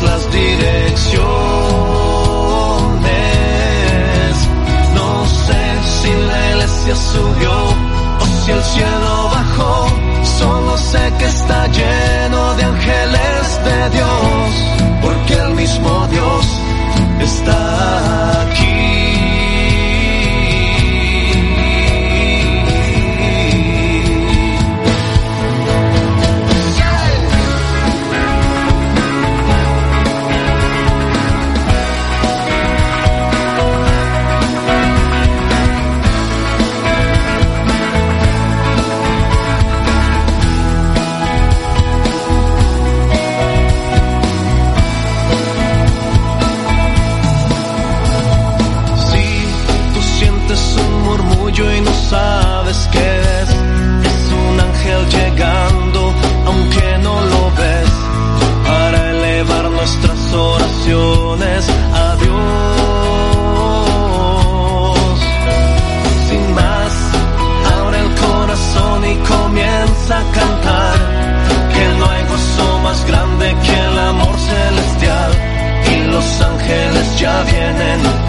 las direcciones. No sé si la iglesia subió o si el cielo bajó, solo sé que está lleno. ya vienen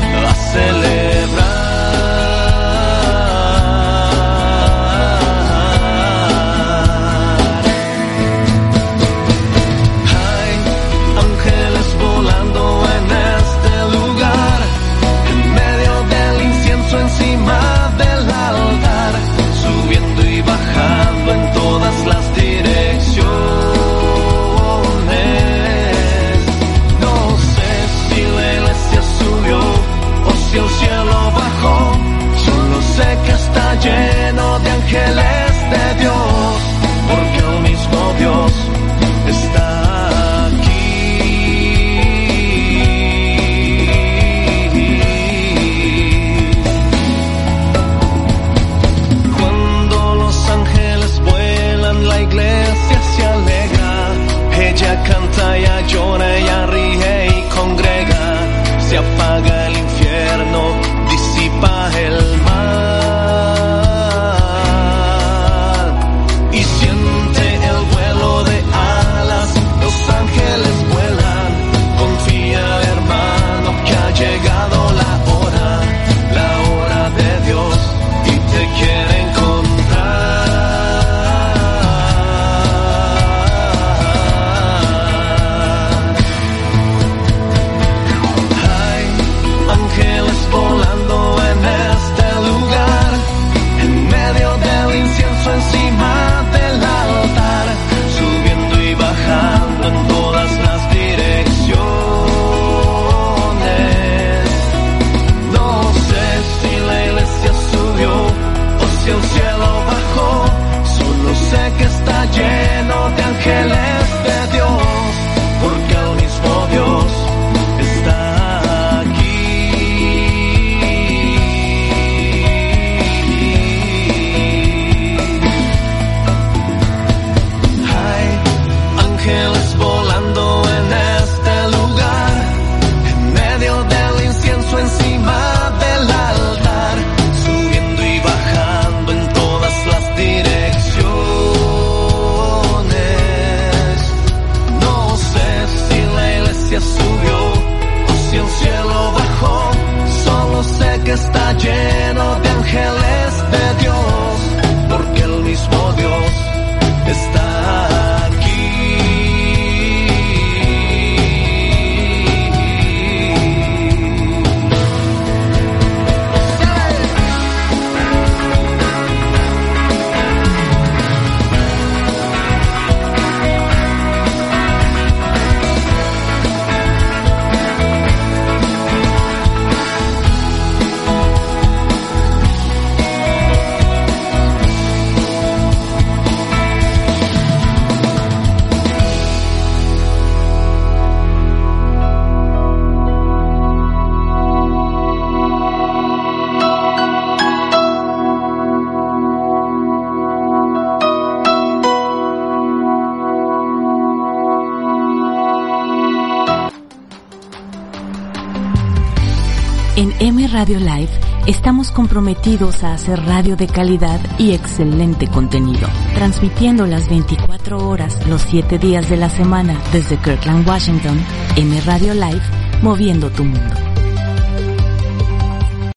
Radio Live estamos comprometidos a hacer radio de calidad y excelente contenido, transmitiendo las 24 horas los 7 días de la semana desde Kirkland, Washington, M Radio Live, moviendo tu mundo.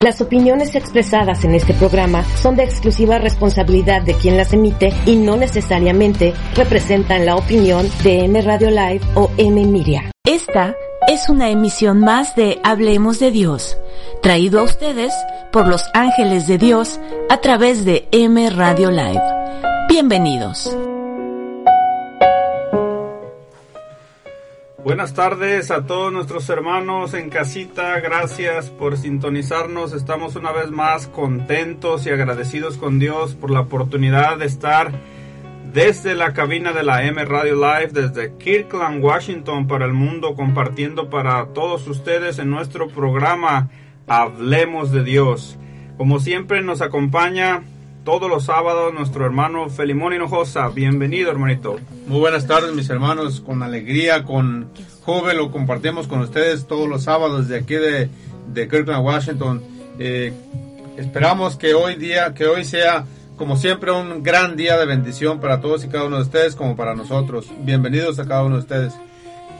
Las opiniones expresadas en este programa son de exclusiva responsabilidad de quien las emite y no necesariamente representan la opinión de M Radio Live o M Miria. Esta es una emisión más de Hablemos de Dios traído a ustedes por los ángeles de Dios a través de M Radio Live. Bienvenidos. Buenas tardes a todos nuestros hermanos en casita, gracias por sintonizarnos, estamos una vez más contentos y agradecidos con Dios por la oportunidad de estar desde la cabina de la M Radio Live, desde Kirkland, Washington, para el mundo, compartiendo para todos ustedes en nuestro programa Hablemos de Dios. Como siempre nos acompaña todos los sábados nuestro hermano Felimón Hinojosa. Bienvenido, hermanito. Muy buenas tardes, mis hermanos. Con alegría, con joven, lo compartimos con ustedes todos los sábados de aquí de, de Kirkland, Washington. Eh, esperamos que hoy día, que hoy sea como siempre, un gran día de bendición para todos y cada uno de ustedes, como para nosotros. Bienvenidos a cada uno de ustedes.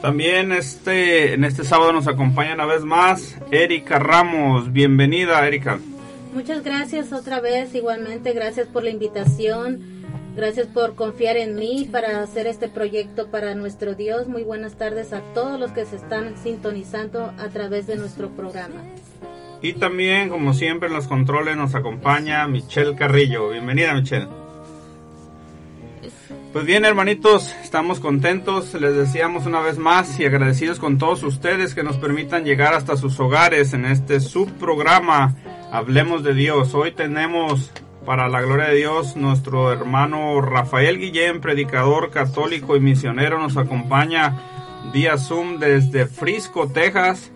También este, en este sábado nos acompaña una vez más Erika Ramos. Bienvenida, Erika. Muchas gracias otra vez, igualmente. Gracias por la invitación. Gracias por confiar en mí para hacer este proyecto para nuestro Dios. Muy buenas tardes a todos los que se están sintonizando a través de nuestro programa. Y también, como siempre, en los controles nos acompaña Michelle Carrillo. Bienvenida, Michelle. Pues bien, hermanitos, estamos contentos, les decíamos una vez más y agradecidos con todos ustedes que nos permitan llegar hasta sus hogares en este subprograma Hablemos de Dios. Hoy tenemos, para la gloria de Dios, nuestro hermano Rafael Guillén, predicador católico y misionero, nos acompaña vía Zoom desde Frisco, Texas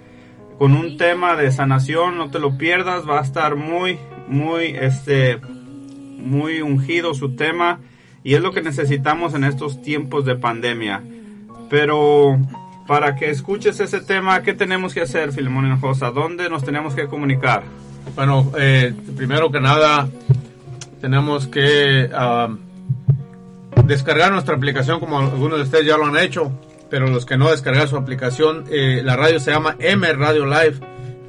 con un tema de sanación, no te lo pierdas, va a estar muy, muy, este, muy ungido su tema y es lo que necesitamos en estos tiempos de pandemia. Pero para que escuches ese tema, ¿qué tenemos que hacer, Filemón Hinojosa? ¿Dónde nos tenemos que comunicar? Bueno, eh, primero que nada, tenemos que uh, descargar nuestra aplicación como algunos de ustedes ya lo han hecho pero los que no descargan su aplicación, eh, la radio se llama M Radio Live.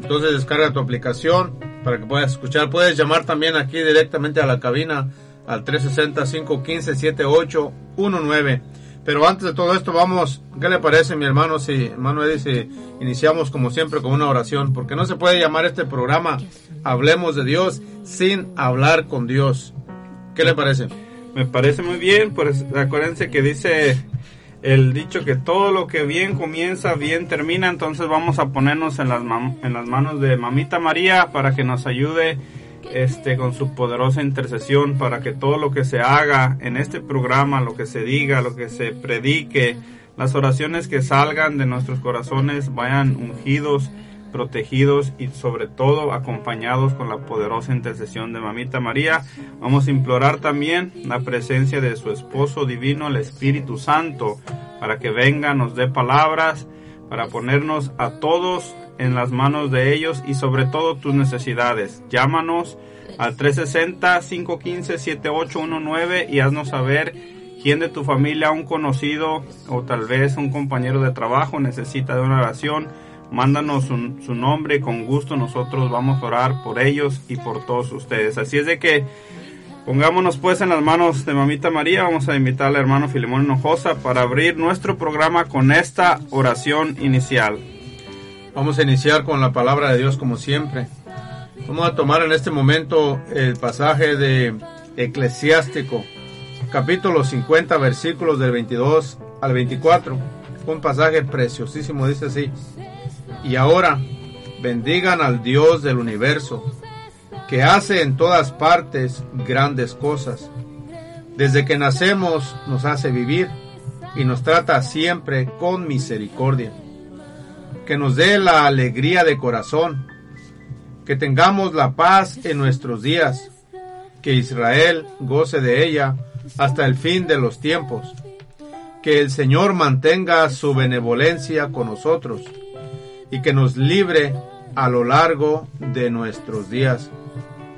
Entonces descarga tu aplicación para que puedas escuchar. Puedes llamar también aquí directamente a la cabina al 360-515-7819. Pero antes de todo esto, vamos, ¿qué le parece mi hermano si, hermano Eddie, si iniciamos como siempre con una oración? Porque no se puede llamar este programa Hablemos de Dios sin hablar con Dios. ¿Qué le parece? Me parece muy bien, pues acuérdense que dice el dicho que todo lo que bien comienza, bien termina, entonces vamos a ponernos en las, en las manos de Mamita María para que nos ayude este, con su poderosa intercesión, para que todo lo que se haga en este programa, lo que se diga, lo que se predique, las oraciones que salgan de nuestros corazones vayan ungidos protegidos y sobre todo acompañados con la poderosa intercesión de Mamita María. Vamos a implorar también la presencia de su esposo divino, el Espíritu Santo, para que venga, nos dé palabras, para ponernos a todos en las manos de ellos y sobre todo tus necesidades. Llámanos al 360-515-7819 y haznos saber quién de tu familia, un conocido o tal vez un compañero de trabajo necesita de una oración mándanos su, nombre, con gusto nosotros vamos a orar por ellos y por todos ustedes. Así es de que pongámonos pues en las manos de Mamita María, vamos a invitar al hermano Filemón Hinojosa para abrir nuestro programa con esta oración inicial. Vamos a iniciar con la palabra de Dios como siempre. Vamos a tomar en este momento el pasaje de Eclesiástico, capítulo 50, versículos del 22 al 24. Un pasaje preciosísimo, dice así. Y ahora, bendigan al Dios del universo, que hace en todas partes grandes cosas. Desde que nacemos nos hace vivir y nos trata siempre con misericordia. Que nos dé la alegría de corazón, que tengamos la paz en nuestros días, que Israel goce de ella hasta el fin de los tiempos. Que el Señor mantenga su benevolencia con nosotros y que nos libre a lo largo de nuestros días.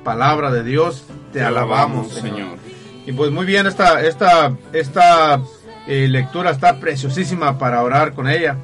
Palabra de Dios, te, alabamos, Señor. Y pues muy bien, esta, esta, esta eh, lectura está preciosísima para orar con ella,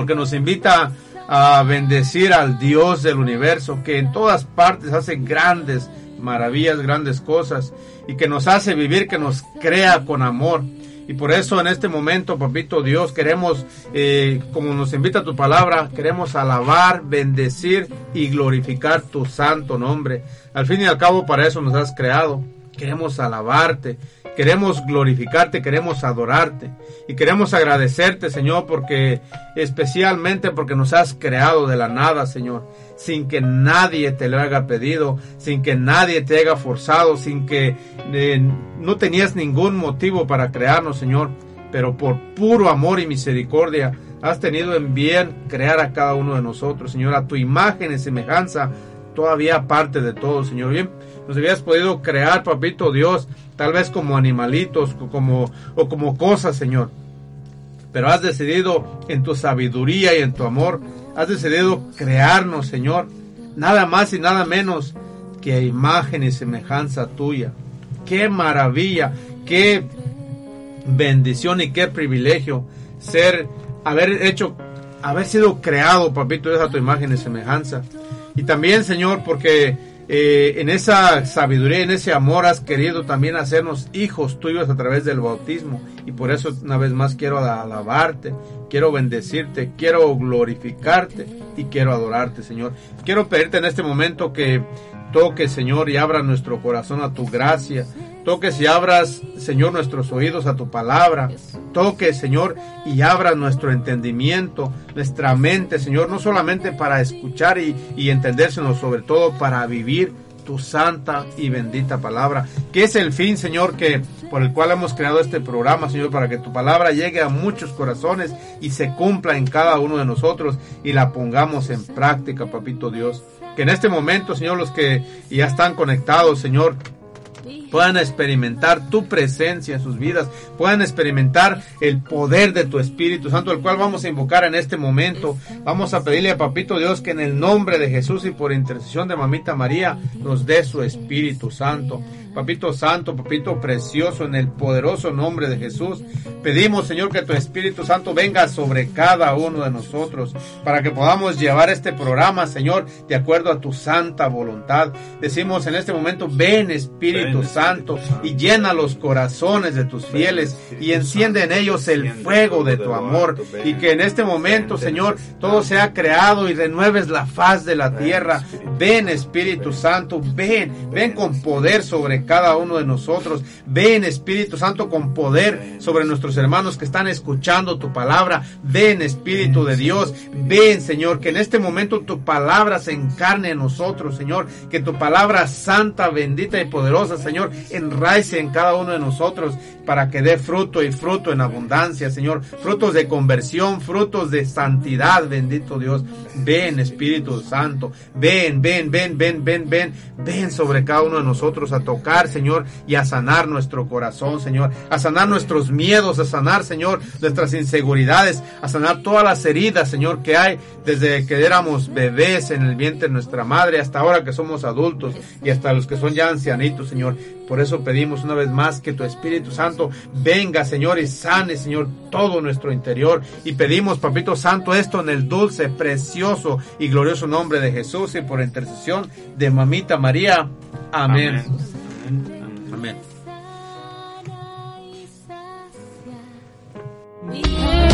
porque nos invita a bendecir al Dios del universo, que en todas partes hace grandes maravillas, grandes cosas, y que nos hace vivir, que nos crea con amor. Y por eso en este momento, papito Dios, queremos, eh, como nos invita tu palabra, queremos alabar, bendecir y glorificar tu santo nombre. Al fin y al cabo, para eso nos has creado. Queremos alabarte, queremos glorificarte, queremos adorarte y queremos agradecerte, Señor, porque especialmente porque nos has creado de la nada, Señor, sin que nadie te lo haya pedido, sin que nadie te haya forzado, sin que eh, no tenías ningún motivo para crearnos, Señor, pero por puro amor y misericordia has tenido en bien crear a cada uno de nosotros, Señor, a tu imagen y semejanza, todavía parte de todo, Señor. Bien, nos habías podido crear, papito Dios, tal vez como animalitos como, o como cosas, Señor. Pero has decidido en tu sabiduría y en tu amor, has decidido crearnos, Señor, nada más y nada menos que imagen y semejanza tuya. Qué maravilla, qué bendición y qué privilegio ser, haber hecho, haber sido creado, papito, Dios, a tu imagen y semejanza. Y también, Señor, porque eh, en esa sabiduría, en ese amor has querido también hacernos hijos tuyos a través del bautismo. Y por eso una vez más quiero alabarte, quiero bendecirte, quiero glorificarte y quiero adorarte, Señor. Quiero pedirte en este momento que toque, Señor, y abra nuestro corazón a tu gracia. Toques y abras, Señor, nuestros oídos a tu palabra. Toque, Señor, y abra nuestro entendimiento, nuestra mente, Señor, no solamente para escuchar y, y entender, sino sobre todo para vivir tu santa y bendita palabra, que es el fin, Señor, que por el cual hemos creado este programa, Señor, para que tu palabra llegue a muchos corazones y se cumpla en cada uno de nosotros y la pongamos en práctica, papito Dios. Que en este momento, Señor, los que ya están conectados, Señor, puedan experimentar tu presencia en sus vidas, puedan experimentar el poder de tu Espíritu Santo, el cual vamos a invocar en este momento. Vamos a pedirle a Papito Dios que en el nombre de Jesús y por intercesión de Mamita María nos dé su Espíritu Santo. Papito Santo, Papito Precioso, en el poderoso nombre de Jesús, pedimos, Señor, que tu Espíritu Santo venga sobre cada uno de nosotros, para que podamos llevar este programa, Señor, de acuerdo a tu santa voluntad. Decimos en este momento, ven Espíritu Santo y llena los corazones de tus fieles y enciende en ellos el fuego de tu amor y que en este momento, Señor, todo sea creado y renueves la faz de la tierra. Ven Espíritu Santo, ven, ven con poder sobre cada uno de nosotros. Ven Espíritu Santo con poder sobre nuestros hermanos que están escuchando tu palabra. Ven Espíritu de Dios. Ven Señor, que en este momento tu palabra se encarne en nosotros, Señor. Que tu palabra santa, bendita y poderosa, Señor, enraice en cada uno de nosotros para que dé fruto y fruto en abundancia, Señor. Frutos de conversión, frutos de santidad, bendito Dios. Ven Espíritu Santo. Ven, ven, ven, ven, ven, ven. Ven sobre cada uno de nosotros a tocar, Señor, y a sanar nuestro corazón, Señor. A sanar nuestros miedos, a sanar, Señor, nuestras inseguridades, a sanar todas las heridas, Señor, que hay desde que éramos bebés en el vientre de nuestra madre hasta ahora que somos adultos y hasta los que son ya ancianitos, Señor. Por eso pedimos una vez más que tu Espíritu Santo venga, Señor, y sane, Señor, todo nuestro interior. Y pedimos, Papito Santo, esto en el dulce, precioso y glorioso nombre de Jesús y por intercesión de Mamita María. Amén. Amén. Amén. Espíritu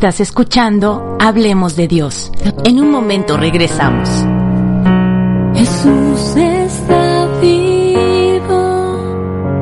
Estás escuchando Hablemos de Dios. En un momento regresamos. Jesús está vivo.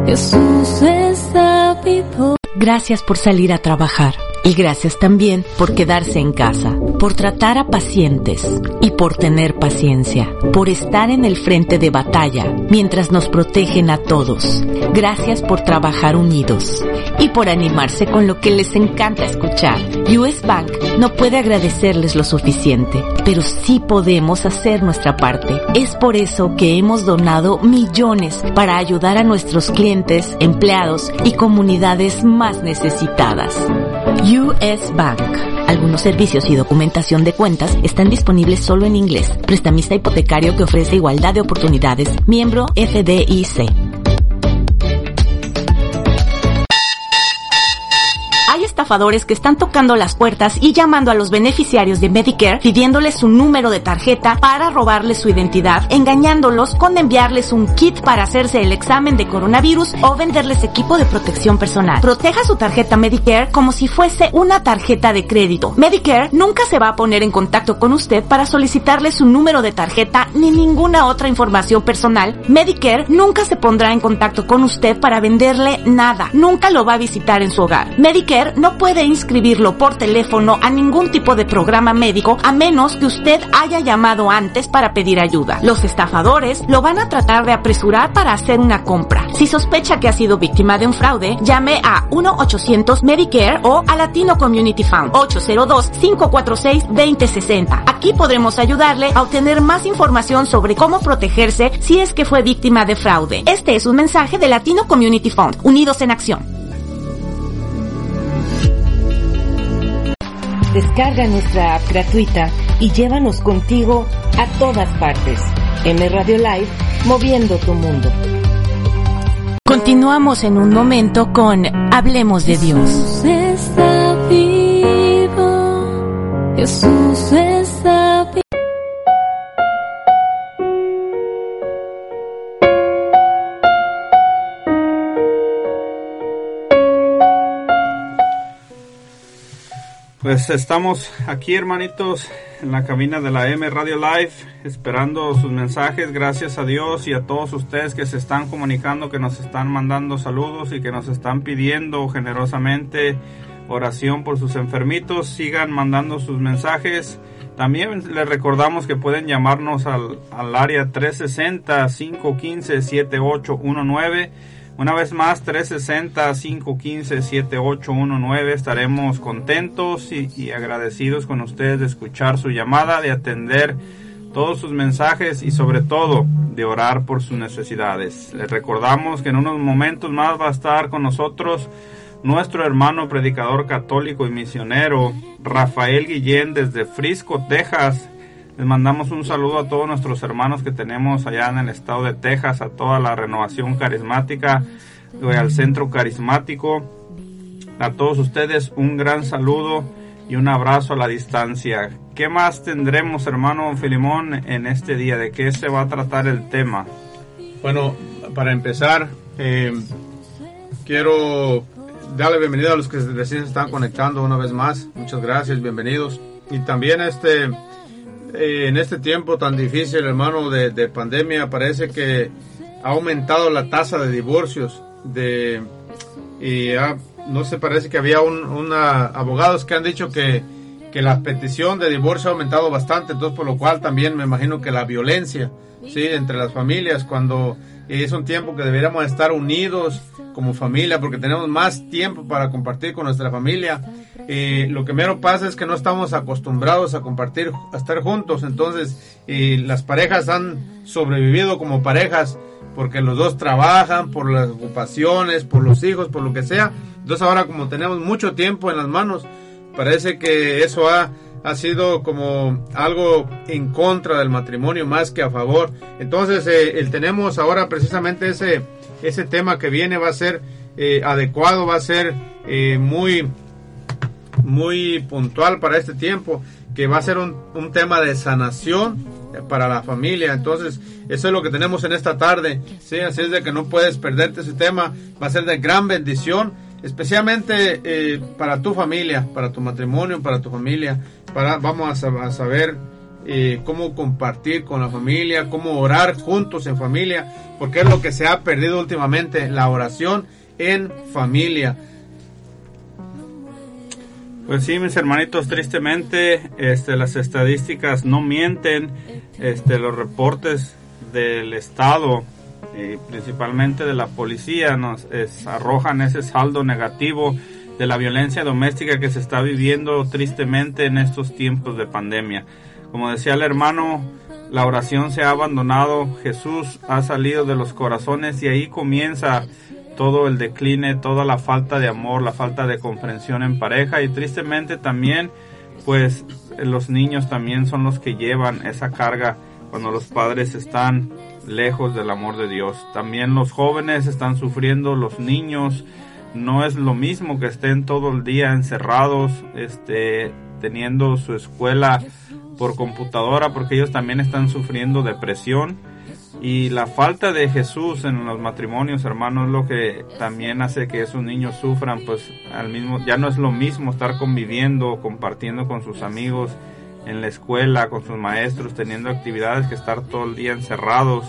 Jesús está vivo. Gracias por salir a trabajar. Y gracias también por quedarse en casa, por tratar a pacientes y por tener paciencia, por estar en el frente de batalla mientras nos protegen a todos. Gracias por trabajar unidos y por animarse con lo que les encanta escuchar. US Bank no puede agradecerles lo suficiente, pero sí podemos hacer nuestra parte. Es por eso que hemos donado millones para ayudar a nuestros clientes, empleados y comunidades más necesitadas. US Bank. Algunos servicios y documentación de cuentas están disponibles solo en inglés. Prestamista hipotecario que ofrece igualdad de oportunidades. Miembro FDIC. Estafadores que están tocando las puertas y llamando a los beneficiarios de Medicare pidiéndoles su número de tarjeta para robarles su identidad, engañándolos con enviarles un kit para hacerse el examen de coronavirus o venderles equipo de protección personal. Proteja su tarjeta Medicare como si fuese una tarjeta de crédito. Medicare nunca se va a poner en contacto con usted para solicitarle su número de tarjeta ni ninguna otra información personal. Medicare nunca se pondrá en contacto con usted para venderle nada. Nunca lo va a visitar en su hogar. Medicare no puede inscribirlo por teléfono a ningún tipo de programa médico a menos que usted haya llamado antes para pedir ayuda. Los estafadores lo van a tratar de apresurar para hacer una compra. Si sospecha que ha sido víctima de un fraude, llame a 1-800 Medicare o a Latino Community Fund 802-546-2060. Aquí podremos ayudarle a obtener más información sobre cómo protegerse si es que fue víctima de fraude. Este es un mensaje de Latino Community Fund, Unidos en Acción. Descarga nuestra app gratuita y llévanos contigo a todas partes. M Radio Live, moviendo tu mundo. Continuamos en un momento con Hablemos de Dios. Jesús está vivo. Jesús Pues estamos aquí, hermanitos, en la cabina de la M Radio Live, esperando sus mensajes. Gracias a Dios y a todos ustedes que se están comunicando, que nos están mandando saludos y que nos están pidiendo generosamente oración por sus enfermitos. Sigan mandando sus mensajes. También les recordamos que pueden llamarnos al, al área 360-515-7819. Una vez más, 360-515-7819. Estaremos contentos y, y, agradecidos con ustedes de escuchar su llamada, de atender todos sus mensajes y sobre todo de orar por sus necesidades. Les recordamos que en unos momentos más va a estar con nosotros nuestro hermano predicador católico y misionero Rafael Guillén desde Frisco, Texas. Les mandamos un saludo a todos nuestros hermanos que tenemos allá en el estado de Texas, a toda la renovación carismática, al centro carismático. A todos ustedes un gran saludo y un abrazo a la distancia. ¿Qué más tendremos, hermano Filimón, en este día? ¿De qué se va a tratar el tema? Bueno, para empezar, eh, quiero darle bienvenida a los que recién se están conectando una vez más. Muchas gracias, bienvenidos. Y también este, eh, en este tiempo tan difícil, hermano, de, de, pandemia, parece que ha aumentado la tasa de divorcios. De, y no se parece que había un, una, abogados que han dicho que, que la petición de divorcio ha aumentado bastante, entonces por lo cual también me imagino que la violencia, sí, entre las familias, cuando es un tiempo que deberíamos estar unidos como familia porque tenemos más tiempo para compartir con nuestra familia. Eh, lo que mero pasa es que no estamos acostumbrados a compartir, a estar juntos, entonces eh, las parejas han sobrevivido como parejas porque los dos trabajan por las ocupaciones, por los hijos, por lo que sea. Entonces ahora como tenemos mucho tiempo en las manos, parece que eso ha ha sido como algo en contra del matrimonio más que a favor. Entonces, eh, el tenemos ahora precisamente ese, ese tema que viene va a ser eh, adecuado, va a ser eh, muy, muy puntual para este tiempo, que va a ser un, un tema de sanación para la familia. Entonces, eso es lo que tenemos en esta tarde. ¿sí? Así es de que no puedes perderte ese tema. Va a ser de gran bendición. especialmente eh, para tu familia, para tu matrimonio, para tu familia, para vamos a, sab- a saber eh, cómo compartir con la familia, cómo orar juntos en familia, porque es lo que se ha perdido últimamente, la oración en familia. Pues sí, mis hermanitos, tristemente, este, las estadísticas no mienten, este, los reportes del Estado, y principalmente de la policía, nos arrojan ese saldo negativo de la violencia doméstica que se está viviendo tristemente en estos tiempos de pandemia. Como decía el hermano, la oración se ha abandonado, Jesús ha salido de los corazones y ahí comienza todo el decline, toda la falta de amor, la falta de comprensión en pareja y tristemente también pues los niños también son los que llevan esa carga cuando los padres están lejos del amor de Dios. También los jóvenes están sufriendo, los niños no es lo mismo que estén todo el día encerrados, este teniendo su escuela por computadora porque ellos también están sufriendo depresión y la falta de Jesús en los matrimonios, hermanos, es lo que también hace que esos niños sufran, pues al mismo, ya no es lo mismo estar conviviendo, compartiendo con sus amigos en la escuela, con sus maestros, teniendo actividades que estar todo el día encerrados.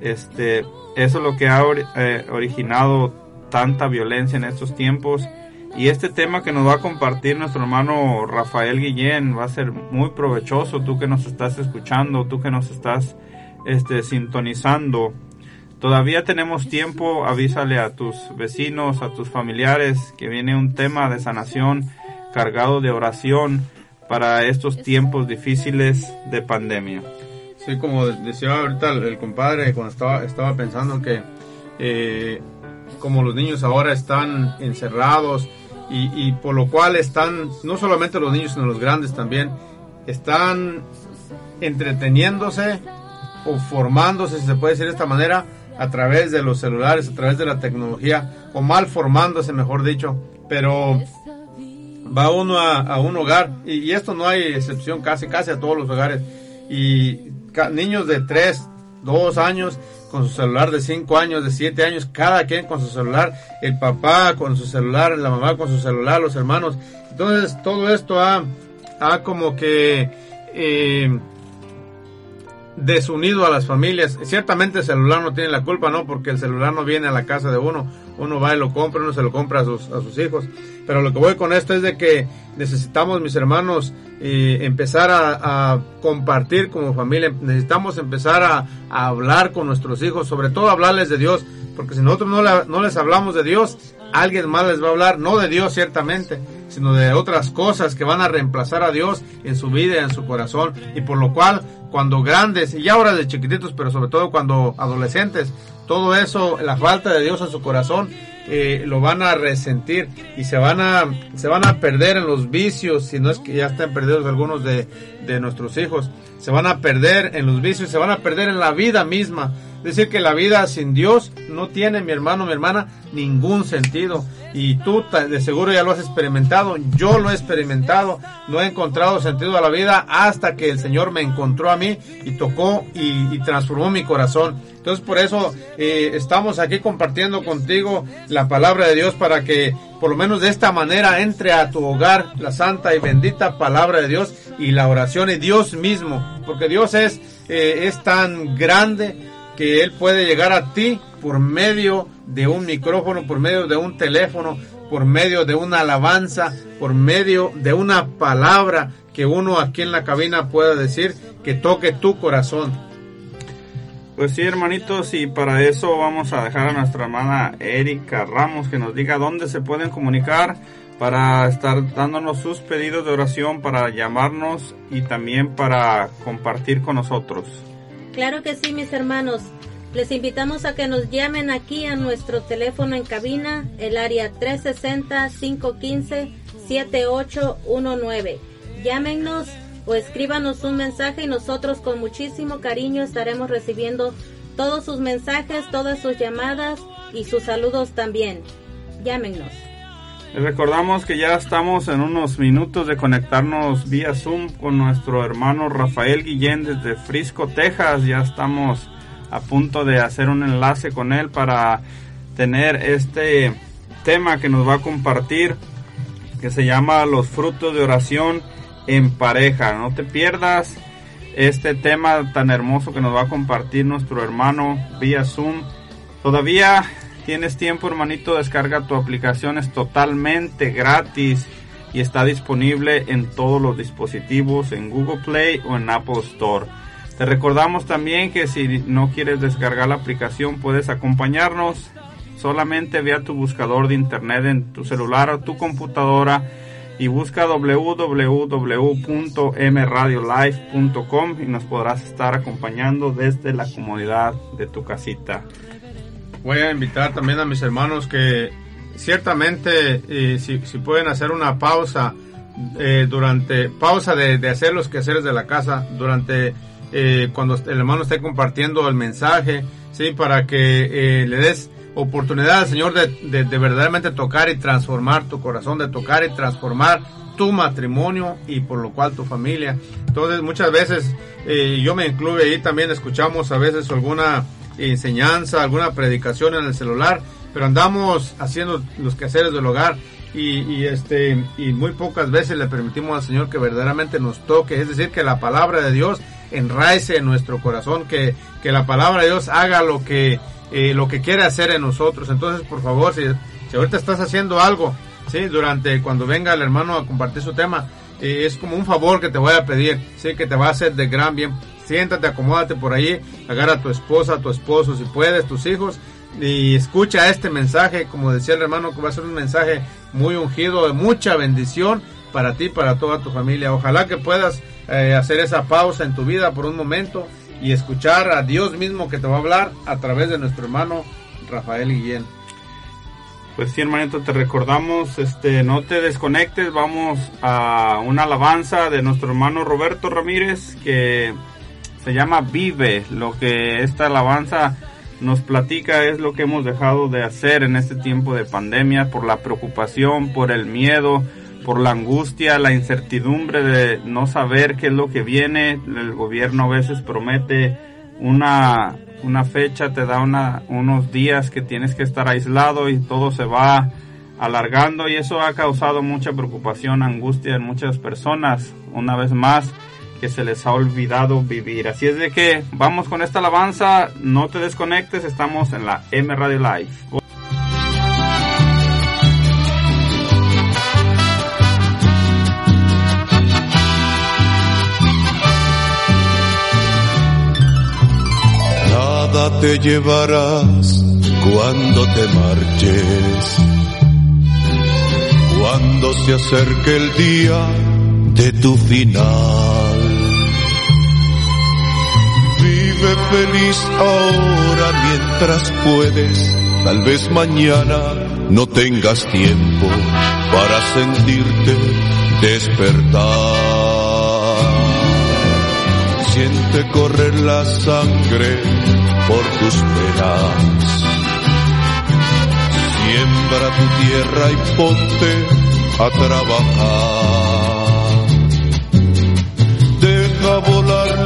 Este, eso es lo que ha eh, originado tanta violencia en estos tiempos. Y este tema que nos va a compartir nuestro hermano Rafael Guillén va a ser muy provechoso, tú que nos estás escuchando, tú que nos estás este, sintonizando. Todavía tenemos tiempo, avísale a tus vecinos, a tus familiares que viene un tema de sanación cargado de oración para estos tiempos difíciles de pandemia. Sí, como decía ahorita el, compadre cuando estaba, estaba pensando que eh, como los niños ahora están encerrados y, por lo cual están, no solamente los niños, sino los grandes también, están entreteniéndose o formándose, si se puede decir de esta manera, a través de los celulares, a través de la tecnología, o mal formándose, mejor dicho, pero va uno a, un hogar, y, esto no hay excepción, casi, casi a todos los hogares, y niños de 3, 2 años con su celular de 5 años, de 7 años, cada quien con su celular, el papá con su celular, la mamá con su celular, los hermanos. Entonces todo esto ha, ha como que eh, desunido a las familias. Ciertamente el celular no tiene la culpa, ¿no? Porque el celular no viene a la casa de uno. Uno va y lo compra, uno se lo compra a sus, a sus hijos. Pero lo que voy con esto es de que necesitamos, mis hermanos, eh, empezar a, compartir como familia. Necesitamos empezar a, a hablar con nuestros hijos, sobre todo hablarles de Dios. Porque si nosotros no, la- no les hablamos de Dios, alguien más les va a hablar, no de Dios ciertamente, sino de otras cosas que van a reemplazar a Dios en su vida en su corazón. Y por lo cual, cuando grandes, y ahora de chiquititos, pero sobre todo cuando adolescentes, todo eso, la falta de Dios en su corazón, eh, lo van a resentir y se van a, se van a perder en los vicios, si no es que ya están perdidos algunos de, de nuestros hijos, se van a perder en los vicios, se van a perder en la vida misma. Decir, que la vida sin Dios no tiene, mi hermano, mi hermana, ningún sentido. Y tú de seguro ya lo has experimentado, yo lo he experimentado, no he encontrado sentido a la vida hasta que el Señor me encontró a mí y tocó y, y transformó mi corazón. Entonces por eso eh, estamos aquí compartiendo contigo la palabra de Dios para que por lo menos de esta manera entre a tu hogar la santa y bendita palabra de Dios y la oración y Dios mismo, porque Dios es, eh, es tan grande que Él puede llegar a ti por medio de un micrófono, por medio de un teléfono, por medio de una alabanza, por medio de una palabra que uno aquí en la cabina pueda decir que toque tu corazón. Pues sí, hermanitos, y para eso vamos a dejar a nuestra hermana Erika Ramos que nos diga dónde se pueden comunicar para estar dándonos sus pedidos de oración, para llamarnos y también para compartir con nosotros. Claro que sí, mis hermanos. Les invitamos a que nos llamen aquí a nuestro teléfono en cabina, el área 360-515-7819. Llámenos o escríbanos un mensaje y nosotros con muchísimo cariño estaremos recibiendo todos sus mensajes, todas sus llamadas y sus saludos también. Llámenos. Les recordamos que ya estamos en unos minutos de conectarnos vía Zoom con nuestro hermano Rafael Guillén desde Frisco, Texas. Ya estamos a punto de hacer un enlace con él para tener este tema que nos va a compartir que se llama Los frutos de oración en pareja. No te pierdas este tema tan hermoso que nos va a compartir nuestro hermano vía Zoom. Todavía tienes tiempo, hermanito, descarga tu aplicación, es totalmente gratis y está disponible en todos los dispositivos, en Google Play o en Apple Store. Te recordamos también que si no quieres descargar la aplicación, puedes acompañarnos. Solamente ve a tu buscador de internet en tu celular o tu computadora y busca www.mradiolife.com y nos podrás estar acompañando desde la comodidad de tu casita. Voy a invitar también a mis hermanos que ciertamente eh, si, si, pueden hacer una pausa eh, durante pausa de, hacer los quehaceres de la casa durante eh, cuando el hermano esté compartiendo el mensaje sí para que le des oportunidad al Señor de, de, de, verdaderamente tocar y transformar tu corazón, de tocar y transformar tu matrimonio y por lo cual tu familia. Entonces muchas veces, yo me incluyo ahí también, escuchamos a veces alguna enseñanza, alguna predicación en el celular, pero andamos haciendo los quehaceres del hogar y, este y muy pocas veces le permitimos al Señor que verdaderamente nos toque, es decir, que la palabra de Dios enraice en nuestro corazón, que, que la palabra de Dios haga lo que eh, lo que quiere hacer en nosotros. Entonces, por favor, si, si ahorita estás haciendo algo, sí, durante cuando venga el hermano a compartir su tema, eh, es como un favor que te voy a pedir, sí, que te va a hacer de gran bien. Siéntate, acomódate por ahí, agarra a tu esposa, a tu esposo, si puedes, tus hijos, y escucha este mensaje, como decía el hermano, que va a ser un mensaje muy ungido, de mucha bendición para ti, para toda tu familia. Ojalá que puedas eh, hacer esa pausa en tu vida por un momento y escuchar a Dios mismo que te va a hablar a través de nuestro hermano Rafael Guillén. Pues sí, hermanito, te recordamos, este, no te desconectes, vamos a una alabanza de nuestro hermano Roberto Ramírez que se llama Vive. Lo que esta alabanza nos platica es lo que hemos dejado de hacer en este tiempo de pandemia por la preocupación, por el miedo, por la angustia, la incertidumbre de no saber qué es lo que viene. El gobierno a veces promete una, una fecha, te da unos días que tienes que estar aislado y todo se va alargando y eso ha causado mucha preocupación, angustia en muchas personas. Una vez más, que se les ha olvidado vivir. Así es de que vamos con esta alabanza, no te desconectes, estamos en la M Radio Live. Nada te llevarás cuando te marches, cuando se acerque el día de tu final. Vive feliz ahora mientras puedes, tal vez mañana no tengas tiempo para sentirte despertar. Siente correr la sangre por tus penas. Siembra tu tierra y ponte a trabajar.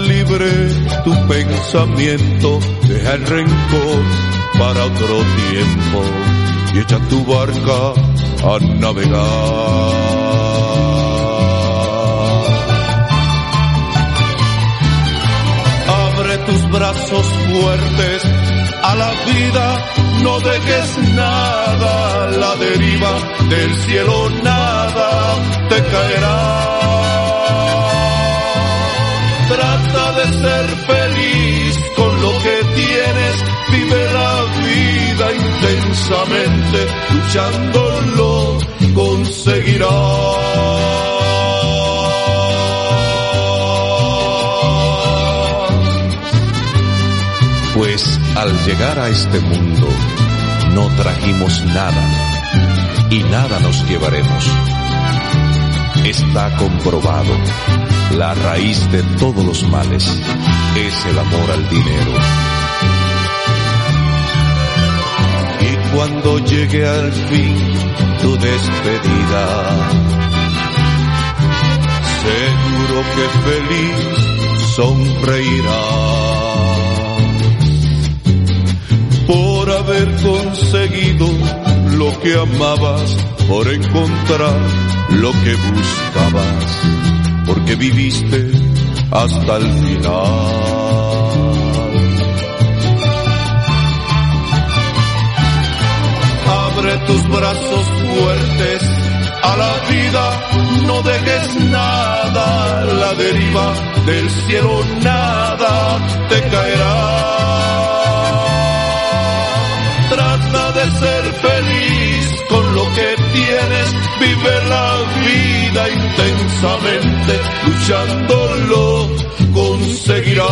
Libre tu pensamiento, deja el rencor para otro tiempo y echa tu barca a navegar. Abre tus brazos fuertes a la vida, no dejes nada la deriva, del cielo nada te caerá. Trata de ser feliz con lo que tienes, vive la vida intensamente, luchándolo conseguirás. Pues al llegar a este mundo no trajimos nada y nada nos llevaremos. Está comprobado, la raíz de todos los males. Es el amor al dinero. Y cuando llegue al fin tu despedida, seguro que feliz sonreirás por haber conseguido lo que amabas por encontrar lo que buscabas, porque viviste hasta el final. Abre tus brazos fuertes a la vida, no dejes nada a la deriva del cielo, nada te caerá. Trata de ser feliz con lo que tienes, vive la vida intensamente, luchándolo conseguirás.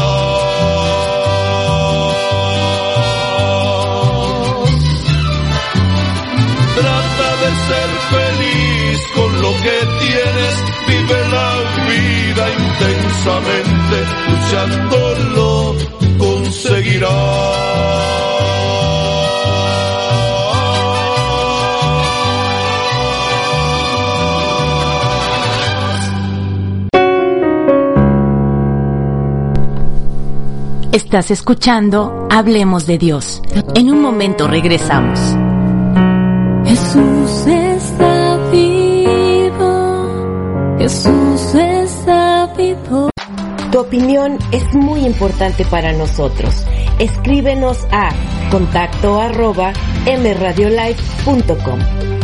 Trata de ser feliz con lo que tienes, vive la vida intensamente, luchándolo conseguirás. Estás escuchando Hablemos de Dios. En un momento regresamos. Jesús está vivo. Jesús está vivo. Tu opinión es muy importante para nosotros. Escríbenos a contacto arroba mradiolife.com.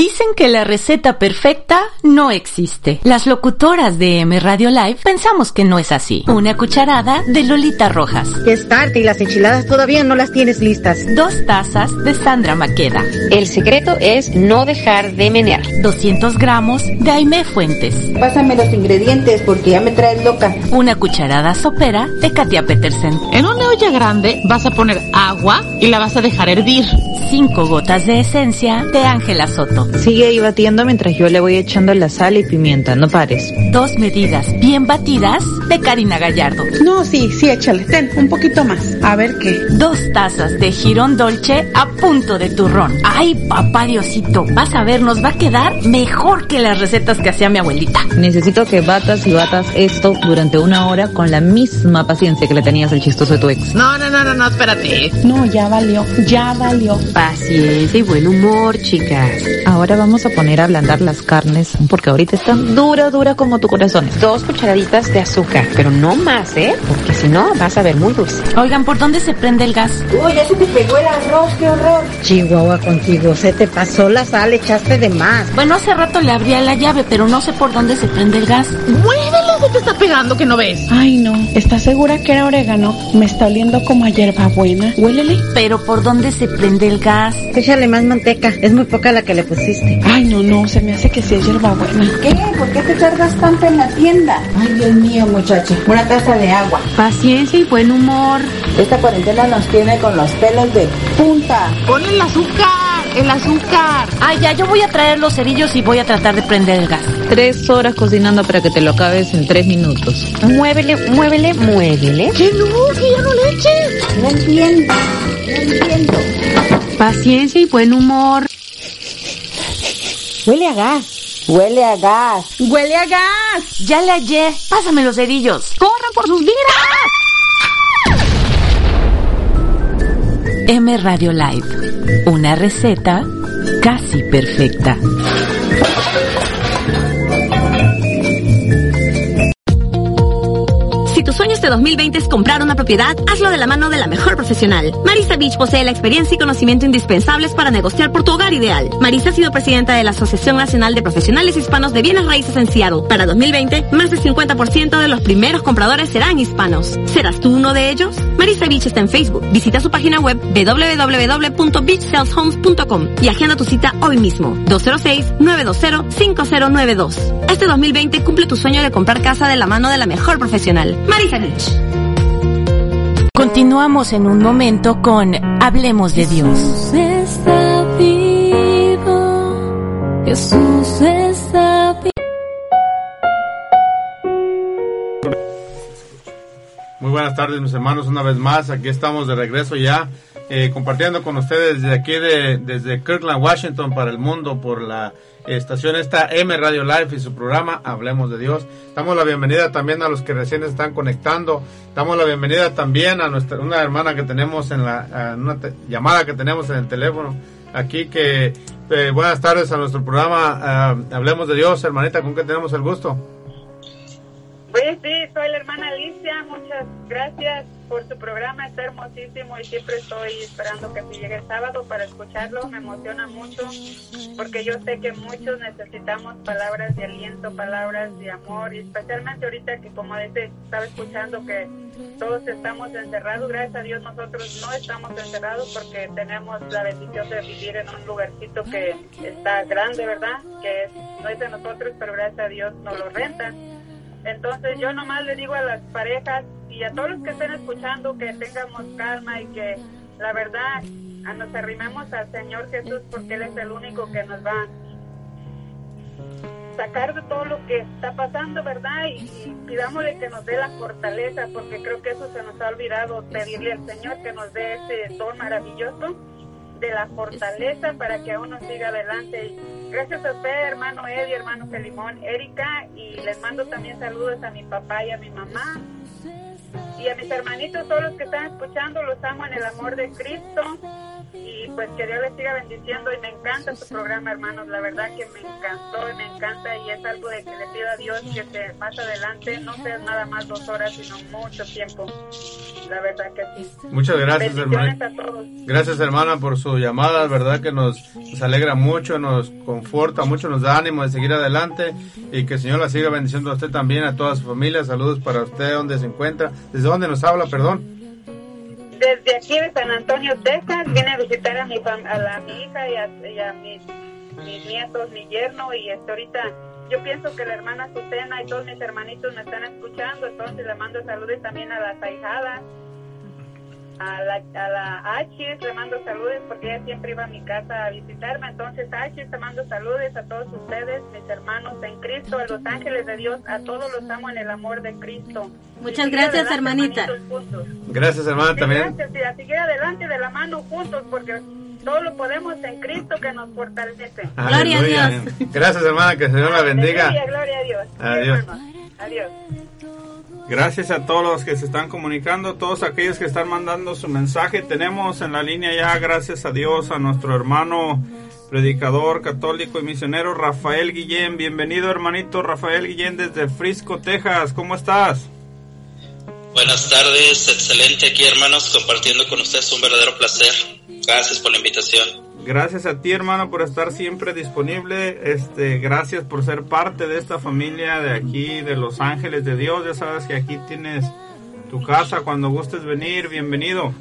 Dicen que la receta perfecta no existe. Las locutoras de M Radio Live pensamos que no es así. Una cucharada de Lolita Rojas. Es tarde y las enchiladas todavía no las tienes listas. Dos tazas de Sandra Maqueda. El secreto es no dejar de menear. 200 gramos de Aimé Fuentes. Pásame los ingredientes porque ya me traes loca. Una cucharada sopera de Katia Petersen. En una olla grande vas a poner agua y la vas a dejar hervir. Cinco gotas de esencia de Ángela Soto. Sigue ahí batiendo mientras yo le voy echando la sal y pimienta, no pares. Dos medidas bien batidas de Karina Gallardo. No, sí, sí, échale. Ten, un poquito más. A ver qué. Dos tazas de girón dolce a punto de turrón. Ay, papá Diosito, vas a ver, nos va a quedar mejor que las recetas que hacía mi abuelita. Necesito que batas y batas esto durante una hora con la misma paciencia que le tenías al chistoso de tu ex. No, no, no, no, no, espérate. No, ya valió, ya valió. Paciencia y buen humor, chicas. Ahora vamos a poner a ablandar las carnes porque ahorita están dura, dura como tu corazón. Dos cucharaditas de azúcar, pero no más, ¿eh? Porque si no, vas a ver muy dulce. Oigan, ¿por dónde se prende el gas? Uy, ya se te pegó el arroz, qué horror. Chihuahua contigo, se te pasó la sal, echaste de más. Bueno, hace rato le abría la llave, pero no sé por dónde se prende el gas. Muévelo, se te está pegando que no ves. Ay, no. ¿Estás segura que era orégano? Me está oliendo como a hierbabuena. Huélele. Pero ¿por dónde se prende el gas? Échale más manteca, es muy poca la que le pusiste. Ay, no, no, se me hace que sí es hierbabuena. ¿Qué? ¿Por qué te tardas tanto en la tienda? Ay, Dios mío, muchacho. Una taza de agua. Paciencia y buen humor. Esta cuarentena nos tiene con los pelos de punta. Pon el azúcar, el azúcar. Ay, ya, yo voy a traer los cerillos y voy a tratar de prender el gas. Tres horas cocinando para que te lo acabes en tres minutos. Muévele, muévele, muévele. Que no, que ya no le eches. No entiendo, no entiendo. Paciencia y buen humor. Huele a gas. Huele a gas. Huele a gas. Ya le hallé. Pásame los cerillos. Corran por sus vidas. M Radio Live. Una receta casi perfecta. 2020 es comprar una propiedad, hazlo de la mano de la mejor profesional. Marisa Beach posee la experiencia y conocimiento indispensables para negociar por tu hogar ideal. Marisa ha sido presidenta de la Asociación Nacional de Profesionales Hispanos de Bienes Raíces en Seattle. Para 2020, más del 50% de los primeros compradores serán hispanos. ¿Serás tú uno de ellos? Marisa Beach está en Facebook. Visita su página web www.beachsaleshomes.com y agenda tu cita hoy mismo. 206-920-5092. Este 2020 cumple tu sueño de comprar casa de la mano de la mejor profesional. Marisa Beach. Continuamos en un momento con Hablemos de Dios. Jesús está vivo. Jesús está vivo. Muy buenas tardes mis hermanos, una vez más, aquí estamos de regreso ya, eh, compartiendo con ustedes desde aquí, de, desde Kirkland, Washington, para el mundo, por la estación esta M Radio Live y su programa Hablemos de Dios. Damos la bienvenida también a los que recién están conectando, damos la bienvenida también a nuestra una hermana que tenemos en la, llamada que tenemos en el teléfono, aquí que eh, buenas tardes a nuestro programa eh, Hablemos de Dios, hermanita, ¿con qué tenemos el gusto? Pues sí, soy la hermana Alicia, muchas gracias por su programa, está hermosísimo y siempre estoy esperando que se llegue el sábado para escucharlo, me emociona mucho porque yo sé que muchos necesitamos palabras de aliento, palabras de amor y especialmente ahorita que como dice, estaba escuchando que todos estamos encerrados, gracias a Dios nosotros no estamos encerrados porque tenemos la bendición de vivir en un lugarcito que está grande, ¿verdad? Que no es de nosotros, pero gracias a Dios nos lo rentan entonces yo nomás le digo a las parejas y a todos los que estén escuchando que tengamos calma y que la verdad nos arrimemos al Señor Jesús porque Él es el único que nos va a sacar de todo lo que está pasando, ¿verdad? Y, y pidámosle que nos dé la fortaleza porque creo que eso se nos ha olvidado pedirle al Señor que nos dé ese don maravilloso de la fortaleza para que uno siga adelante. Gracias a usted, hermano Eddie, hermano Felimón, Erika, y les mando también saludos a mi papá y a mi mamá. Y a mis hermanitos, todos los que están escuchando, los amo en el amor de Cristo. Y pues que Dios les siga bendiciendo. Y me encanta su programa, hermanos. La verdad que me encantó y me encanta. Y es algo de que le pido a Dios que se, más adelante no sea nada más dos horas, sino mucho tiempo. La verdad que sí. Muchas gracias, hermana. a todos. Gracias, hermana, por su llamada. verdad que nos, nos alegra mucho, nos conforta mucho, nos da ánimo de seguir adelante y que el Señor la siga bendiciendo a usted también, a toda su familia. Saludos para usted, donde se encuentra. ¿Desde dónde nos habla, perdón? Desde aquí de San Antonio, Texas, vine a visitar a mi, fam- a la, mi hija y a, y a mis, mis nietos, mi yerno, y este, ahorita yo pienso que la hermana Susana y todos mis hermanitos me están escuchando, entonces le mando saludos también a las ahijadas, a la, a la Achis le mando saludos porque ella siempre iba a mi casa a visitarme, entonces Achis te mando saludos a todos ustedes, mis hermanos en Cristo, a los ángeles de Dios, a todos los amo en el amor de Cristo. Muchas Y gracias, adelante, hermanita. Gracias, hermana, Sí, también. gracias, y a seguir adelante de la mano juntos, porque todo lo podemos en Cristo que nos fortalece. Aleluya. Gracias, hermana, que el Señor la bendiga. Gloria a Dios. Adiós. Adiós. Gracias a todos los que se están comunicando, todos aquellos que están mandando su mensaje. Tenemos en la línea ya, gracias a Dios, a nuestro hermano predicador católico y misionero Rafael Guillén. Bienvenido, hermanito Rafael Guillén desde Frisco, Texas. ¿Cómo estás? Buenas tardes, excelente aquí hermanos, compartiendo con ustedes un verdadero placer. Gracias por la invitación. Gracias a ti, hermano, por estar siempre disponible. Este, gracias por ser parte de esta familia de aquí, de Los Ángeles de Dios. Ya sabes que aquí tienes tu casa cuando gustes venir. Bienvenido.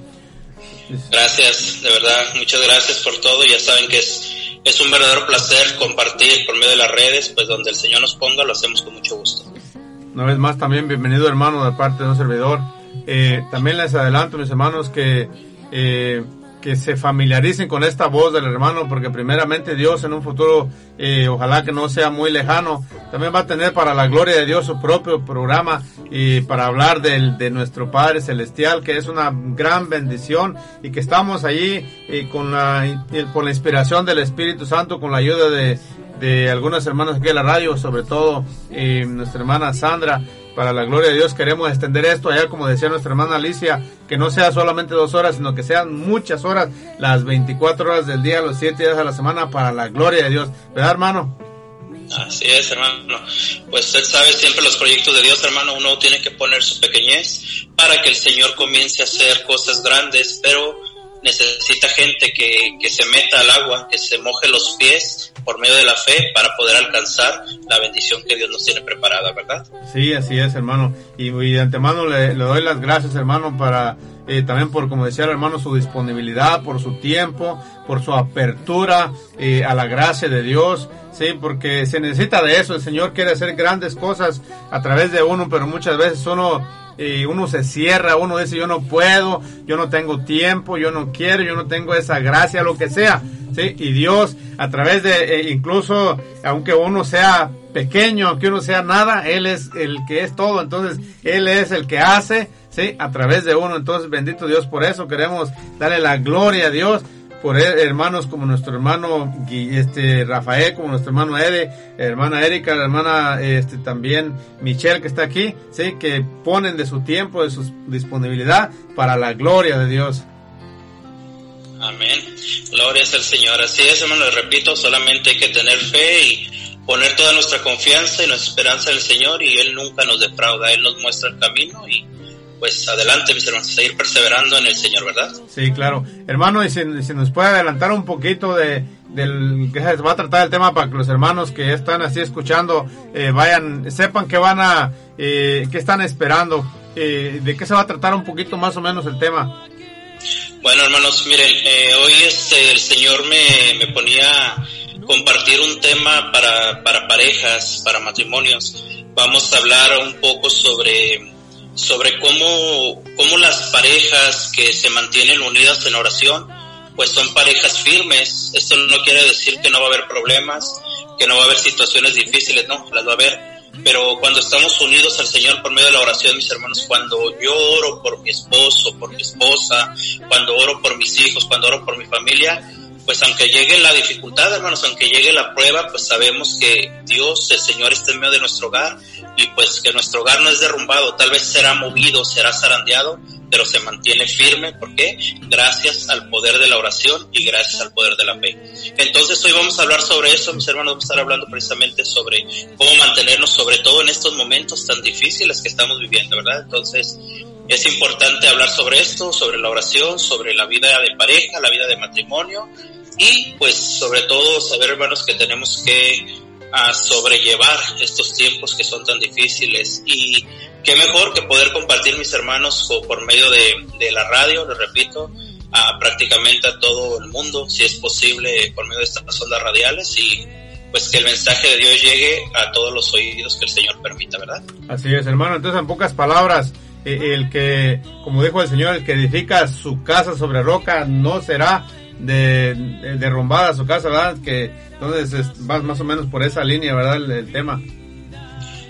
Gracias, de verdad, muchas gracias por todo. Ya saben que es, es un verdadero placer compartir por medio de las redes, pues donde el Señor nos ponga lo hacemos con mucho gusto. Una vez más también bienvenido hermano de parte de un servidor. Eh, también les adelanto mis hermanos que, eh, que se familiaricen con esta voz del hermano porque primeramente Dios en un futuro, eh, ojalá que no sea muy lejano, también va a tener para la gloria de Dios su propio programa y para hablar del, de nuestro Padre Celestial que es una gran bendición y que estamos allí y con la, y con la inspiración del Espíritu Santo, con la ayuda de, de algunas hermanas aquí en la radio, sobre todo eh, nuestra hermana Sandra. Para la gloria de Dios queremos extender esto allá, como decía nuestra hermana Alicia, que no sea solamente dos horas, sino que sean muchas horas, las 24 horas del día, los 7 días de la semana, para la gloria de Dios. ¿Verdad, hermano? Así es, hermano. Pues él sabe siempre los proyectos de Dios, hermano. Uno tiene que poner su pequeñez para que el Señor comience a hacer cosas grandes, pero necesita gente que, que se meta al agua, que se moje los pies por medio de la fe para poder alcanzar la bendición que Dios nos tiene preparada, ¿verdad? Sí, así es, hermano. Y, y de antemano le, doy las gracias, hermano, para eh, también por, como decía el hermano, su disponibilidad, por su tiempo, por su apertura eh, a la gracia de Dios. Sí, porque se necesita de eso. El Señor quiere hacer grandes cosas a través de uno, pero muchas veces uno eh, uno se cierra, uno dice yo no puedo, yo no tengo tiempo, yo no quiero, yo no tengo esa gracia, lo que sea. ¿sí? Y Dios, a través de, eh, incluso, aunque uno sea pequeño, aunque uno sea nada, Él es el que es todo, entonces Él es el que hace, ¿sí? A través de uno, entonces bendito Dios por eso, queremos darle la gloria a Dios por her- hermanos como nuestro hermano este Rafael, como nuestro hermano Ede, hermana Erika, la hermana este también Michelle que está aquí, sí, que ponen de su tiempo, de su disponibilidad para la gloria de Dios. Amén. Gloria es al Señor. Así es, hermano, le repito, solamente hay que tener fe y poner toda nuestra confianza y nuestra esperanza en el Señor y Él nunca nos defrauda, Él nos muestra el camino y pues adelante, mis hermanos, seguir perseverando en el Señor, ¿verdad? Sí, claro. Hermano, y si, si nos puede adelantar un poquito de del que se va a tratar el tema para que los hermanos que están así escuchando eh, vayan, sepan que van a, eh, que están esperando, eh, de qué se va a tratar un poquito más o menos el tema. Bueno, hermanos, miren, eh, hoy este, el Señor me, me ponía compartir un tema para, para parejas, para matrimonios. Vamos a hablar un poco sobre, sobre cómo, cómo las parejas que se mantienen unidas en oración, pues son parejas firmes. Esto no quiere decir que no va a haber problemas, que no va a haber situaciones difíciles, no, las va a haber pero cuando estamos unidos al Señor por medio de la oración, mis hermanos, cuando yo oro por mi esposo, por mi esposa, cuando oro por mis hijos, cuando oro por mi familia, pues aunque llegue la dificultad, hermanos, aunque llegue la prueba, pues sabemos que Dios, el Señor está en medio de nuestro hogar y pues que nuestro hogar no es derrumbado, tal vez será movido, será zarandeado, pero se mantiene firme. ¿Por qué? Gracias al poder de la oración y gracias al poder de la fe. Entonces hoy vamos a hablar sobre eso, mis hermanos, vamos a estar hablando precisamente sobre cómo mantenernos, sobre todo en estos momentos tan difíciles que estamos viviendo, ¿verdad? Entonces es importante hablar sobre esto, sobre la oración, sobre la vida de pareja, la vida de matrimonio y pues sobre todo saber, hermanos, que tenemos que a sobrellevar estos tiempos que son tan difíciles y qué mejor que poder compartir mis hermanos por medio de, de la radio, lo repito, a prácticamente a todo el mundo, si es posible, por medio de estas ondas radiales y pues que el mensaje de Dios llegue a todos los oídos que el Señor permita, ¿verdad? Así es, hermano. Entonces, en pocas palabras, eh, el que, como dijo el Señor, el que edifica su casa sobre roca no será de, de derrumbada su casa, ¿verdad? Que entonces vas más o menos por esa línea, ¿verdad? El, el, tema.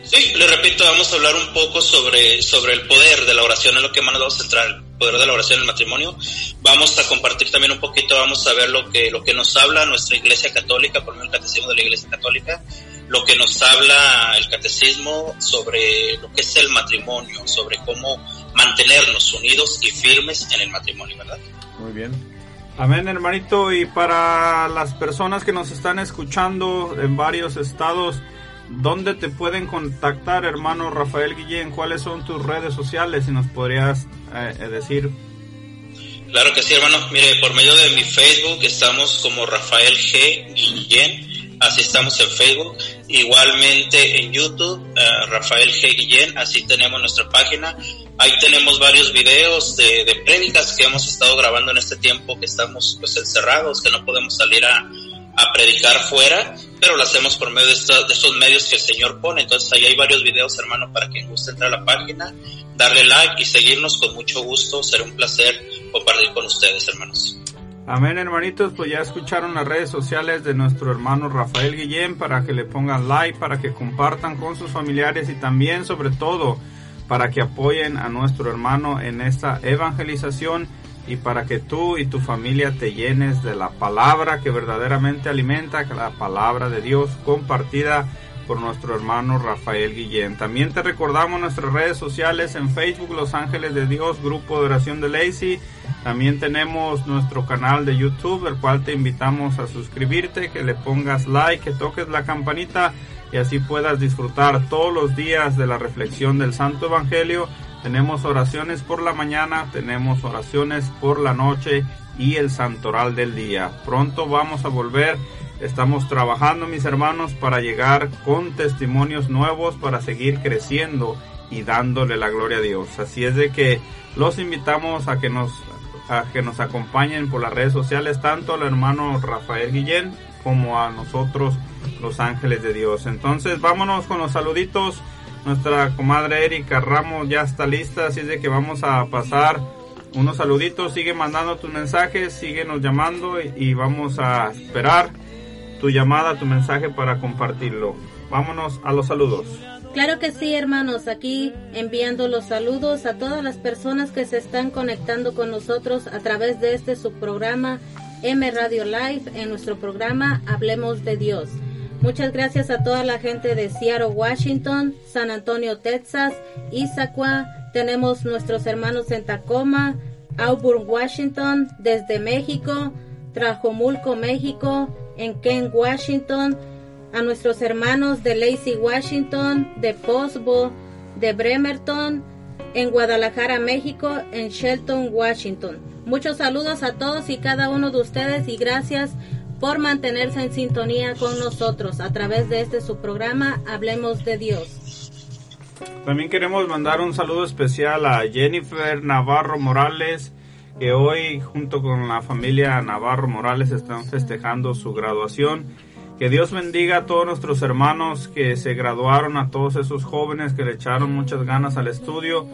Sí, le repito, vamos a hablar un poco sobre, sobre el poder de la oración, es lo que más nos vamos a centrar, el poder de la oración en el matrimonio. Vamos a compartir también un poquito, vamos a ver lo que, lo que nos habla nuestra iglesia católica, por medio del catecismo de la iglesia católica, lo que nos habla el catecismo sobre lo que es el matrimonio, sobre cómo mantenernos unidos y firmes en el matrimonio, ¿verdad? Muy bien. Amén, hermanito. Y para las personas que nos están escuchando en varios estados, ¿dónde te pueden contactar, hermano Rafael Guillén? ¿Cuáles son tus redes sociales? Si nos podrías eh, decir. Claro que sí, hermano. Mire, por medio de mi Facebook estamos como Rafael G. Guillén. Así estamos en Facebook. Igualmente en YouTube, uh, Rafael G. Guillén. Así tenemos nuestra página. Ahí tenemos varios videos de, de prédicas que hemos estado grabando en este tiempo que estamos pues encerrados, que no podemos salir a, predicar fuera, pero lo hacemos por medio de estos medios que el Señor pone. Entonces ahí hay varios videos, hermano, para quien guste entrar a la página, darle like y seguirnos con mucho gusto. Será un placer compartir con ustedes, hermanos. Amén, hermanitos. Pues ya escucharon las redes sociales de nuestro hermano Rafael Guillén para que le pongan like, para que compartan con sus familiares y también, sobre todo, para que apoyen a nuestro hermano en esta evangelización y para que tú y tu familia te llenes de la palabra que verdaderamente alimenta, la palabra de Dios compartida por nuestro hermano Rafael Guillén. También te recordamos nuestras redes sociales en Facebook Los Ángeles de Dios, Grupo de Oración de Lacey. También tenemos nuestro canal de YouTube, el cual te invitamos a suscribirte, que le pongas like, que toques la campanita y así puedas disfrutar todos los días de la reflexión del Santo Evangelio. Tenemos oraciones por la mañana, tenemos oraciones por la noche y el santoral del día. Pronto vamos a volver. Estamos trabajando, mis hermanos, para llegar con testimonios nuevos, para seguir creciendo y dándole la gloria a Dios. Así es de que los invitamos a que nos, a que nos acompañen por las redes sociales, tanto al hermano Rafael Guillén como a nosotros los ángeles de Dios. Entonces vámonos con los saluditos. Nuestra comadre Erika Ramos ya está lista, así es de que vamos a pasar unos saluditos. Sigue mandando tus mensajes, síguenos llamando y, y vamos a esperar tu llamada, tu mensaje para compartirlo. Vámonos a los saludos. Claro que sí, hermanos, aquí enviando los saludos a todas las personas que se están conectando con nosotros a través de este subprograma M Radio Live en nuestro programa Hablemos de Dios. Muchas gracias a toda la gente de Seattle, Washington, San Antonio, Texas, Issaquah. Tenemos nuestros hermanos en Tacoma, Auburn, Washington, desde México, Trajomulco, México, en Kent, Washington, a nuestros hermanos de Lacey, Washington, de Posbo, de Bremerton, en Guadalajara, México, en Shelton, Washington. Muchos saludos a todos y cada uno de ustedes y gracias por mantenerse en sintonía con nosotros a través de este su programa Hablemos de Dios. También queremos mandar un saludo especial a Jennifer Navarro Morales, que hoy junto con la familia Navarro Morales están festejando su graduación. Que Dios bendiga a todos nuestros hermanos que se graduaron, a todos esos jóvenes que le echaron muchas ganas al estudio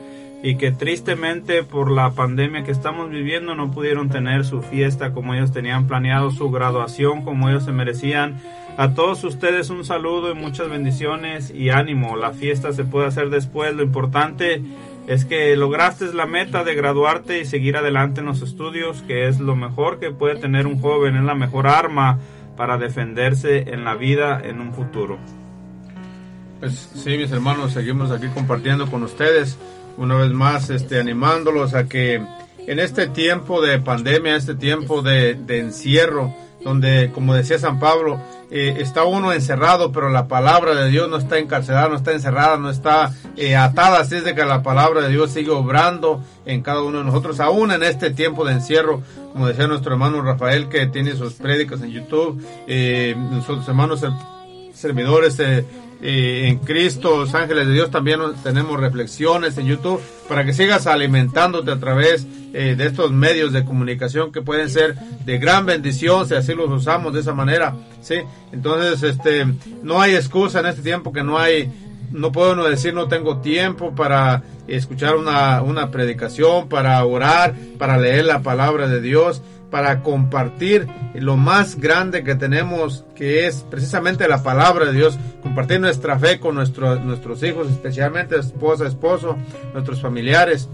y que tristemente por la pandemia que estamos viviendo no pudieron tener su fiesta como ellos tenían planeado, su graduación como ellos se merecían. A todos ustedes un saludo y muchas bendiciones y ánimo. La fiesta se puede hacer después. Lo importante es que lograste la meta de graduarte y seguir adelante en los estudios, que es lo mejor que puede tener un joven, es la mejor arma para defenderse en la vida en un futuro. Pues sí, mis hermanos, seguimos aquí compartiendo con ustedes una vez más este, animándolos a que en este tiempo de pandemia, este tiempo de, encierro, donde, como decía San Pablo, eh, está uno encerrado, pero la palabra de Dios no está encarcelada, no está encerrada, no está eh, atada, así es de que la palabra de Dios sigue obrando en cada uno de nosotros, aún en este tiempo de encierro, como decía nuestro hermano Rafael, que tiene sus prédicas en YouTube, eh, nuestros hermanos servidores eh, en Cristo, los ángeles de Dios, también tenemos reflexiones en YouTube para que sigas alimentándote a través eh, de estos medios de comunicación que pueden ser de gran bendición si así los usamos de esa manera, ¿sí? Entonces, este, no hay excusa en este tiempo que no hay, no puedo decir no tengo tiempo para escuchar una, una predicación, para orar, para leer la palabra de Dios para compartir lo más grande que tenemos, que es precisamente la palabra de Dios, compartir nuestra fe con nuestro, nuestros hijos, especialmente esposa, esposo, nuestros familiares.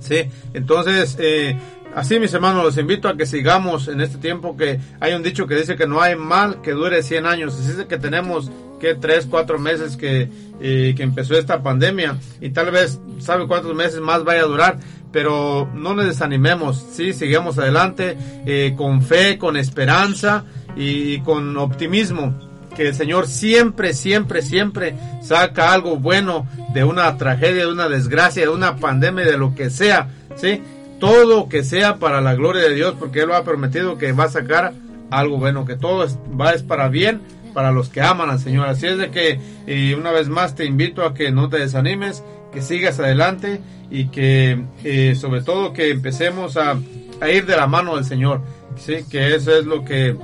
Sí, entonces, eh, así mis hermanos, los invito a que sigamos en este tiempo que hay un dicho que dice que no hay mal que dure 100 años, así que tenemos que 3, 4 meses que, eh, que empezó esta pandemia. Y tal vez sabe cuántos meses más vaya a durar, pero no nos desanimemos, sí, sigamos adelante eh, con fe, con esperanza y, con optimismo, que el Señor siempre, siempre, siempre saca algo bueno de una tragedia, de una desgracia, de una pandemia, de lo que sea, sí, todo que sea para la gloria de Dios, porque Él lo ha prometido que va a sacar algo bueno, que todo va es para bien para los que aman al Señor. Así es de que y una vez más te invito a que no te desanimes, que sigas adelante y que eh, sobre todo que empecemos a, a, ir de la mano del Señor, ¿sí? que eso es lo que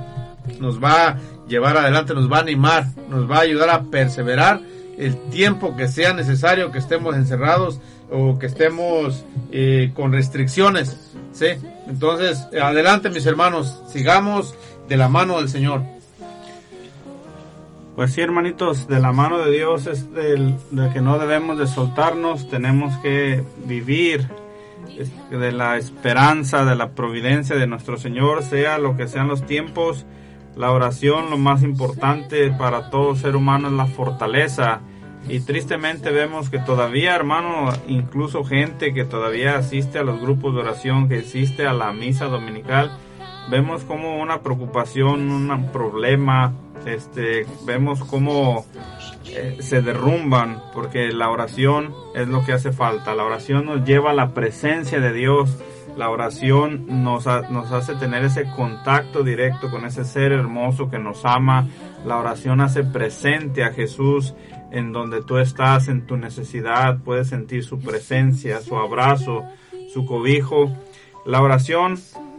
nos va a llevar adelante, nos va a animar, nos va a ayudar a perseverar el tiempo que sea necesario que estemos encerrados o que estemos eh, con restricciones. ¿sí? Entonces, adelante mis hermanos, sigamos de la mano del Señor. Pues sí, hermanitos, de la mano de Dios es de que no debemos de soltarnos, tenemos que vivir de la esperanza, de la providencia de nuestro Señor, sea lo que sean los tiempos. La oración, lo más importante para todo ser humano es la fortaleza. Y tristemente vemos que todavía, hermano, incluso gente que todavía asiste a los grupos de oración, que asiste a la misa dominical, vemos como una preocupación, un problema, este, vemos cómo eh, se derrumban porque la oración es lo que hace falta. La oración nos lleva a la presencia de Dios. La oración nos, nos hace tener ese contacto directo con ese ser hermoso que nos ama. La oración hace presente a Jesús en donde tú estás, en tu necesidad. Puedes sentir su presencia, su abrazo, su cobijo. La oración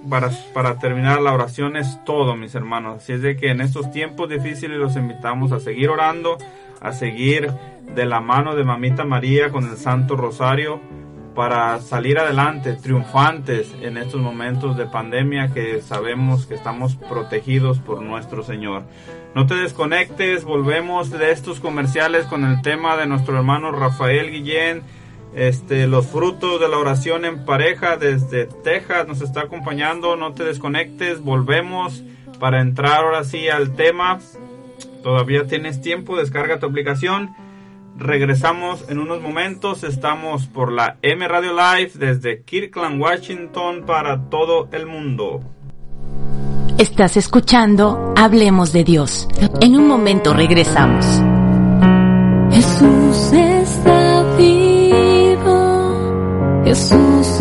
para, para terminar, la oración es todo, mis hermanos. Así es de que en estos tiempos difíciles los invitamos a seguir orando, a seguir de la mano de Mamita María con el Santo Rosario para salir adelante, triunfantes en estos momentos de pandemia que sabemos que estamos protegidos por nuestro Señor. No te desconectes, volvemos de estos comerciales con el tema de nuestro hermano Rafael Guillén este, los frutos de la oración en pareja desde Texas nos está acompañando. No te desconectes, volvemos para entrar ahora sí al tema. Todavía tienes tiempo, descarga tu aplicación. Regresamos en unos momentos. Estamos por la M Radio Live desde Kirkland, Washington para todo el mundo. Estás escuchando Hablemos de Dios. En un momento regresamos. Jesús está. Jesús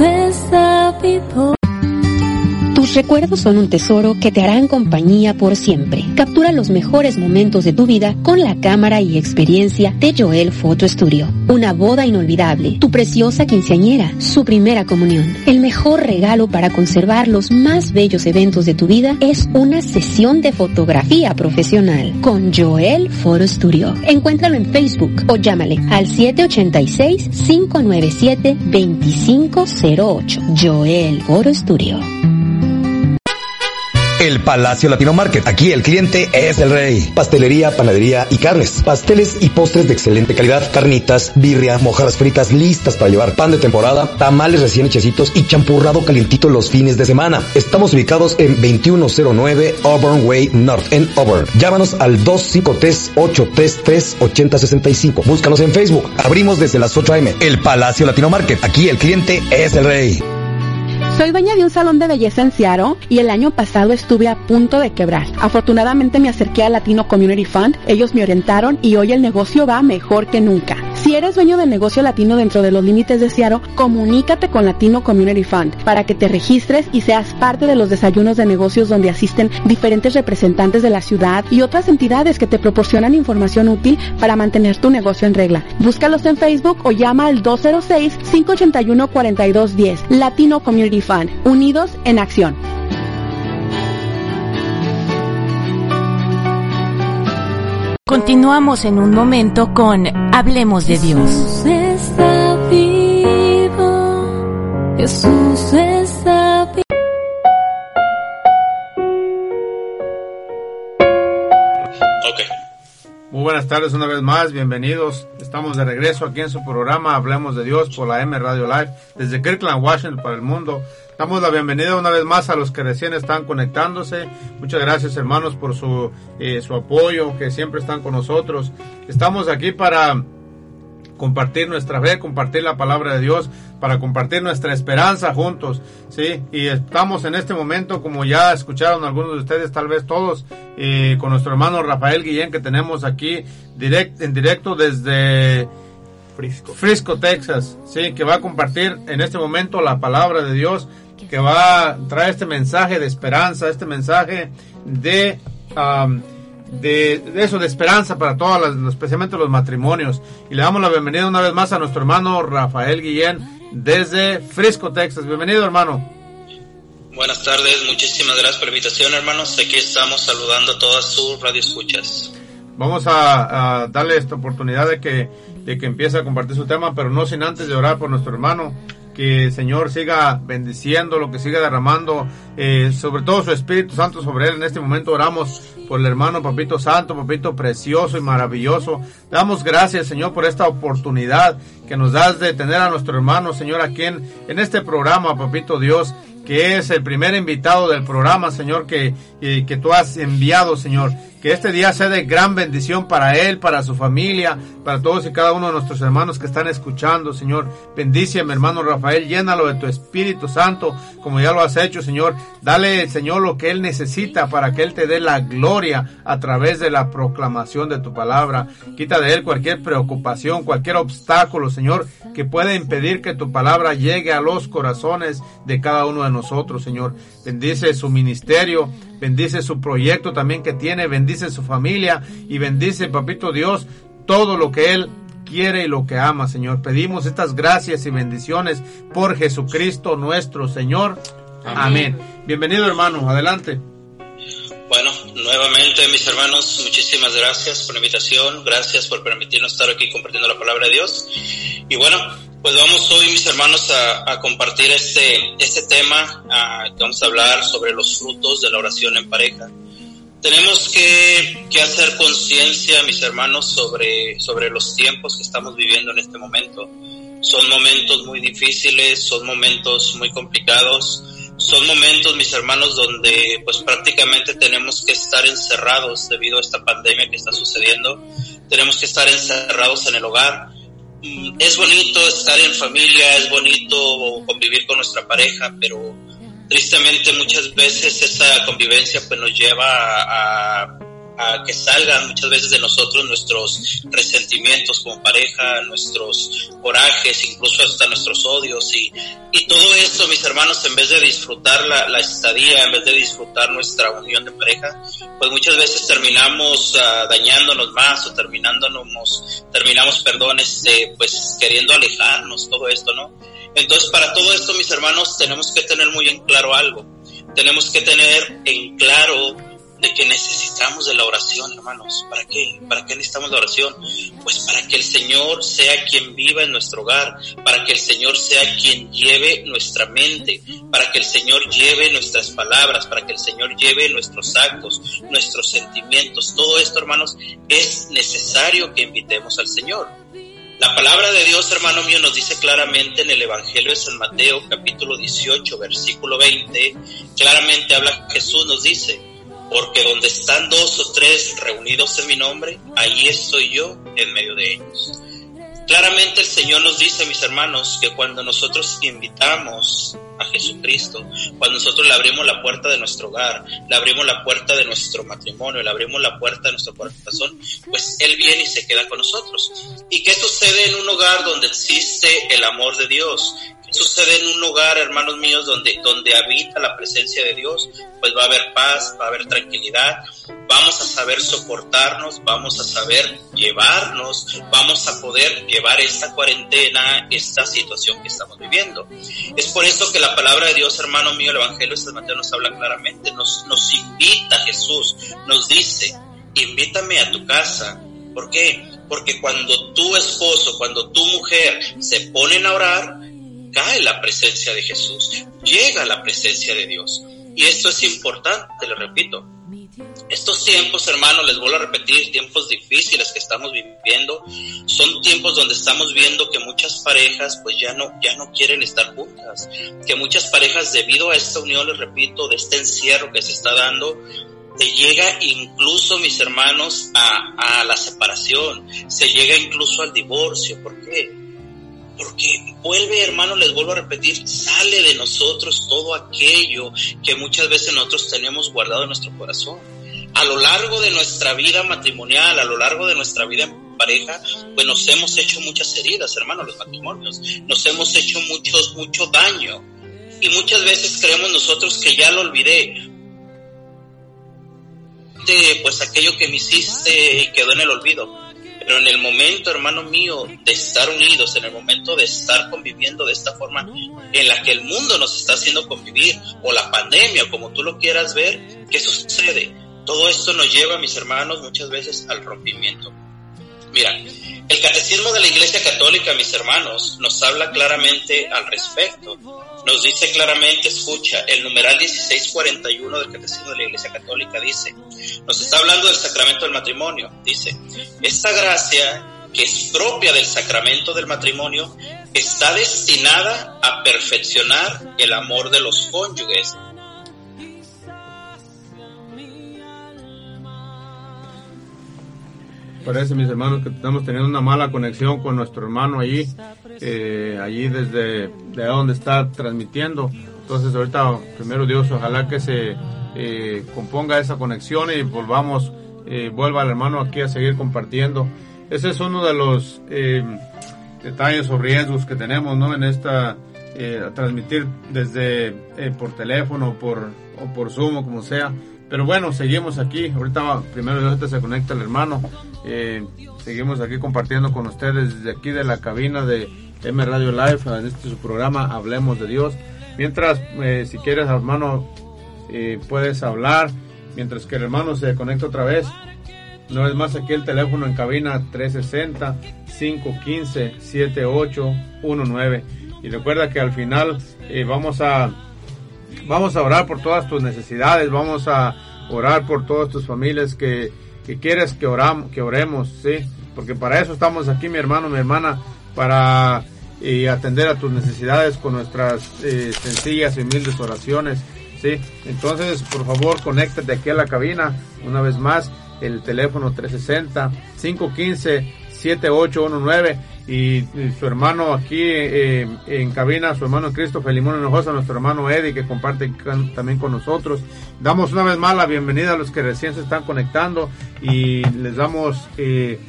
vivo. Tus recuerdos son un tesoro que te harán compañía por siempre. Captura los mejores momentos de tu vida con la cámara y experiencia de Joel Photo Studio. Una boda inolvidable, tu preciosa quinceañera, su primera comunión. El mejor regalo para conservar los más bellos eventos de tu vida es una sesión de fotografía profesional con Joel Photo Studio. Encuéntralo en Facebook o llámale al 786-597-2508. Joel Photo Studio. El Palacio Latino Market. Aquí el cliente es el rey. Pastelería, panadería y carnes. Pasteles y postres de excelente calidad. Carnitas, birria, mojadas fritas listas para llevar. Pan de temporada, tamales recién hechecitos y champurrado calientito los fines de semana. Estamos ubicados en 2109 Auburn Way North en Auburn. Llámanos al 253-833-8065. Búscanos en Facebook. Abrimos desde las 8 a.m. El Palacio Latino Market. Aquí el cliente es el rey. Soy dueña de un salón de belleza en Seattle y el año pasado estuve a punto de quebrar. Afortunadamente me acerqué al Latino Community Fund, ellos me orientaron y hoy el negocio va mejor que nunca. Si eres dueño del negocio latino dentro de los límites de Seattle, comunícate con Latino Community Fund para que te registres y seas parte de los desayunos de negocios donde asisten diferentes representantes de la ciudad y otras entidades que te proporcionan información útil para mantener tu negocio en regla. Búscalos en Facebook o llama al 206-581-4210. Latino Community Fund, unidos en acción. Continuamos en un momento con Hablemos de Dios. Jesús está vivo. Jesús está Muy buenas tardes una vez más, bienvenidos. Estamos de regreso aquí en su programa Hablemos de Dios por la M Radio Live desde Kirkland, Washington para el mundo. Damos la bienvenida una vez más a los que recién están conectándose. Muchas gracias hermanos por su, eh, su apoyo, que siempre están con nosotros. Estamos aquí para compartir nuestra fe, compartir la palabra de Dios, para compartir nuestra esperanza juntos, ¿sí? Y estamos en este momento, como ya escucharon algunos de ustedes, tal vez todos, eh, con nuestro hermano Rafael Guillén, que tenemos aquí direct, en directo desde Frisco. Frisco, Texas, ¿sí? Que va a compartir en este momento la palabra de Dios, que va a traer este mensaje de esperanza, este mensaje de... um, de, de eso, de esperanza para todas las, especialmente los matrimonios. Y le damos la bienvenida una vez más a nuestro hermano Rafael Guillén desde Frisco, Texas. Bienvenido, hermano. Buenas tardes, muchísimas gracias por la invitación, hermanos. Aquí estamos saludando a todas sus radioescuchas. Vamos a, a darle esta oportunidad de que, de que empiece a compartir su tema, pero no sin antes de orar por nuestro hermano. Que el Señor siga bendiciendo, lo que siga derramando, eh, sobre todo su Espíritu Santo sobre él. En este momento oramos por el hermano Papito Santo, Papito precioso y maravilloso. Damos gracias, Señor, por esta oportunidad que nos das de tener a nuestro hermano, Señor, aquí en, en este programa, Papito Dios, que es el primer invitado del programa, Señor, que, eh, que tú has enviado, Señor. Que este día sea de gran bendición para él, para su familia, para todos y cada uno de nuestros hermanos que están escuchando, Señor. Bendice a mi hermano Rafael, llénalo de tu Espíritu Santo, como ya lo has hecho, Señor. Dale, Señor, lo que él necesita para que él te dé la gloria a través de la proclamación de tu palabra. Quita de él cualquier preocupación, cualquier obstáculo, Señor, que pueda impedir que tu palabra llegue a los corazones de cada uno de nosotros, Señor. Bendice su ministerio, bendice su proyecto también que tiene, bendice su familia y bendice, papito Dios, todo lo que él quiere y lo que ama, Señor. Pedimos estas gracias y bendiciones por Jesucristo nuestro Señor. Amén. Bienvenido, hermano. Adelante. Bueno, nuevamente mis hermanos, muchísimas gracias por la invitación, gracias por permitirnos estar aquí compartiendo la palabra de Dios. Y bueno, pues vamos hoy mis hermanos a, a compartir este, este tema, a, que vamos a hablar sobre los frutos de la oración en pareja. Tenemos que, que hacer conciencia, mis hermanos, sobre, sobre los tiempos que estamos viviendo en este momento. Son momentos muy difíciles, son momentos muy complicados, son momentos, mis hermanos, donde pues prácticamente tenemos que estar encerrados debido a esta pandemia que está sucediendo. tenemos que estar encerrados en el hogar. Mm, Es bonito estar en familia, es bonito convivir con nuestra pareja, pero tristemente muchas veces esa convivencia pues nos lleva a- a que salgan muchas veces de nosotros nuestros resentimientos como pareja, nuestros corajes, incluso hasta nuestros odios y, y todo esto, mis hermanos, en vez de disfrutar la, la estadía, en vez de disfrutar nuestra unión de pareja, pues muchas veces terminamos ah, dañándonos más o terminándonos, terminamos, perdón, este, pues queriendo alejarnos, todo esto, ¿no? Entonces, para todo esto, mis hermanos, tenemos que tener muy en claro algo. Tenemos que tener en claro de que necesitamos de la oración, hermanos. ¿Para qué? ¿Para qué necesitamos la oración? Pues para que el Señor sea quien viva en nuestro hogar, para que el Señor sea quien lleve nuestra mente, para que el Señor lleve nuestras palabras, para que el Señor lleve nuestros actos, nuestros sentimientos. Todo esto, hermanos, es necesario que invitemos al Señor. La palabra de Dios, hermano mío, nos dice claramente en el Evangelio de San Mateo, capítulo 18, versículo 20, claramente habla Jesús, nos dice, porque donde están dos o tres reunidos en mi nombre, ahí estoy yo en medio de ellos. Claramente el Señor nos dice, mis hermanos, que cuando nosotros invitamos a Jesucristo, cuando nosotros le abrimos la puerta de nuestro hogar, le abrimos la puerta de nuestro matrimonio, le abrimos la puerta de nuestro corazón, pues Él viene y se queda con nosotros. ¿Y qué sucede en un hogar donde existe el amor de Dios? ¿Qué sucede en un hogar, hermanos míos, donde, donde habita la presencia de Dios? Pues va a haber paz, va a haber tranquilidad, vamos a saber soportarnos, vamos a saber llevarnos, vamos a poder llevar esta cuarentena, esta situación que estamos viviendo. Es por eso que la palabra de Dios, hermano mío, el Evangelio de San Mateo nos habla claramente, nos, nos invita Jesús, nos dice, invítame a tu casa. ¿Por qué? Porque cuando tu esposo, cuando tu mujer se ponen a orar, cae la presencia de Jesús, llega la presencia de Dios. Y esto es importante, le repito. Estos tiempos, hermanos, les vuelvo a repetir, tiempos difíciles que estamos viviendo, son tiempos donde estamos viendo que muchas parejas pues ya no, ya no quieren estar juntas, que muchas parejas debido a esta unión, les repito, de este encierro que se está dando, se llega incluso, mis hermanos, a, a la separación, se llega incluso al divorcio. ¿Por qué? Porque vuelve, hermano, les vuelvo a repetir, sale de nosotros todo aquello que muchas veces nosotros tenemos guardado en nuestro corazón. A lo largo de nuestra vida matrimonial, a lo largo de nuestra vida en pareja, pues nos hemos hecho muchas heridas, hermano, los matrimonios. Nos hemos hecho muchos, mucho daño. Y muchas veces creemos nosotros que ya lo olvidé. Pues aquello que me hiciste quedó en el olvido pero en el momento, hermano mío, de estar unidos, en el momento de estar conviviendo de esta forma en la que el mundo nos está haciendo convivir, o la pandemia, como tú lo quieras ver, ¿qué sucede? Todo esto nos lleva, mis hermanos, muchas veces al rompimiento. Mira, el catecismo de la Iglesia Católica, mis hermanos, nos habla claramente al respecto. Nos dice claramente, escucha, el numeral 1641 del catecismo de la Iglesia Católica dice, nos está hablando del sacramento del matrimonio. Dice, esta gracia que es propia del sacramento del matrimonio está destinada a perfeccionar el amor de los cónyuges Parece, mis hermanos, que estamos teniendo una mala conexión con nuestro hermano allí, eh, allí desde de donde está transmitiendo. Entonces, ahorita, primero Dios, ojalá que se eh, componga esa conexión y volvamos, eh, vuelva el hermano aquí a seguir compartiendo. Ese es uno de los eh, detalles o riesgos que tenemos, ¿no? En esta, transmitir desde por teléfono por, o por Zoom o como sea. Pero bueno, seguimos aquí. Ahorita primero ahorita se conecta el hermano. Eh, seguimos aquí compartiendo con ustedes desde aquí de la cabina de M Radio Live en este su programa Hablemos de Dios. Mientras, eh, si quieres, hermano, eh, puedes hablar. Mientras que el hermano se conecta otra vez. No es más aquí el teléfono en cabina 360-515-7819. Y recuerda que al final vamos a vamos a orar por todas tus necesidades, vamos a orar por todas tus familias que, que quieres que oramos, que oremos, sí, porque para eso estamos aquí, mi hermano, mi hermana, para eh, atender a tus necesidades con nuestras eh, sencillas y humildes oraciones, sí. Entonces, por favor, conéctate aquí a la cabina una vez más el teléfono 360 515 7819 y, su hermano aquí eh, en cabina, su hermano Cristo Felimón Hinojosa, nuestro hermano Eddie que comparte también con nosotros. Damos una vez más la bienvenida a los que recién se están conectando y les damos eh,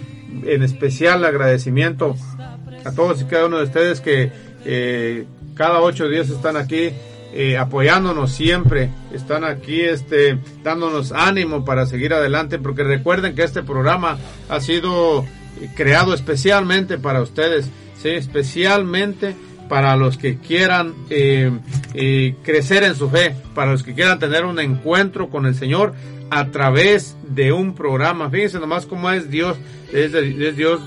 en especial agradecimiento a todos y cada uno de ustedes que eh, cada ocho días están aquí eh, apoyándonos siempre, están aquí este, dándonos ánimo para seguir adelante, porque recuerden que este programa ha sido creado especialmente para ustedes, ¿sí? especialmente para los que quieran eh, eh, crecer en su fe, para los que quieran tener un encuentro con el Señor a través de un programa. Fíjense nomás cómo es Dios, es, es Dios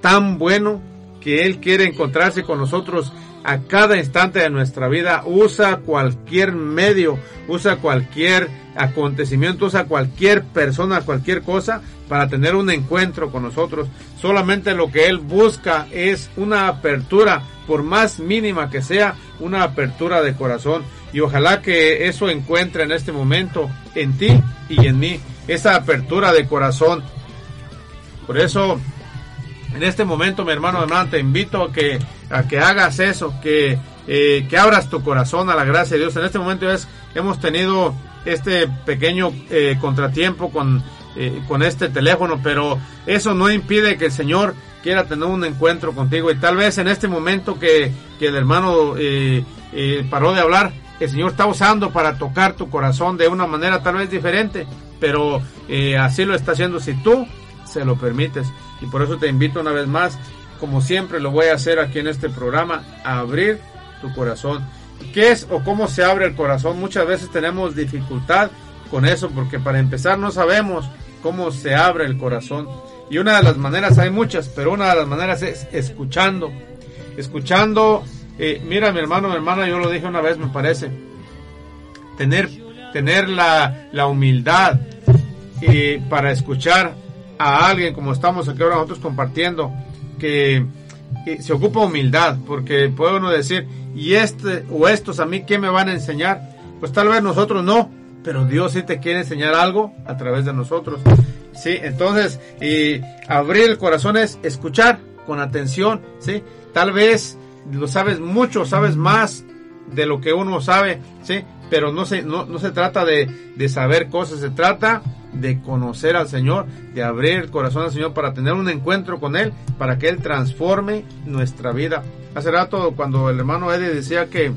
tan bueno que Él quiere encontrarse con nosotros a cada instante de nuestra vida. Usa cualquier medio, usa cualquier acontecimiento, usa cualquier persona, cualquier cosa para tener un encuentro con nosotros. Solamente lo que Él busca es una apertura, por más mínima que sea, una apertura de corazón. Y ojalá que eso encuentre en este momento en ti y en mí, esa apertura de corazón. Por eso en este momento, mi hermano, hermana, te invito a que, que hagas eso, que, eh, que abras tu corazón a la gracia de Dios. En este momento es, hemos tenido este pequeño eh, contratiempo con, eh, con este teléfono, pero eso no impide que el Señor quiera tener un encuentro contigo. Y tal vez en este momento que, que el hermano eh, paró de hablar, el Señor está usando para tocar tu corazón de una manera tal vez diferente, pero así lo está haciendo si tú se lo permites. Y por eso te invito una vez más, como siempre lo voy a hacer aquí en este programa, a abrir tu corazón. ¿Qué es o cómo se abre el corazón? Muchas veces tenemos dificultad con eso porque para empezar no sabemos cómo se abre el corazón. Y una de las maneras, hay muchas, pero una de las maneras es escuchando. Escuchando, eh, mira mi hermano, mi hermana, yo lo dije una vez me parece, tener, tener la, la humildad eh, para escuchar a alguien como estamos aquí ahora nosotros compartiendo, que, se ocupa humildad, porque puede uno decir, y este o estos a mí, ¿qué me van a enseñar? Pues tal vez nosotros no, pero Dios sí te quiere enseñar algo a través de nosotros. Sí, entonces, y abrir el corazón es escuchar con atención, sí. Tal vez lo sabes mucho, sabes más de lo que uno sabe, sí, pero no se, no, no se trata de, de saber cosas, se trata de conocer al Señor, de abrir el corazón al Señor para tener un encuentro con Él, para que Él transforme nuestra vida. Hace rato cuando el hermano Eddie decía que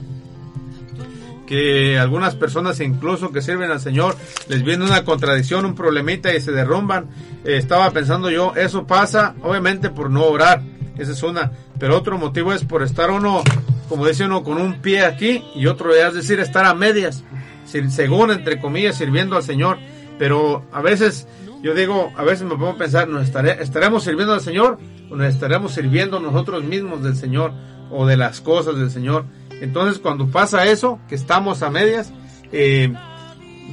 que algunas personas incluso que sirven al Señor les viene una contradicción, un problemita y se derrumban. Eh, estaba pensando yo, eso pasa obviamente por no orar, esa es una, pero otro motivo es por estar uno, como dice uno, con un pie aquí y otro es decir, estar a medias, según entre comillas, sirviendo al Señor. Pero a veces, yo digo, a veces me pongo a pensar, ¿nos estaré- estaremos sirviendo al Señor o nos estaremos sirviendo nosotros mismos del Señor o de las cosas del Señor? Entonces, cuando pasa eso, que estamos a medias, eh,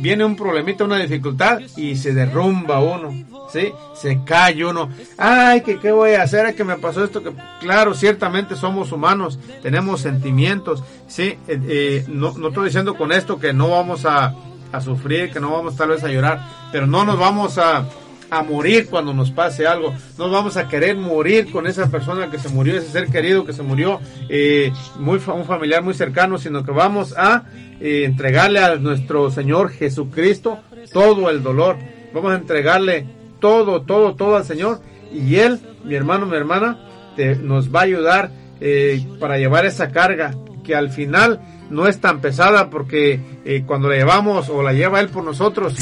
viene un problemita, una dificultad y se derrumba uno, ¿sí? Se cae uno. Ay, que qué voy a hacer, que me pasó esto, que claro, ciertamente somos humanos, tenemos sentimientos, ¿sí? Eh, eh, no, no estoy diciendo con esto que no vamos a, a sufrir, que no vamos tal vez a llorar, pero no nos vamos a, a morir cuando nos pase algo. No vamos a querer morir con esa persona que se murió, ese ser querido que se murió, eh, muy un familiar muy cercano, sino que vamos a entregarle a nuestro Señor Jesucristo todo el dolor. Vamos a entregarle todo, todo, todo al Señor y Él, mi hermano, mi hermana, te- nos va a ayudar eh, para llevar esa carga que al final no es tan pesada porque eh, cuando la llevamos o la lleva Él por nosotros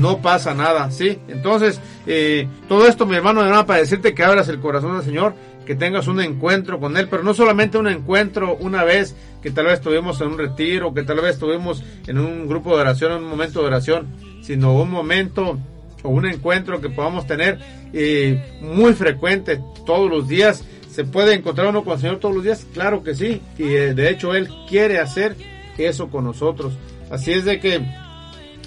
no pasa nada, ¿sí? Entonces, eh, todo esto, mi hermano, hermana, para decirte que abras el corazón del Señor, que tengas un encuentro con Él, pero no solamente un encuentro una vez que tal vez estuvimos en un retiro, que tal vez estuvimos en un grupo de oración, en un momento de oración, sino un momento o un encuentro que podamos tener eh, muy frecuente todos los días. ¿Se puede encontrar uno con el Señor todos los días? Claro que sí. Y eh, de hecho Él quiere hacer eso con nosotros. Así es de que,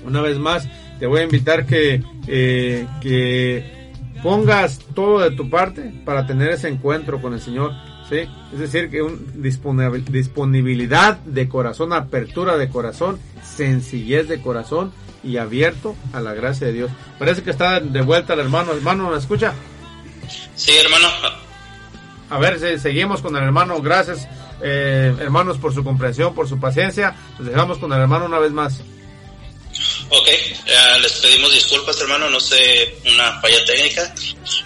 una vez más, te voy a invitar que, eh, que pongas todo de tu parte para tener ese encuentro con el Señor. ¿Sí? Es decir, que un disponibilidad de corazón, apertura de corazón, sencillez de corazón y abierto a la gracia de Dios. Parece que está de vuelta el hermano. Hermano, ¿me escucha? Sí, hermano. A ver, si seguimos con el hermano. Gracias, eh, hermanos, por su comprensión, por su paciencia. Nos dejamos con el hermano una vez más. Ok, eh, les pedimos disculpas, hermano, no sé, una falla técnica.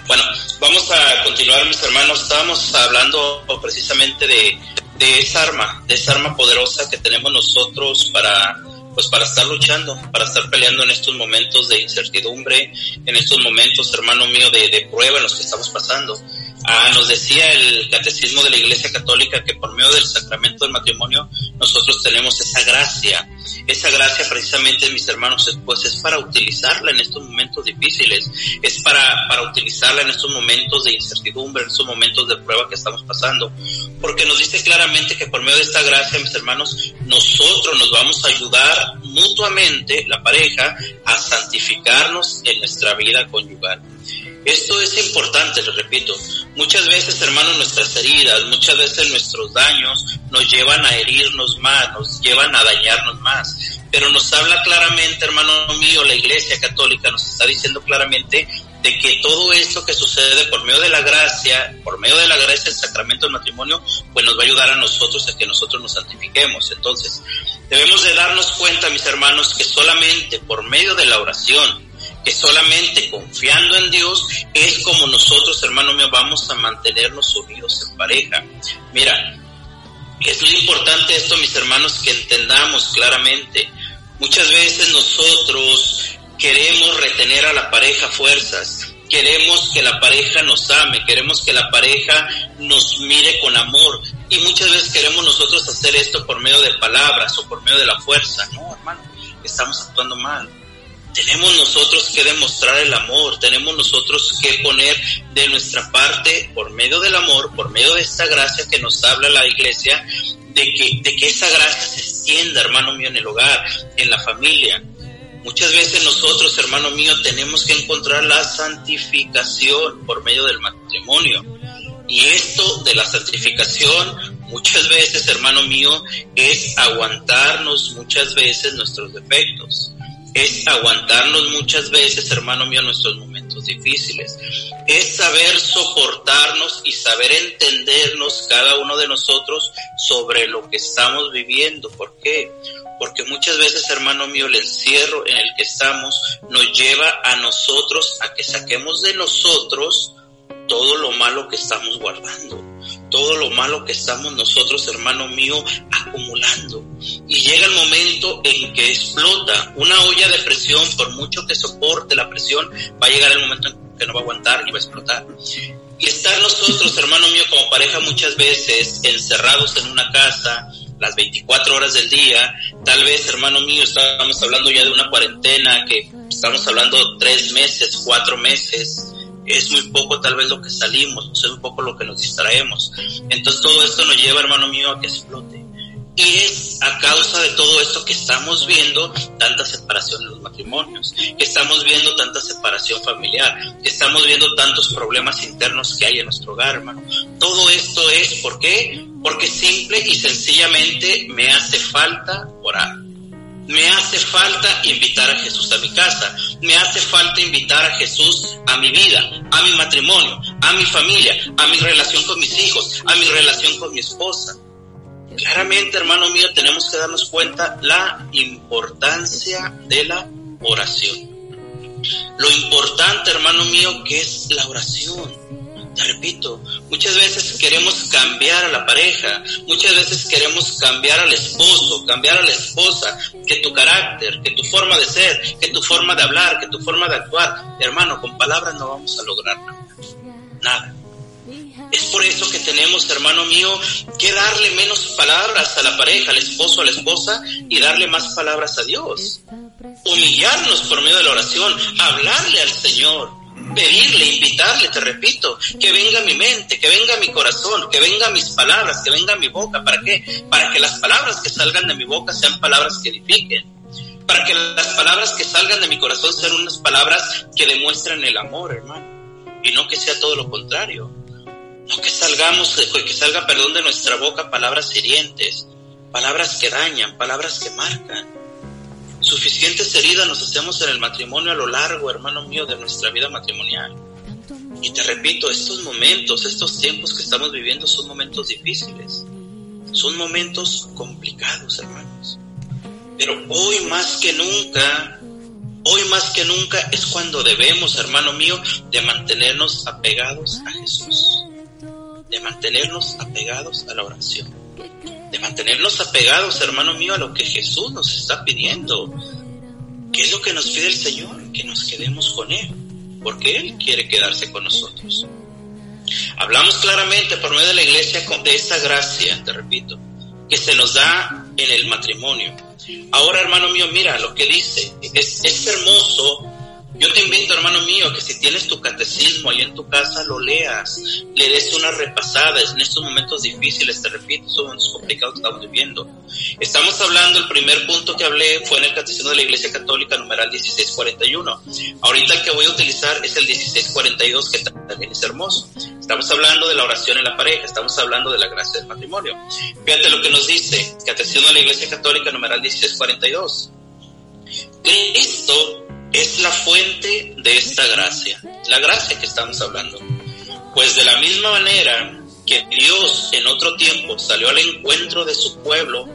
Bueno, vamos a continuar, mis hermanos. Estábamos hablando precisamente de, de esa arma, de esa arma poderosa que tenemos nosotros para pues para estar luchando, para estar peleando en estos momentos de incertidumbre, en estos momentos, hermano mío, de, de prueba en los que estamos pasando. Ah, nos decía el catecismo de la Iglesia Católica que por medio del sacramento del matrimonio nosotros tenemos esa gracia. Esa gracia precisamente, mis hermanos, pues es para utilizarla en estos momentos difíciles, es para, para utilizarla en estos momentos de incertidumbre, en estos momentos de prueba que estamos pasando. Porque nos dice claramente que por medio de esta gracia, mis hermanos, nosotros nos vamos a ayudar mutuamente, la pareja, a santificarnos en nuestra vida conyugal. Esto es importante, les repito. Muchas veces, hermanos, nuestras heridas, muchas veces nuestros daños nos llevan a herirnos más, nos llevan a dañarnos más. Pero nos habla claramente, hermano mío, la Iglesia Católica nos está diciendo claramente de que todo esto que sucede por medio de la gracia, por medio de la gracia del sacramento del matrimonio, pues nos va a ayudar a nosotros a que nosotros nos santifiquemos. Entonces, debemos de darnos cuenta, mis hermanos, que solamente por medio de la oración, que solamente confiando en Dios es como nosotros, hermano mío, vamos a mantenernos unidos en pareja. Mira, es muy importante esto, mis hermanos, que entendamos claramente. Muchas veces nosotros queremos retener a la pareja fuerzas, queremos que la pareja nos ame, queremos que la pareja nos mire con amor y muchas veces queremos nosotros hacer esto por medio de palabras o por medio de la fuerza. No, hermano, estamos actuando mal tenemos nosotros que demostrar el amor, tenemos nosotros que poner de nuestra parte, por medio del amor, por medio de esta gracia que nos habla la iglesia, de que, de que esa gracia se extienda, hermano mío, en el hogar, en la familia. Muchas veces nosotros, hermano mío, tenemos que encontrar la santificación por medio del matrimonio. Y esto de la santificación, muchas veces, hermano mío, es aguantarnos muchas veces nuestros defectos es aguantarnos muchas veces, hermano mío, nuestros momentos difíciles. Es saber soportarnos y saber entendernos cada uno de nosotros sobre lo que estamos viviendo. ¿Por qué? Porque muchas veces, hermano mío, el encierro en el que estamos nos lleva a nosotros a que saquemos de nosotros todo lo malo que estamos guardando todo lo malo que estamos nosotros, hermano mío, acumulando. Y llega el momento en que explota una olla de presión, por mucho que soporte la presión, va a llegar el momento en que no va a aguantar y va a explotar. Y estar nosotros, hermano mío, como pareja muchas veces encerrados en una casa, las 24 horas del día, tal vez, hermano mío, estamos hablando ya de una cuarentena que estamos hablando tres meses, cuatro meses, es muy poco tal vez lo que salimos, es un poco lo que nos distraemos. Entonces todo esto nos lleva, hermano mío, a que explote. Y es a causa de todo esto que estamos viendo tanta separación en los matrimonios, que estamos viendo tanta separación familiar, que estamos viendo tantos problemas internos que hay en nuestro hogar, hermano. Todo esto es, ¿por qué? Porque simple y sencillamente me hace falta orar me hace falta invitar a Jesús a mi casa, me hace falta invitar a Jesús a mi vida, a mi matrimonio, a mi familia, a mi relación con mis hijos, a mi relación con mi esposa. Claramente, hermano mío, tenemos que darnos cuenta la importancia de la oración. Lo importante, hermano mío, que es la oración repito, muchas veces queremos cambiar a la pareja, muchas veces queremos cambiar al esposo, cambiar a la esposa, que tu carácter, que tu forma de ser, que tu forma de hablar, que tu forma de actuar. Hermano, con palabras no vamos a lograr nada. Nada. Es por eso que tenemos, hermano mío, que darle menos palabras a la pareja, al esposo, a la esposa, y darle más palabras a Dios. Humillarnos por medio de la oración, hablarle al Señor, pedirle, invitarle, te repito, que venga mi mente, que venga mi corazón, que venga mis palabras, que venga mi boca. ¿Para qué? Para que las palabras que salgan de mi boca sean palabras que edifiquen. Para que las palabras que salgan de mi corazón sean unas palabras que demuestren el amor, hermano. Y no que sea todo lo contrario. No que salgamos, que salga, perdón, de nuestra boca palabras hirientes, palabras que dañan, palabras que marcan suficientes heridas nos hacemos en el matrimonio a lo largo, hermano mío, de nuestra vida matrimonial. Y te repito, estos momentos, estos tiempos que estamos viviendo son momentos difíciles, son momentos complicados, hermanos. Pero hoy más que nunca, hoy más que nunca es cuando debemos, hermano mío, de mantenernos apegados a Jesús, de mantenernos apegados a la oración, de mantenernos apegados, hermano mío, a lo que Jesús nos está pidiendo. ¿Qué es lo que nos pide el Señor? Que nos quedemos con Él porque Él quiere quedarse con nosotros. Hablamos claramente por medio de la iglesia de esa gracia, te repito, que se nos da en el matrimonio. Ahora, hermano mío, mira lo que dice. Es, hermoso yo te invito, hermano mío, que si tienes tu catecismo ahí en tu casa, lo leas, le des una repasada en estos momentos difíciles, te repito, estos momentos complicados que estamos viviendo. Estamos hablando, el primer punto que hablé fue en el catecismo de la Iglesia Católica, numeral 1641. Ahorita el que voy a utilizar es el 1642, que también es hermoso. Estamos hablando de la oración en la pareja, estamos hablando de la gracia del matrimonio. Fíjate lo que nos dice, catecismo de la Iglesia Católica, numeral 1642. Cristo es la fuente de esta gracia, la gracia que estamos hablando. Pues de la misma manera que Dios en otro tiempo salió al encuentro de su pueblo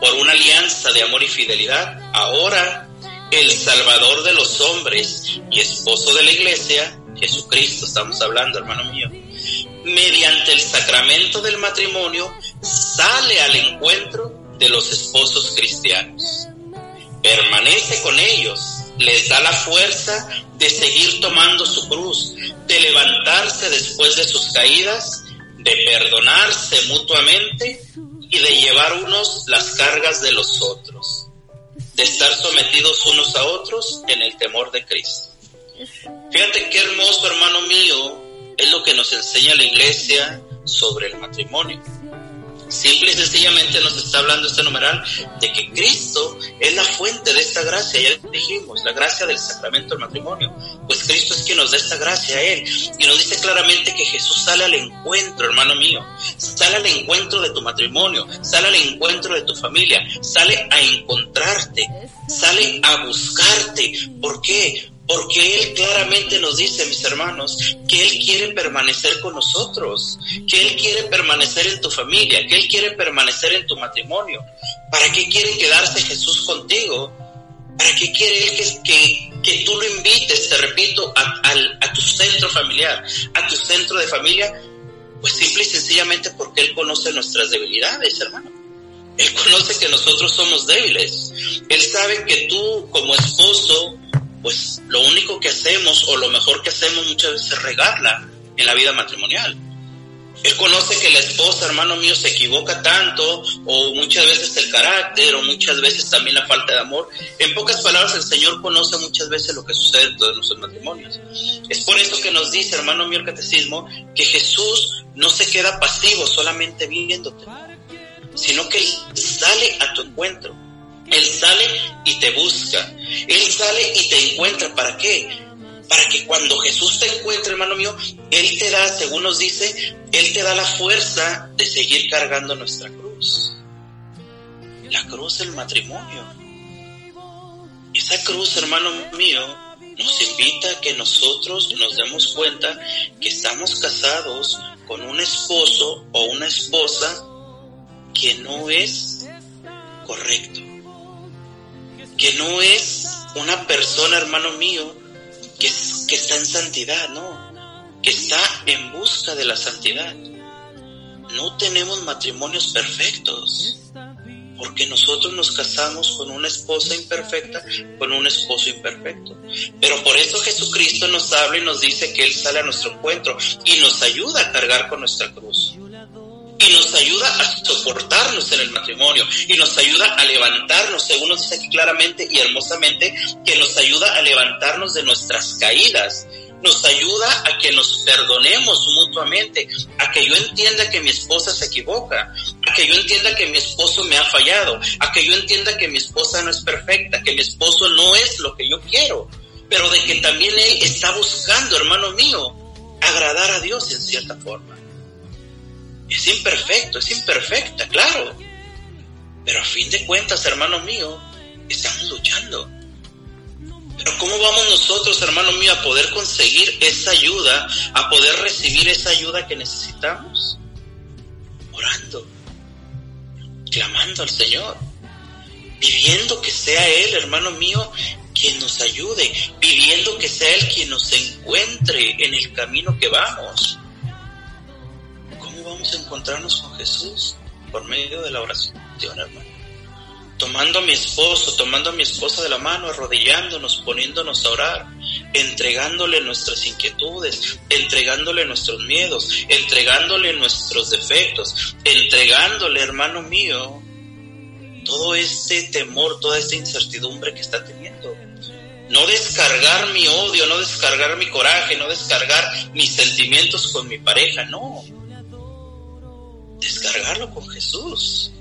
por una alianza de amor y fidelidad, ahora el Salvador de los hombres y esposo de la iglesia, Jesucristo, estamos hablando, hermano mío, mediante el sacramento del matrimonio, sale al encuentro de los esposos cristianos. Permanece con ellos les da la fuerza de seguir tomando su cruz, de levantarse después de sus caídas, de perdonarse mutuamente y de llevar unos las cargas de los otros, de estar sometidos unos a otros en el temor de Cristo. Fíjate qué hermoso, hermano mío, es lo que nos enseña la iglesia sobre el matrimonio. Simple y sencillamente nos está hablando este numeral de que Cristo es la fuente de esta gracia, ya dijimos, la gracia del sacramento del matrimonio. Pues Cristo es quien nos da esta gracia a Él. Y nos dice claramente que Jesús sale al encuentro, hermano mío. Sale al encuentro de tu matrimonio, sale al encuentro de tu familia, sale a encontrarte, sale a buscarte. ¿Por qué? Porque Él claramente nos dice, mis hermanos, que Él quiere permanecer con nosotros, que Él quiere permanecer en tu familia, que Él quiere permanecer en tu matrimonio. ¿Para qué quiere quedarse Jesús contigo? ¿Para qué quiere Él que, que, que tú lo invites, te repito, a, a, a tu centro familiar, a tu centro de familia? Pues simple y sencillamente porque Él conoce nuestras debilidades, hermano. Él conoce que nosotros somos débiles. Él sabe que tú como esposo pues lo único que hacemos o lo mejor que hacemos muchas veces es regarla en la vida matrimonial. Él conoce que la esposa, hermano mío, se equivoca tanto, o muchas veces el carácter, o muchas veces también la falta de amor. En pocas palabras, el Señor conoce muchas veces lo que sucede en todos nuestros matrimonios. Es por eso que nos dice, hermano mío, el catecismo, que Jesús no se queda pasivo solamente viéndote, sino que Él sale a tu encuentro él sale y te busca. Él sale y te encuentra. ¿Para qué? Para que cuando Jesús te encuentre, hermano mío, Él te da, según nos dice, Él te da la fuerza de seguir cargando nuestra cruz. La cruz del matrimonio. Esa cruz, hermano mío, nos invita a que nosotros nos demos cuenta que estamos casados con un esposo o una esposa que no es correcto que no es una persona, hermano mío, que, que está en santidad, no, que está en busca de la santidad. No tenemos matrimonios perfectos, porque nosotros nos casamos con una esposa imperfecta, con un esposo imperfecto. Pero por eso Jesucristo nos habla y nos dice que Él sale a nuestro encuentro y nos ayuda a cargar con nuestra cruz y nos ayuda a soportarnos en el matrimonio y nos ayuda a levantarnos, según nos dice aquí claramente y hermosamente, que nos ayuda a levantarnos de nuestras caídas, nos ayuda a que nos perdonemos mutuamente, a que yo entienda que mi esposa se equivoca, a que yo entienda que mi esposo me ha fallado, a que yo entienda que mi esposa no es perfecta, que mi esposo no es lo que yo quiero, pero de que también él está buscando, hermano mío, agradar a Dios en cierta forma. Es imperfecto, es imperfecta, claro. Pero a fin de cuentas, hermano mío, estamos luchando. Pero ¿cómo vamos nosotros, hermano mío, a poder conseguir esa ayuda, a poder recibir esa ayuda que necesitamos? Orando, clamando al Señor, pidiendo que sea Él, hermano mío, quien nos ayude, pidiendo que sea Él quien nos encuentre en el camino que vamos. ¿Cómo vamos a encontrarnos con Jesús? Por medio de la oración, tomando a mi esposo, tomando a mi esposa de la mano, arrodillándonos, poniéndonos a orar, entregándole nuestras inquietudes, entregándole nuestros miedos, entregándole nuestros defectos, entregándole, hermano mío, todo este temor, toda esta incertidumbre que está teniendo. No descargar mi odio, no descargar mi coraje, no descargar mis sentimientos con mi pareja, no. Descargarlo con Jesús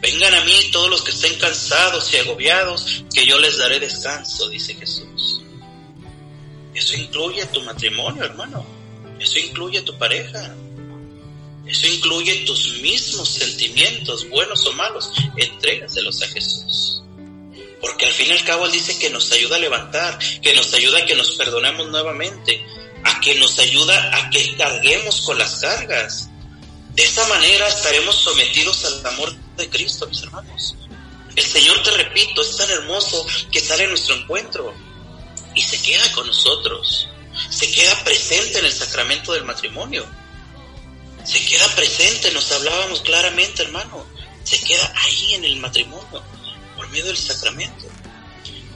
Vengan a mí todos los que estén cansados y agobiados, que yo les daré descanso, dice Jesús. Eso incluye tu matrimonio, hermano. Eso incluye tu pareja. Eso incluye tus mismos sentimientos, buenos o malos. Entrégaselos a Jesús. Porque al fin y al cabo Él dice que nos ayuda a levantar, que nos ayuda a que nos perdonemos nuevamente, a que nos ayuda a que carguemos con las cargas. De esta manera estaremos sometidos al amor de Cristo, mis hermanos. El Señor, te repito, es tan hermoso que sale a nuestro encuentro y se queda con nosotros. Se queda presente en el sacramento del matrimonio. Se queda presente, nos hablábamos claramente, hermano. Se queda ahí en el matrimonio, por medio del sacramento.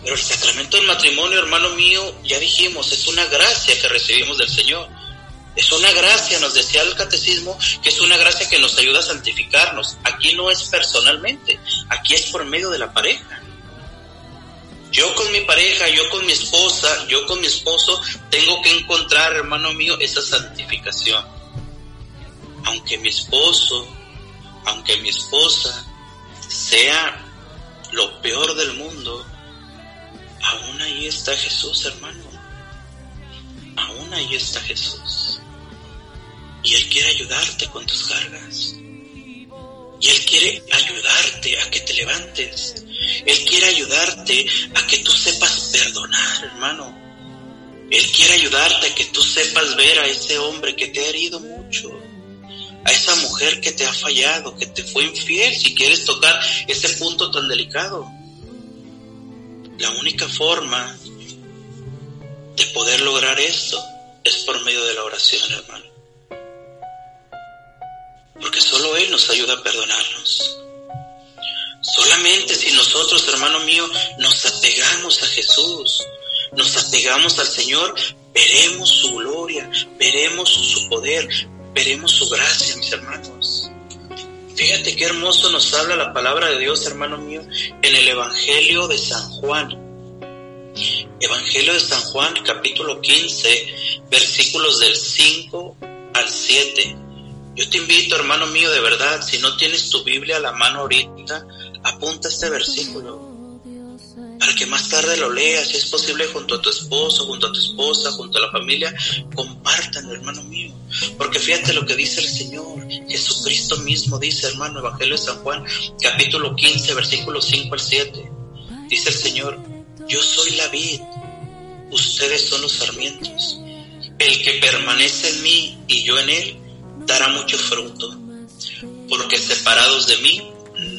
Pero el sacramento del matrimonio, hermano mío, ya dijimos, es una gracia que recibimos del Señor. Es una gracia, nos decía el catecismo, que es una gracia que nos ayuda a santificarnos. Aquí no es personalmente, aquí es por medio de la pareja. Yo con mi pareja, yo con mi esposa, yo con mi esposo, tengo que encontrar, hermano mío, esa santificación. Aunque mi esposo, aunque mi esposa sea lo peor del mundo, aún ahí está Jesús, hermano. Aún ahí está Jesús. Y Él quiere ayudarte con tus cargas. Y Él quiere ayudarte a que te levantes. Él quiere ayudarte a que tú sepas perdonar, hermano. Él quiere ayudarte a que tú sepas ver a ese hombre que te ha herido mucho. A esa mujer que te ha fallado, que te fue infiel, si quieres tocar ese punto tan delicado. La única forma de poder lograr esto es por medio de la oración, hermano. Porque solo Él nos ayuda a perdonarnos. Solamente si nosotros, hermano mío, nos apegamos a Jesús, nos apegamos al Señor, veremos su gloria, veremos su poder, veremos su gracia, mis hermanos. Fíjate qué hermoso nos habla la palabra de Dios, hermano mío, en el Evangelio de San Juan. Evangelio de San Juan, capítulo 15, versículos del 5 al 7. Yo te invito, hermano mío, de verdad, si no tienes tu Biblia a la mano ahorita, apunta este versículo para que más tarde lo leas, si es posible, junto a tu esposo, junto a tu esposa, junto a la familia, compartan, hermano mío. Porque fíjate lo que dice el Señor. Jesucristo mismo dice, hermano, Evangelio de San Juan, capítulo 15, versículos 5 al 7. Dice el Señor, yo soy la vid, ustedes son los sarmientos. El que permanece en mí y yo en él, dará mucho fruto, porque separados de mí,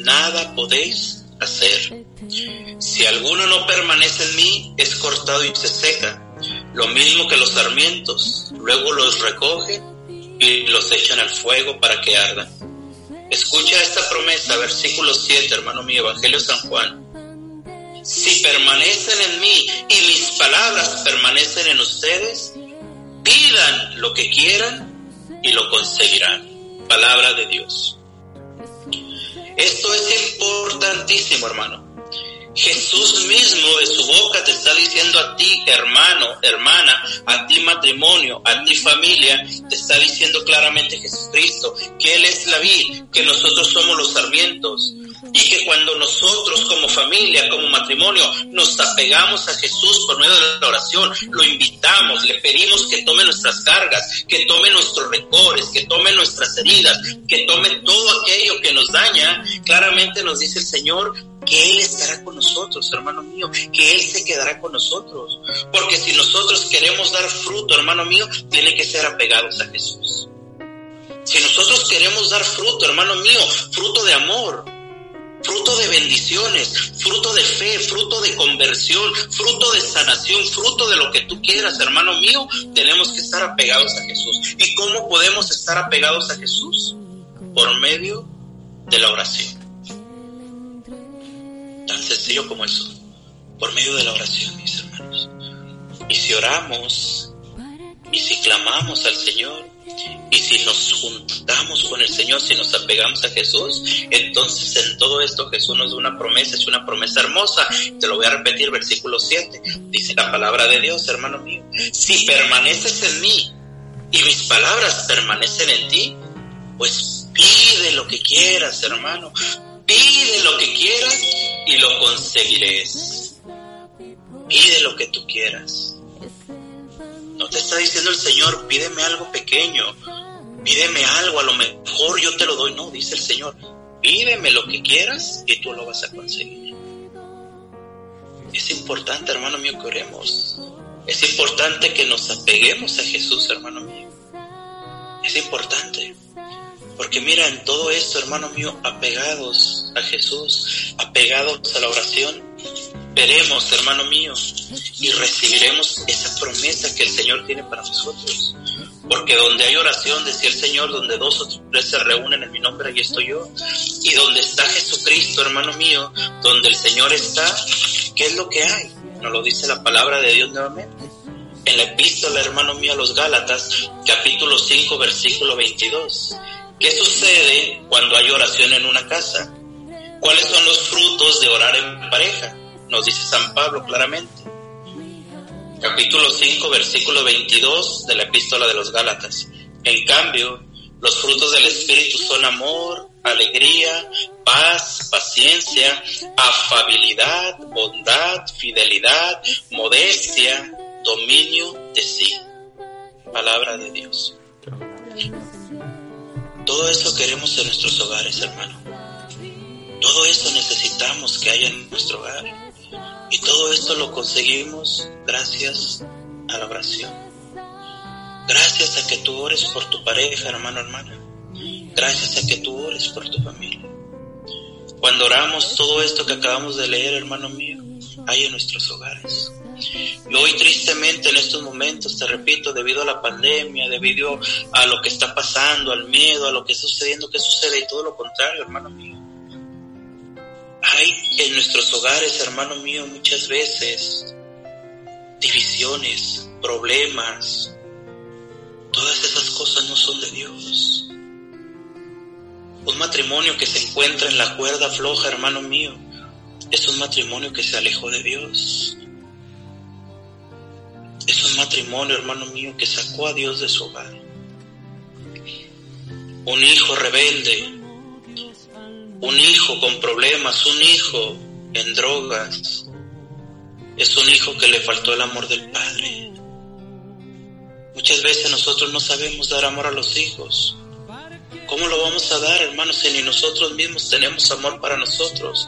nada podéis hacer. Si alguno no permanece en mí, es cortado y se seca, lo mismo que los sarmientos, luego los recoge y los echan al fuego para que ardan. Escucha esta promesa, versículo 7, hermano mío, Evangelio San Juan. Si permanecen en mí y mis palabras permanecen en ustedes, pidan lo que quieran y lo conseguirán. Palabra de Dios. Esto es importantísimo, hermano. Jesús mismo de su boca te está diciendo a ti, hermano, hermana, a ti matrimonio, a ti familia, te está diciendo claramente Jesucristo que Él es la vid, que nosotros somos los sarmientos y que cuando nosotros como familia, como matrimonio, nos apegamos a Jesús por medio de la oración, lo invitamos, le pedimos que tome nuestras cargas, que tome nuestros recores, que tome nuestras heridas, que tome todo aquello que nos daña, claramente nos dice el Señor que Él estará con nosotros, hermano mío, que Él se quedará con nosotros. Porque si nosotros queremos dar fruto, hermano mío, tiene que ser apegados a Jesús. Si nosotros queremos dar fruto, hermano mío, fruto de amor, fruto de bendiciones, fruto de fe, fruto de conversión, fruto de sanación, fruto de lo que tú quieras, hermano mío, tenemos que estar apegados a Jesús. ¿Y cómo podemos estar apegados a Jesús? Por medio de la oración. Tan sencillo como eso, por medio de la oración, mis hermanos. Y si oramos, y si clamamos al Señor, y si nos juntamos con el Señor, si nos apegamos a Jesús, entonces en todo esto Jesús nos da una promesa, es una promesa hermosa. Te lo voy a repetir, versículo 7. Dice la palabra de Dios, hermano mío. Si permaneces en mí y mis palabras permanecen en ti, pues pide lo que quieras, hermano. Pide lo que quieras y lo conseguirás. Pide lo que tú quieras. No te está diciendo el Señor, pídeme algo pequeño, pídeme algo, a lo mejor yo te lo doy. No, dice el Señor, pídeme lo que quieras y tú lo vas a conseguir. Es importante, hermano mío, que oremos. Es importante que nos apeguemos a Jesús, hermano mío. Es importante. Porque mira, en todo esto, hermano mío, apegados a Jesús, apegados a la oración, veremos, hermano mío, y recibiremos esa promesa que el Señor tiene para nosotros. Porque donde hay oración, decía el Señor, donde dos o tres se reúnen en mi nombre, ahí estoy yo. Y donde está Jesucristo, hermano mío, donde el Señor está, ¿qué es lo que hay? Nos lo dice la palabra de Dios nuevamente. En la epístola, hermano mío, a los Gálatas, capítulo 5, versículo 22. ¿Qué sucede cuando hay oración en una casa? ¿Cuáles son los frutos de orar en pareja? Nos dice San Pablo claramente. Capítulo 5, versículo 22 de la epístola de los Gálatas. En cambio, los frutos del Espíritu son amor, alegría, paz, paciencia, afabilidad, bondad, fidelidad, modestia, dominio de sí. Palabra de Dios. Todo eso queremos en nuestros hogares, hermano. Todo eso necesitamos que haya en nuestro hogar. Y todo esto lo conseguimos gracias a la oración. Gracias a que tú ores por tu pareja, hermano, hermana. Gracias a que tú ores por tu familia. Cuando oramos todo esto que acabamos de leer, hermano mío, hay en nuestros hogares. Y hoy tristemente en estos momentos, te repito, debido a la pandemia, debido a lo que está pasando, al miedo, a lo que está sucediendo, que sucede y todo lo contrario, hermano mío. Hay en nuestros hogares, hermano mío, muchas veces divisiones, problemas. Todas esas cosas no son de Dios. Un matrimonio que se encuentra en la cuerda floja, hermano mío, es un matrimonio que se alejó de Dios. Es un matrimonio, hermano mío, que sacó a Dios de su hogar. Un hijo rebelde, un hijo con problemas, un hijo en drogas, es un hijo que le faltó el amor del Padre. Muchas veces nosotros no sabemos dar amor a los hijos. ¿Cómo lo vamos a dar, hermanos, si ni nosotros mismos tenemos amor para nosotros?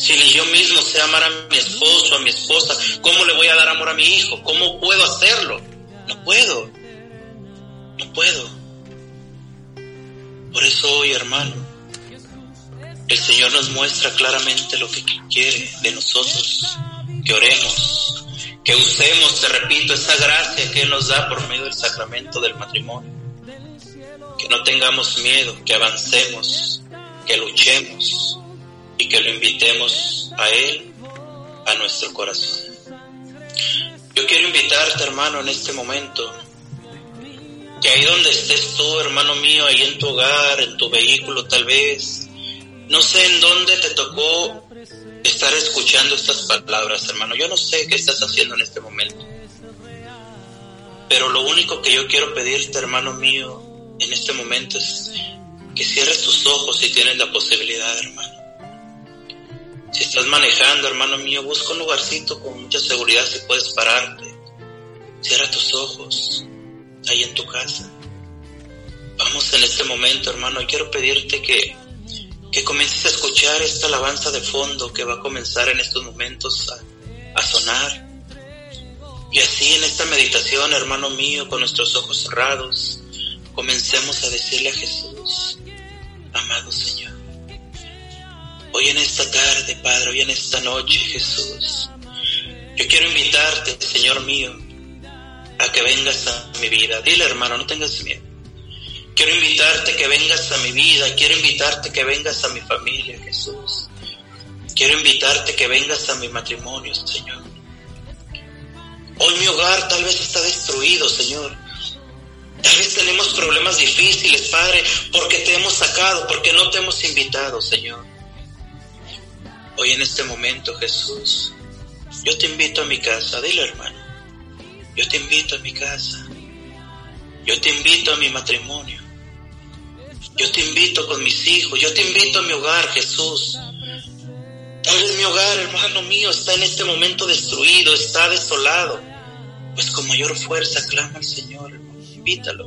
Si ni yo mismo sé amar a mi esposo, a mi esposa, ¿cómo le voy a dar amor a mi hijo? ¿Cómo puedo hacerlo? No puedo. No puedo. Por eso hoy, hermano, el Señor nos muestra claramente lo que quiere de nosotros, que oremos, que usemos, te repito, esa gracia que Él nos da por medio del sacramento del matrimonio. Que no tengamos miedo, que avancemos, que luchemos y que lo invitemos a Él, a nuestro corazón. Yo quiero invitarte, hermano, en este momento, que ahí donde estés tú, hermano mío, ahí en tu hogar, en tu vehículo tal vez, no sé en dónde te tocó estar escuchando estas palabras, hermano. Yo no sé qué estás haciendo en este momento. Pero lo único que yo quiero pedirte, hermano mío, en este momento es que cierres tus ojos si tienes la posibilidad, hermano. Si estás manejando, hermano mío, busca un lugarcito con mucha seguridad si puedes pararte. Cierra tus ojos ahí en tu casa. Vamos en este momento, hermano, quiero pedirte que que comiences a escuchar esta alabanza de fondo que va a comenzar en estos momentos a, a sonar. Y así en esta meditación, hermano mío, con nuestros ojos cerrados, comencemos a decirle a Jesús, amado Señor, hoy en esta tarde, Padre, hoy en esta noche, Jesús, yo quiero invitarte, Señor mío, a que vengas a mi vida. Dile, hermano, no tengas miedo. Quiero invitarte que vengas a mi vida, quiero invitarte que vengas a mi familia, Jesús. Quiero invitarte que vengas a mi matrimonio, Señor. Hoy mi hogar tal vez está destruido, Señor. Tal vez tenemos problemas difíciles, Padre, porque te hemos sacado, porque no te hemos invitado, Señor. Hoy en este momento, Jesús, yo te invito a mi casa, dile hermano. Yo te invito a mi casa. Yo te invito a mi matrimonio. Yo te invito con mis hijos. Yo te invito a mi hogar, Jesús. Tal vez mi hogar, hermano mío, está en este momento destruido, está desolado. Pues con mayor fuerza clama al Señor, hermano. Invítalo.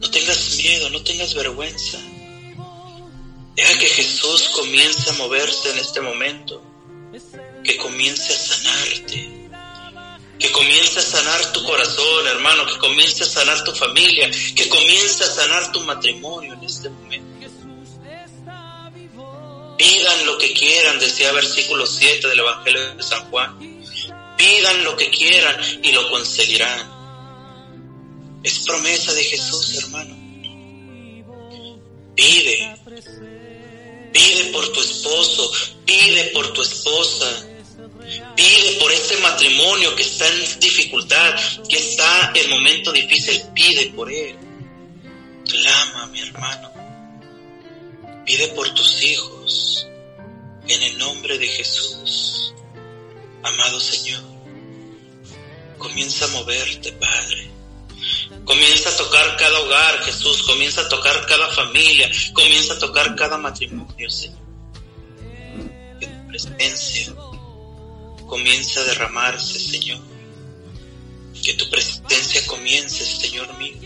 No tengas miedo, no tengas vergüenza. Deja que Jesús comience a moverse en este momento. Que comience a sanarte que comience a sanar tu corazón, hermano, que comience a sanar tu familia, que comience a sanar tu matrimonio en este momento. Pidan lo que quieran, decía versículo 7 del Evangelio de San Juan. Pidan lo que quieran y lo conseguirán. Es promesa de Jesús, hermano. Pide. Pide por tu esposo, pide por tu esposa, Pide por este matrimonio que está en dificultad, que está en momento difícil, pide por él. Clama, mi hermano. Pide por tus hijos, en el nombre de Jesús. Amado Señor, comienza a moverte, Padre. Comienza a tocar cada hogar, Jesús. Comienza a tocar cada familia. Comienza a tocar cada matrimonio, Señor. Que tu presencia comienza a derramarse, Señor. Que tu presencia comience, Señor mío,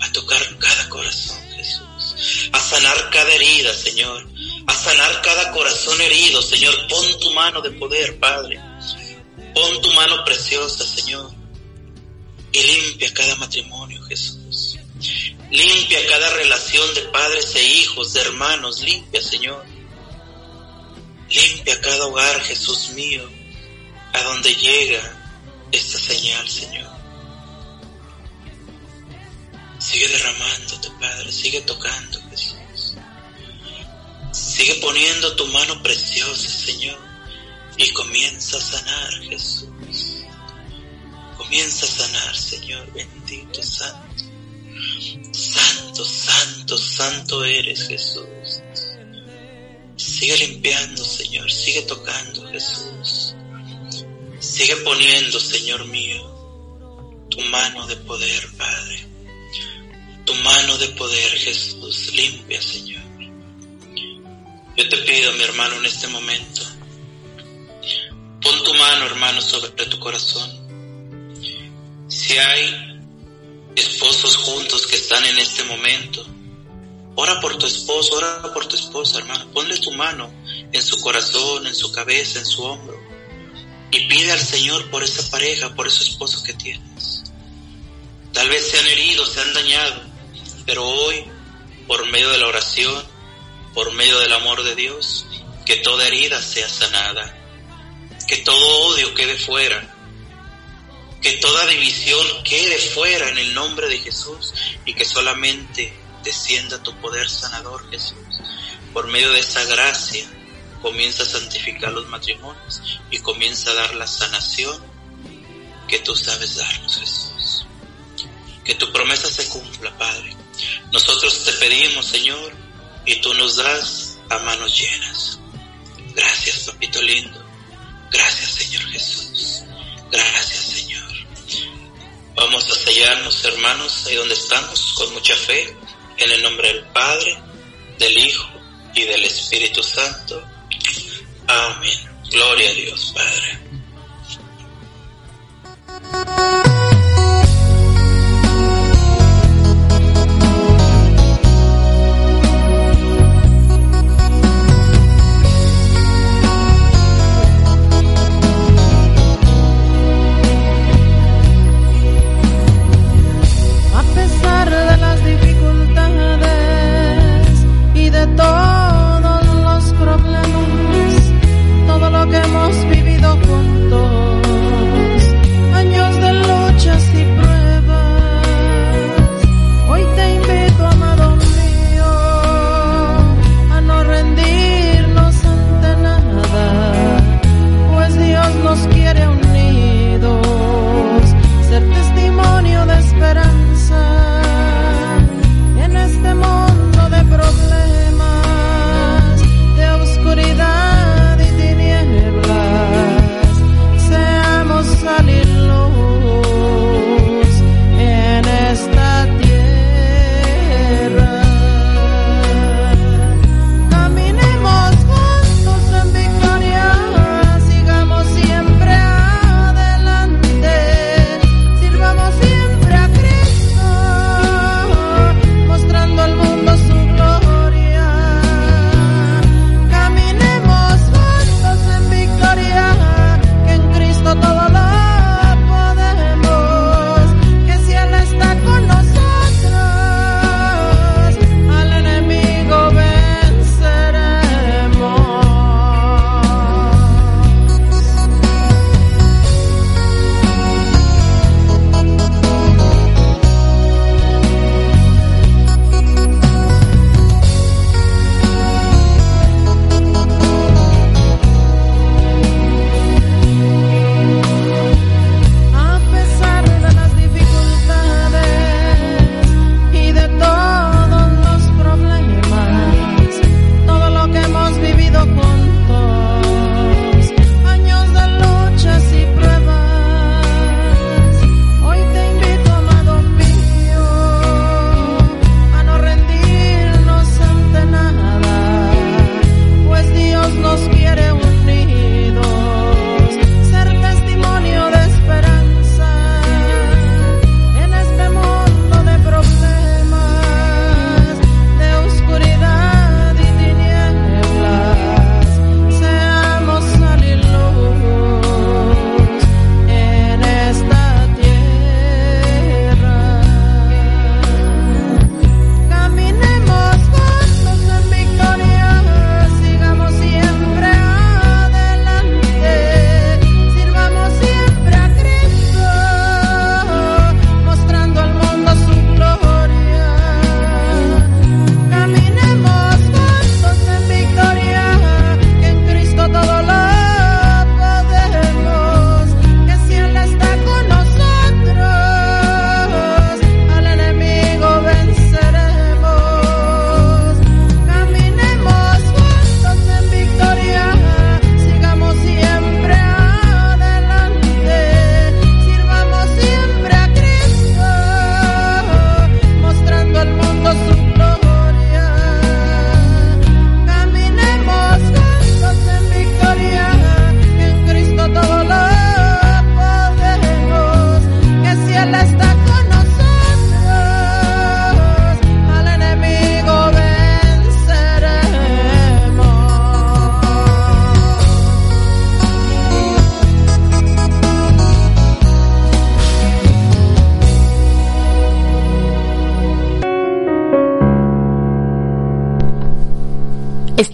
a tocar cada corazón, Jesús. A sanar cada herida, Señor. A sanar cada corazón herido, Señor. Pon tu mano de poder, Padre. Pon tu mano preciosa, Señor. Y limpia cada matrimonio, Jesús. Limpia cada relación de padres e hijos, de hermanos. Limpia, Señor. Limpia cada hogar, Jesús mío a dónde llega esta señal, Señor. Sigue derramándote, Padre, sigue tocando, Jesús. Sigue poniendo tu mano preciosa, Señor, y comienza a sanar, Jesús. Comienza a sanar, Señor, bendito, santo. Santo, santo, santo eres, Jesús. Sigue limpiando, Señor, sigue tocando, Jesús. Sigue poniendo, Señor mío, tu mano de poder, Padre. Tu mano de poder, Jesús, limpia, Señor. Yo te pido, mi hermano, en este momento, pon tu mano, hermano, sobre tu corazón. Si hay esposos juntos que están en este momento, ora por tu esposo, ora por tu esposa, hermano. Ponle tu mano en su corazón, en su cabeza, en su hombro y pide al Señor por esa pareja, por ese esposo que tienes. Tal vez se han herido, se han dañado, pero hoy, por medio de la oración, por medio del amor de Dios, que toda herida sea sanada, que todo odio quede fuera, que toda división quede fuera en el nombre de Jesús y que solamente descienda tu poder sanador Jesús, por medio de esa gracia comienza a santificar los matrimonios y comienza a dar la sanación que tú sabes darnos, Jesús. Que tu promesa se cumpla, Padre. Nosotros te pedimos, Señor, y tú nos das a manos llenas. Gracias, papito lindo. Gracias, Señor Jesús. Gracias, Señor. Vamos a sellarnos, hermanos, ahí donde estamos, con mucha fe, en el nombre del Padre, del Hijo y del Espíritu Santo. Amén. Gloria a Dios, Padre.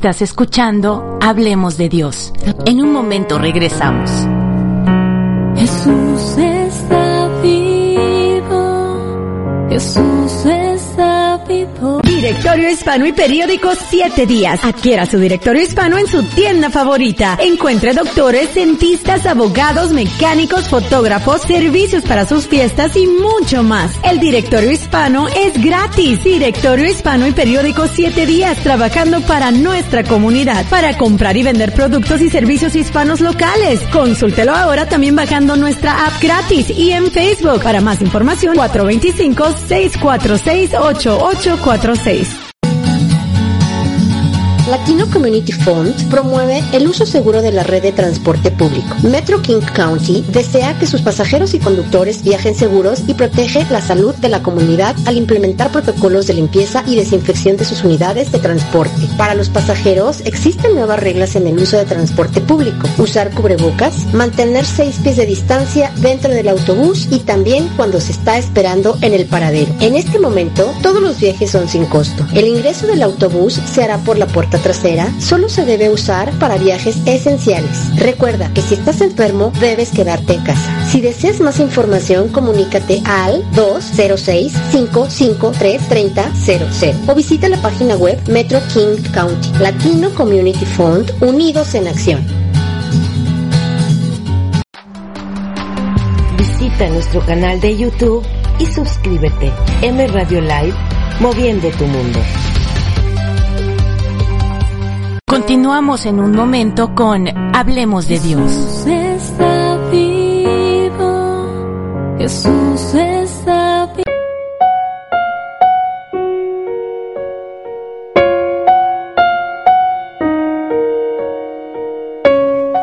Estás escuchando Hablemos de Dios. En un momento regresamos. Jesús está vivo. Jesús está. Directorio Hispano y Periódico 7 días. Adquiera su directorio hispano en su tienda favorita. Encuentre doctores, dentistas, abogados, mecánicos, fotógrafos, servicios para sus fiestas y mucho más. El directorio hispano es gratis. Directorio Hispano y Periódico 7 días trabajando para nuestra comunidad, para comprar y vender productos y servicios hispanos locales. Consúltelo ahora también bajando nuestra app gratis y en Facebook. Para más información, 425-646-8846. Latino Community Fund promueve el uso seguro de la red de transporte público. Metro King County desea que sus pasajeros y conductores viajen seguros y protege la salud de la comunidad al implementar protocolos de limpieza y desinfección de sus unidades de transporte. Para los pasajeros existen nuevas reglas en el uso de transporte público. Usar cubrebocas, mantener seis pies de distancia dentro del autobús y también cuando se está esperando en el paradero. En este momento, todos los viajes son sin costo. El ingreso del autobús se hará por la puerta trasera solo se debe usar para viajes esenciales. Recuerda que si estás enfermo debes quedarte en casa. Si deseas más información, comunícate al 206-553-3000 o visita la página web Metro King County, Latino Community Fund, Unidos en Acción. Visita nuestro canal de YouTube y suscríbete. M Radio Live, moviendo tu mundo. Continuamos en un momento con Hablemos de Dios. Jesús está vivo. Jesús está vivo.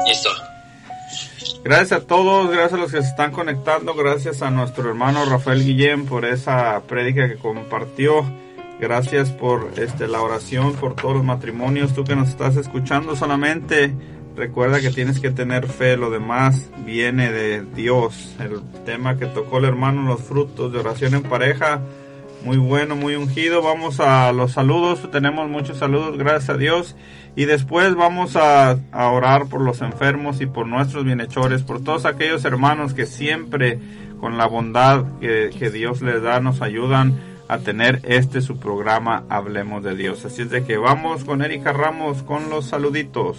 Listo. Gracias a todos, gracias a los que se están conectando, gracias a nuestro hermano Rafael Guillén por esa prédica que compartió. Gracias por este la oración por todos los matrimonios, tú que nos estás escuchando solamente recuerda que tienes que tener fe, lo demás viene de Dios. El tema que tocó el hermano los frutos de oración en pareja, muy bueno, muy ungido. Vamos a los saludos, tenemos muchos saludos, gracias a Dios. Y después vamos a, a orar por los enfermos y por nuestros bienhechores, por todos aquellos hermanos que siempre con la bondad que, que Dios les da nos ayudan a tener este su programa Hablemos de Dios. Así es de que vamos con Erika Ramos con los saluditos.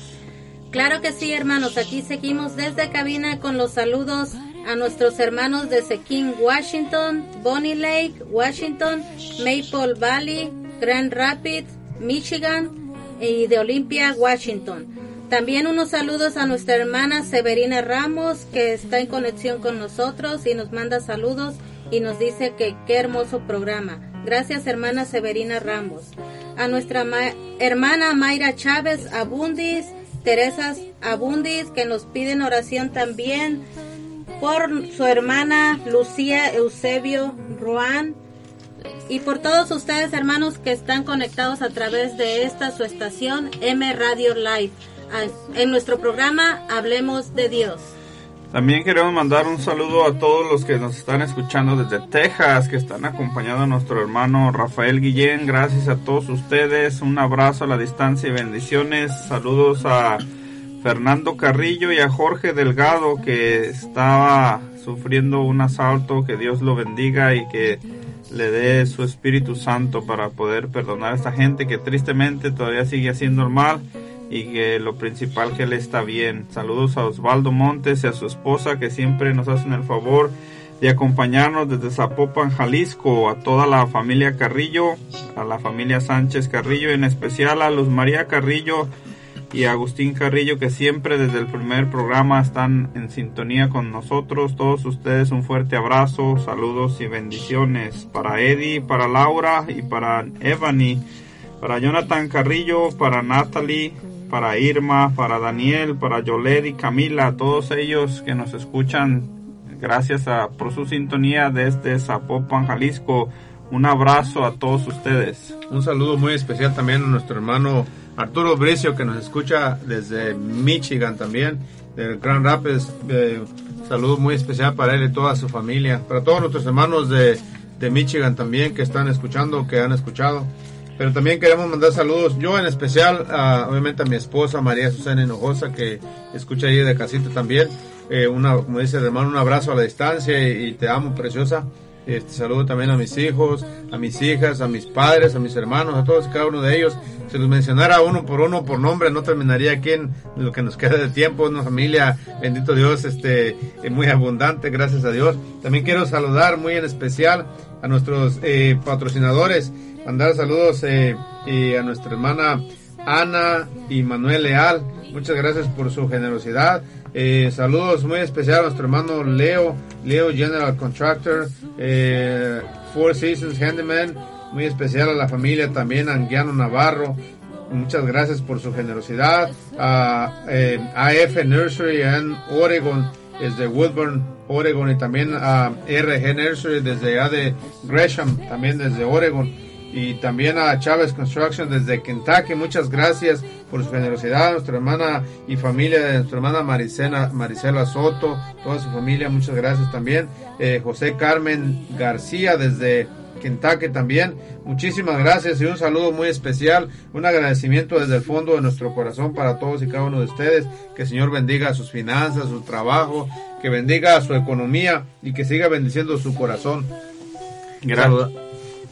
Claro que sí, hermanos. Aquí seguimos desde cabina con los saludos a nuestros hermanos de Sequim, Washington, Bonnie Lake, Washington, Maple Valley, Grand Rapids, Michigan y de Olympia, Washington. También unos saludos a nuestra hermana Severina Ramos, que está en conexión con nosotros y nos manda saludos y nos dice que qué hermoso programa. Gracias, hermana Severina Ramos. A nuestra ma- hermana Mayra Chávez Abundis, Teresa Abundis, que nos piden oración también por su hermana Lucía Eusebio Ruan y por todos ustedes hermanos que están conectados a través de esta su estación M Radio Live. En nuestro programa Hablemos de Dios. También queremos mandar un saludo a todos los que nos están escuchando desde Texas, que están acompañando a nuestro hermano Rafael Guillén. Gracias a todos ustedes. Un abrazo a la distancia y bendiciones. Saludos a Fernando Carrillo y a Jorge Delgado, que estaba sufriendo un asalto. Que Dios lo bendiga y que le dé su Espíritu Santo para poder perdonar a esta gente que tristemente todavía sigue haciendo el mal y que lo principal que él está bien. Saludos a Osvaldo Montes y a su esposa que siempre nos hacen el favor de acompañarnos desde Zapopan, Jalisco, a toda la familia Carrillo, a la familia Sánchez Carrillo, en especial a Luz María Carrillo y a Agustín Carrillo que siempre desde el primer programa están en sintonía con nosotros. Todos ustedes un fuerte abrazo, saludos y bendiciones para Eddie, para Laura y para Evany, para Jonathan Carrillo, para Natalie, para Irma, para Daniel, para Yoled y Camila, todos ellos que nos escuchan, gracias a, por su sintonía desde Zapopan, Jalisco. Un abrazo a todos ustedes. Un saludo muy especial también a nuestro hermano Arturo Bricio que nos escucha desde Michigan también, del Grand Rapids. Eh, saludo muy especial para él y toda su familia. Para todos nuestros hermanos de, de Michigan también que están escuchando, que han escuchado. Pero también queremos mandar saludos, yo en especial, a, obviamente a mi esposa María Susana Hinojosa, que escucha ahí de casita también. Eh, una, como dice el hermano, un abrazo a la distancia y, te amo, preciosa. Este, saludo también a mis hijos, a mis hijas, a mis padres, a mis hermanos, a todos cada uno de ellos. Si los mencionara uno por uno, por nombre, no terminaría aquí en lo que nos queda de tiempo. Una familia, bendito Dios, este, eh, muy abundante, gracias a Dios. También quiero saludar muy en especial a nuestros eh, patrocinadores, mandar saludos eh, a nuestra hermana Ana y Manuel Leal. Muchas gracias por su generosidad. Eh, saludos muy especial a nuestro hermano Leo, Leo General Contractor, eh, Four Seasons Handyman, muy especial a la familia también Anguiano Navarro. Muchas gracias por su generosidad. A AF Nursery en Oregon, desde Woodburn, Oregon, y también a RG Nursery desde A Gresham, también desde Oregon y también a Chávez Construction desde Kentucky. Muchas gracias por su generosidad, nuestra hermana y familia de nuestra hermana Maricela, Maricela Soto, toda su familia, muchas gracias también. Eh, José Carmen García desde Kentucky también. Muchísimas gracias y un saludo muy especial, un agradecimiento desde el fondo de nuestro corazón para todos y cada uno de ustedes. Que el Señor bendiga sus finanzas, su trabajo, que bendiga su economía y que siga bendiciendo su corazón. Gracias.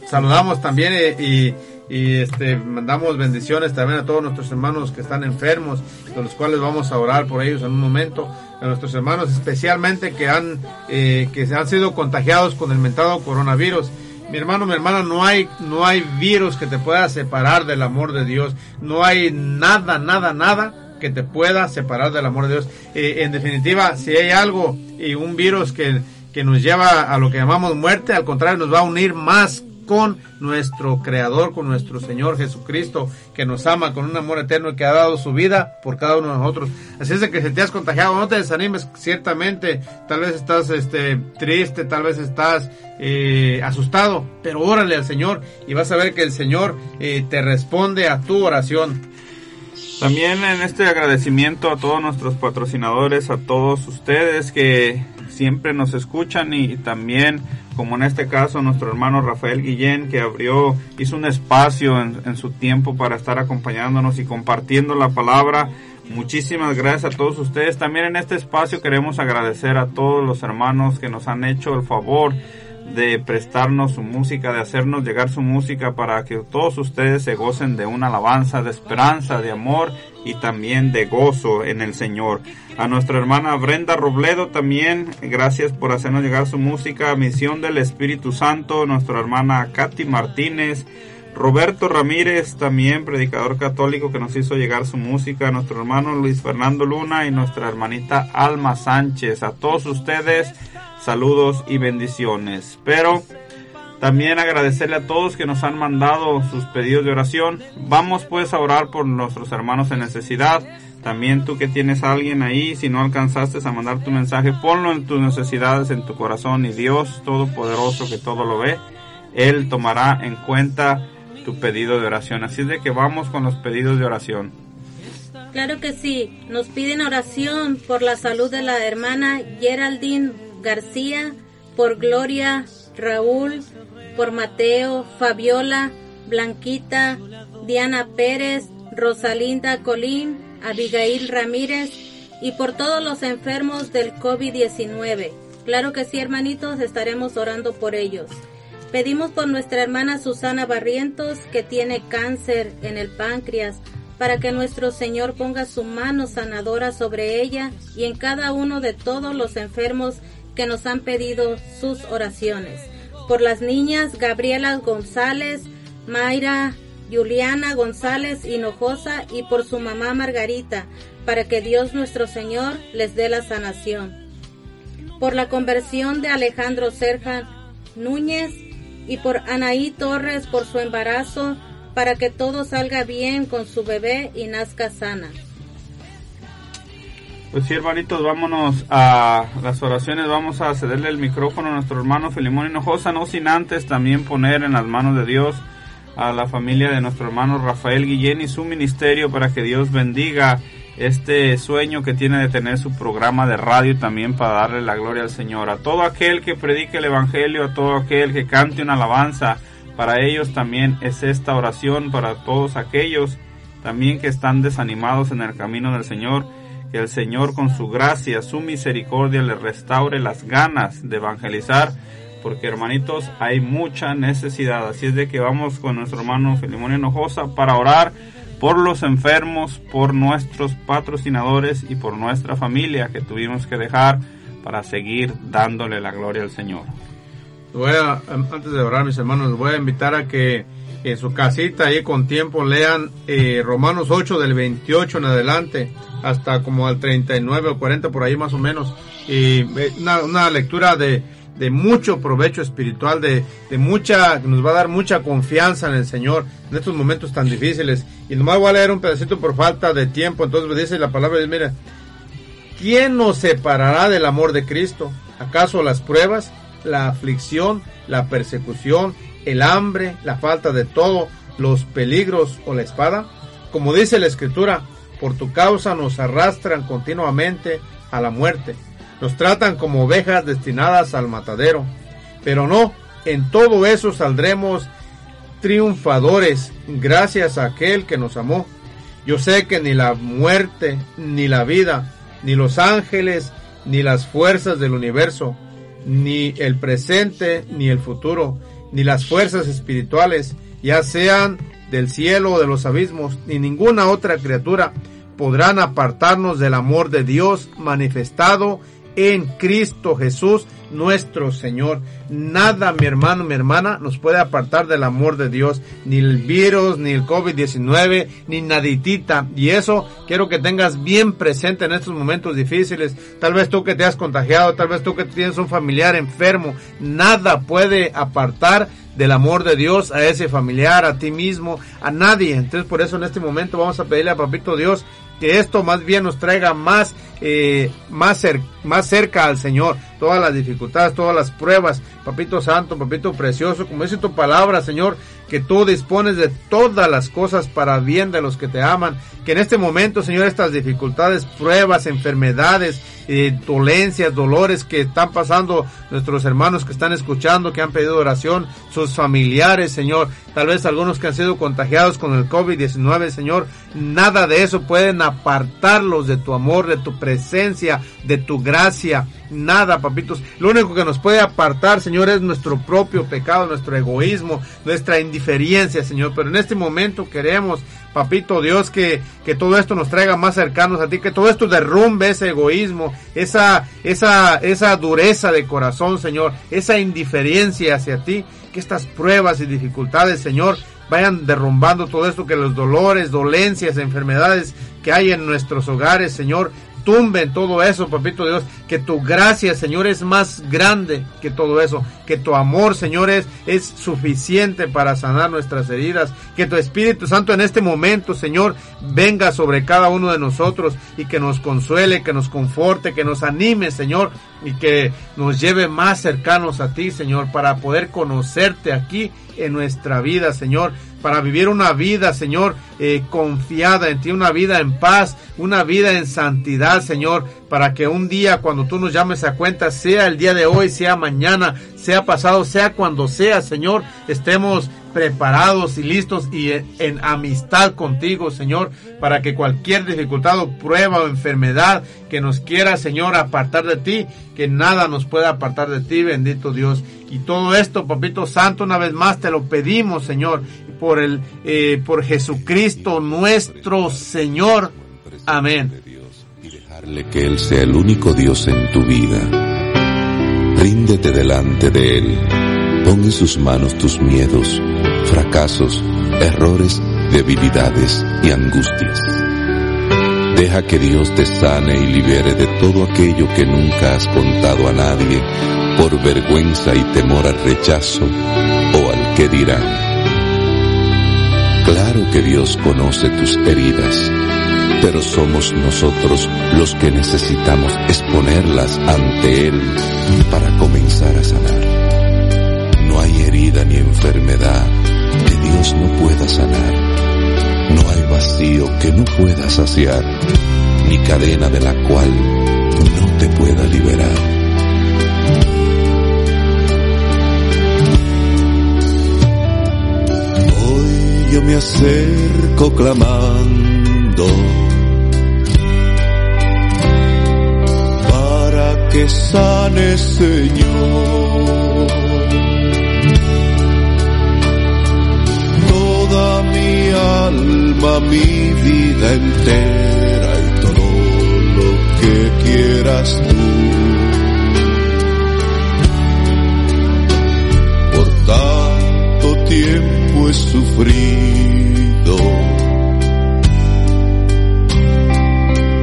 Saludamos también eh, y, este, mandamos bendiciones también a todos nuestros hermanos que están enfermos, de los cuales vamos a orar por ellos en un momento. A nuestros hermanos especialmente que han, eh, que han sido contagiados con el mentado coronavirus. Mi hermano, mi hermana, no hay, no hay virus que te pueda separar del amor de Dios. No hay nada, nada, nada que te pueda separar del amor de Dios. Eh, en definitiva, si hay algo y un virus que, que nos lleva a lo que llamamos muerte, al contrario, nos va a unir más con nuestro Creador, con nuestro Señor Jesucristo, que nos ama con un amor eterno y que ha dado su vida por cada uno de nosotros. Así es que si te has contagiado, no te desanimes, ciertamente, tal vez estás este, triste, tal vez estás eh, asustado, pero órale al Señor y vas a ver que el Señor eh, te responde a tu oración. También en este agradecimiento a todos nuestros patrocinadores, a todos ustedes que siempre nos escuchan y también como en este caso nuestro hermano Rafael Guillén que abrió, hizo un espacio en, su tiempo para estar acompañándonos y compartiendo la palabra. Muchísimas gracias a todos ustedes. También en este espacio queremos agradecer a todos los hermanos que nos han hecho el favor de prestarnos su música, de hacernos llegar su música para que todos ustedes se gocen de una alabanza, de esperanza, de amor y también de gozo en el Señor. A nuestra hermana Brenda Robledo también, gracias por hacernos llegar su música. Misión del Espíritu Santo, nuestra hermana Katy Martínez. Roberto Ramírez, también predicador católico que nos hizo llegar su música, nuestro hermano Luis Fernando Luna y nuestra hermanita Alma Sánchez. A todos ustedes, saludos y bendiciones. Pero también agradecerle a todos que nos han mandado sus pedidos de oración. Vamos pues a orar por nuestros hermanos en necesidad. También tú que tienes alguien ahí, si no alcanzaste a mandar tu mensaje, ponlo en tus necesidades en tu corazón y Dios Todopoderoso que todo lo ve, Él tomará en cuenta tu pedido de oración. Así es de que vamos con los pedidos de oración. Claro que sí, nos piden oración por la salud de la hermana Geraldine García, por Gloria, Raúl, por Mateo, Fabiola, Blanquita, Diana Pérez, Rosalinda Colín, Abigail Ramírez y por todos los enfermos del COVID-19. Claro que sí, hermanitos, estaremos orando por ellos. Pedimos por nuestra hermana Susana Barrientos, que tiene cáncer en el páncreas, para que nuestro Señor ponga su mano sanadora sobre ella y en cada uno de todos los enfermos que nos han pedido sus oraciones. Por las niñas Gabriela González, Mayra Juliana González Hinojosa y por su mamá Margarita, para que Dios nuestro Señor les dé la sanación. Por la conversión de Alejandro Serjan Núñez y por Anaí Torres por su embarazo, para que todo salga bien con su bebé y nazca sana. Pues sí, hermanitos, vámonos a las oraciones. Vamos a cederle el micrófono a nuestro hermano Filimón Hinojosa, no sin antes también poner en las manos de Dios a la familia de nuestro hermano Rafael Guillén y su ministerio para que Dios bendiga este sueño que tiene de tener su programa de radio también para darle la gloria al Señor. A todo aquel que predique el Evangelio, a todo aquel que cante una alabanza, Para ellos también es esta oración para todos aquellos también que están desanimados en el camino del Señor, que el Señor con su gracia, su misericordia les restaure las ganas de evangelizar, porque hermanitos hay mucha necesidad, así es de que vamos con nuestro hermano Filimón Hinojosa para orar por los enfermos, por nuestros patrocinadores y por nuestra familia que tuvimos que dejar para seguir dándole la gloria al Señor. Voy a, antes de orar, mis hermanos, voy a invitar a que en su casita, ahí con tiempo, lean eh, Romanos 8 del 28 en adelante, hasta como al 39 o 40 por ahí más o menos. Y eh, una, lectura de, de mucho provecho espiritual, de, de mucha, nos va a dar mucha confianza en el Señor en estos momentos tan difíciles. Y nomás voy a leer un pedacito por falta de tiempo, entonces me dice la palabra de mira, ¿quién nos separará del amor de Cristo? ¿Acaso las pruebas, la aflicción, la persecución, el hambre, la falta de todo, los peligros o la espada? Como dice la Escritura, por tu causa nos arrastran continuamente a la muerte nos tratan como ovejas destinadas al matadero. Pero no, en todo eso saldremos triunfadores gracias a aquel que nos amó. Yo sé que ni la muerte, ni la vida, ni los ángeles, ni las fuerzas del universo, ni el presente, ni el futuro, ni las fuerzas espirituales, ya sean del cielo o de los abismos, ni ninguna otra criatura podrán apartarnos del amor de Dios manifestado en Cristo Jesús nuestro Señor. Nada, mi hermano, mi hermana, nos puede apartar del amor de Dios. Ni el virus, ni el COVID-19, ni naditita. Y eso quiero que tengas bien presente en estos momentos difíciles. Tal vez tú que te has contagiado, tal vez tú que tienes un familiar enfermo. Nada puede apartar del amor de Dios a ese familiar, a ti mismo, a nadie. Entonces por eso en este momento vamos a pedirle a Papito Dios que esto más bien nos traiga más, eh, más, cer más cerca al Señor. Todas las dificultades, todas las pruebas. Papito Santo, Papito Precioso, como dice tu palabra, Señor, que tú dispones de todas las cosas para bien de los que te aman. Que en este momento, Señor, estas dificultades, pruebas, enfermedades, eh, dolencias, dolores que están pasando nuestros hermanos que están escuchando, que han pedido oración, sus familiares, Señor, tal vez algunos que han sido contagiados con el COVID-19, Señor, nada de eso. Pueden apartarlos de tu amor, de tu presencia, de tu gracia, nada, papitos. Lo único que nos puede apartar, Señor, es nuestro propio pecado, nuestro egoísmo, nuestra indiferencia, Señor, pero en este momento queremos Papito Dios, que, que todo esto nos traiga más cercanos a ti, que todo esto derrumbe ese egoísmo, esa, esa, esa dureza de corazón, Señor, esa indiferencia hacia ti, que estas pruebas y dificultades, Señor, vayan derrumbando todo esto, que los dolores, dolencias, enfermedades que hay en nuestros hogares, Señor, tumben todo eso, papito Dios, que tu gracia, Señor, es más grande que todo eso, que tu amor, Señor, es, es suficiente para sanar nuestras heridas, que tu Espíritu Santo en este momento, Señor, venga sobre cada uno de nosotros y que nos consuele, que nos conforte, que nos anime, Señor, y que nos lleve más cercanos a ti, Señor, para poder conocerte aquí en nuestra vida, Señor, para vivir una vida, Señor, eh, confiada en ti, una vida en paz, una vida en santidad, Señor, para que un día cuando tú nos llames a cuenta, sea el día de hoy, sea mañana, sea pasado, sea cuando sea, Señor, estemos preparados y listos y en, amistad contigo, Señor, para que cualquier dificultad o prueba o enfermedad que nos quiera, Señor, apartar de ti, que nada nos pueda apartar de ti, bendito Dios. Y todo esto, Papito Santo, una vez más te lo pedimos, Señor, por el, eh, por Jesucristo nuestro Señor. Amén. Y dejarle que Él sea el único Dios en tu vida. Ríndete delante de Él. Pon en sus manos tus miedos, fracasos, errores, debilidades y angustias. Deja que Dios te sane y libere de todo aquello que nunca has contado a nadie por vergüenza y temor al rechazo o al que dirán. Claro que Dios conoce tus heridas, pero somos nosotros los que necesitamos exponerlas ante Él para comenzar a sanar. Ni enfermedad que Dios no pueda sanar. No hay vacío que no pueda saciar, ni cadena de la cual no te pueda liberar. yo me acerco clamando para que sane Señor. Alma, mi vida entera y todo lo que quieras tú. Por tanto tiempo he sufrido.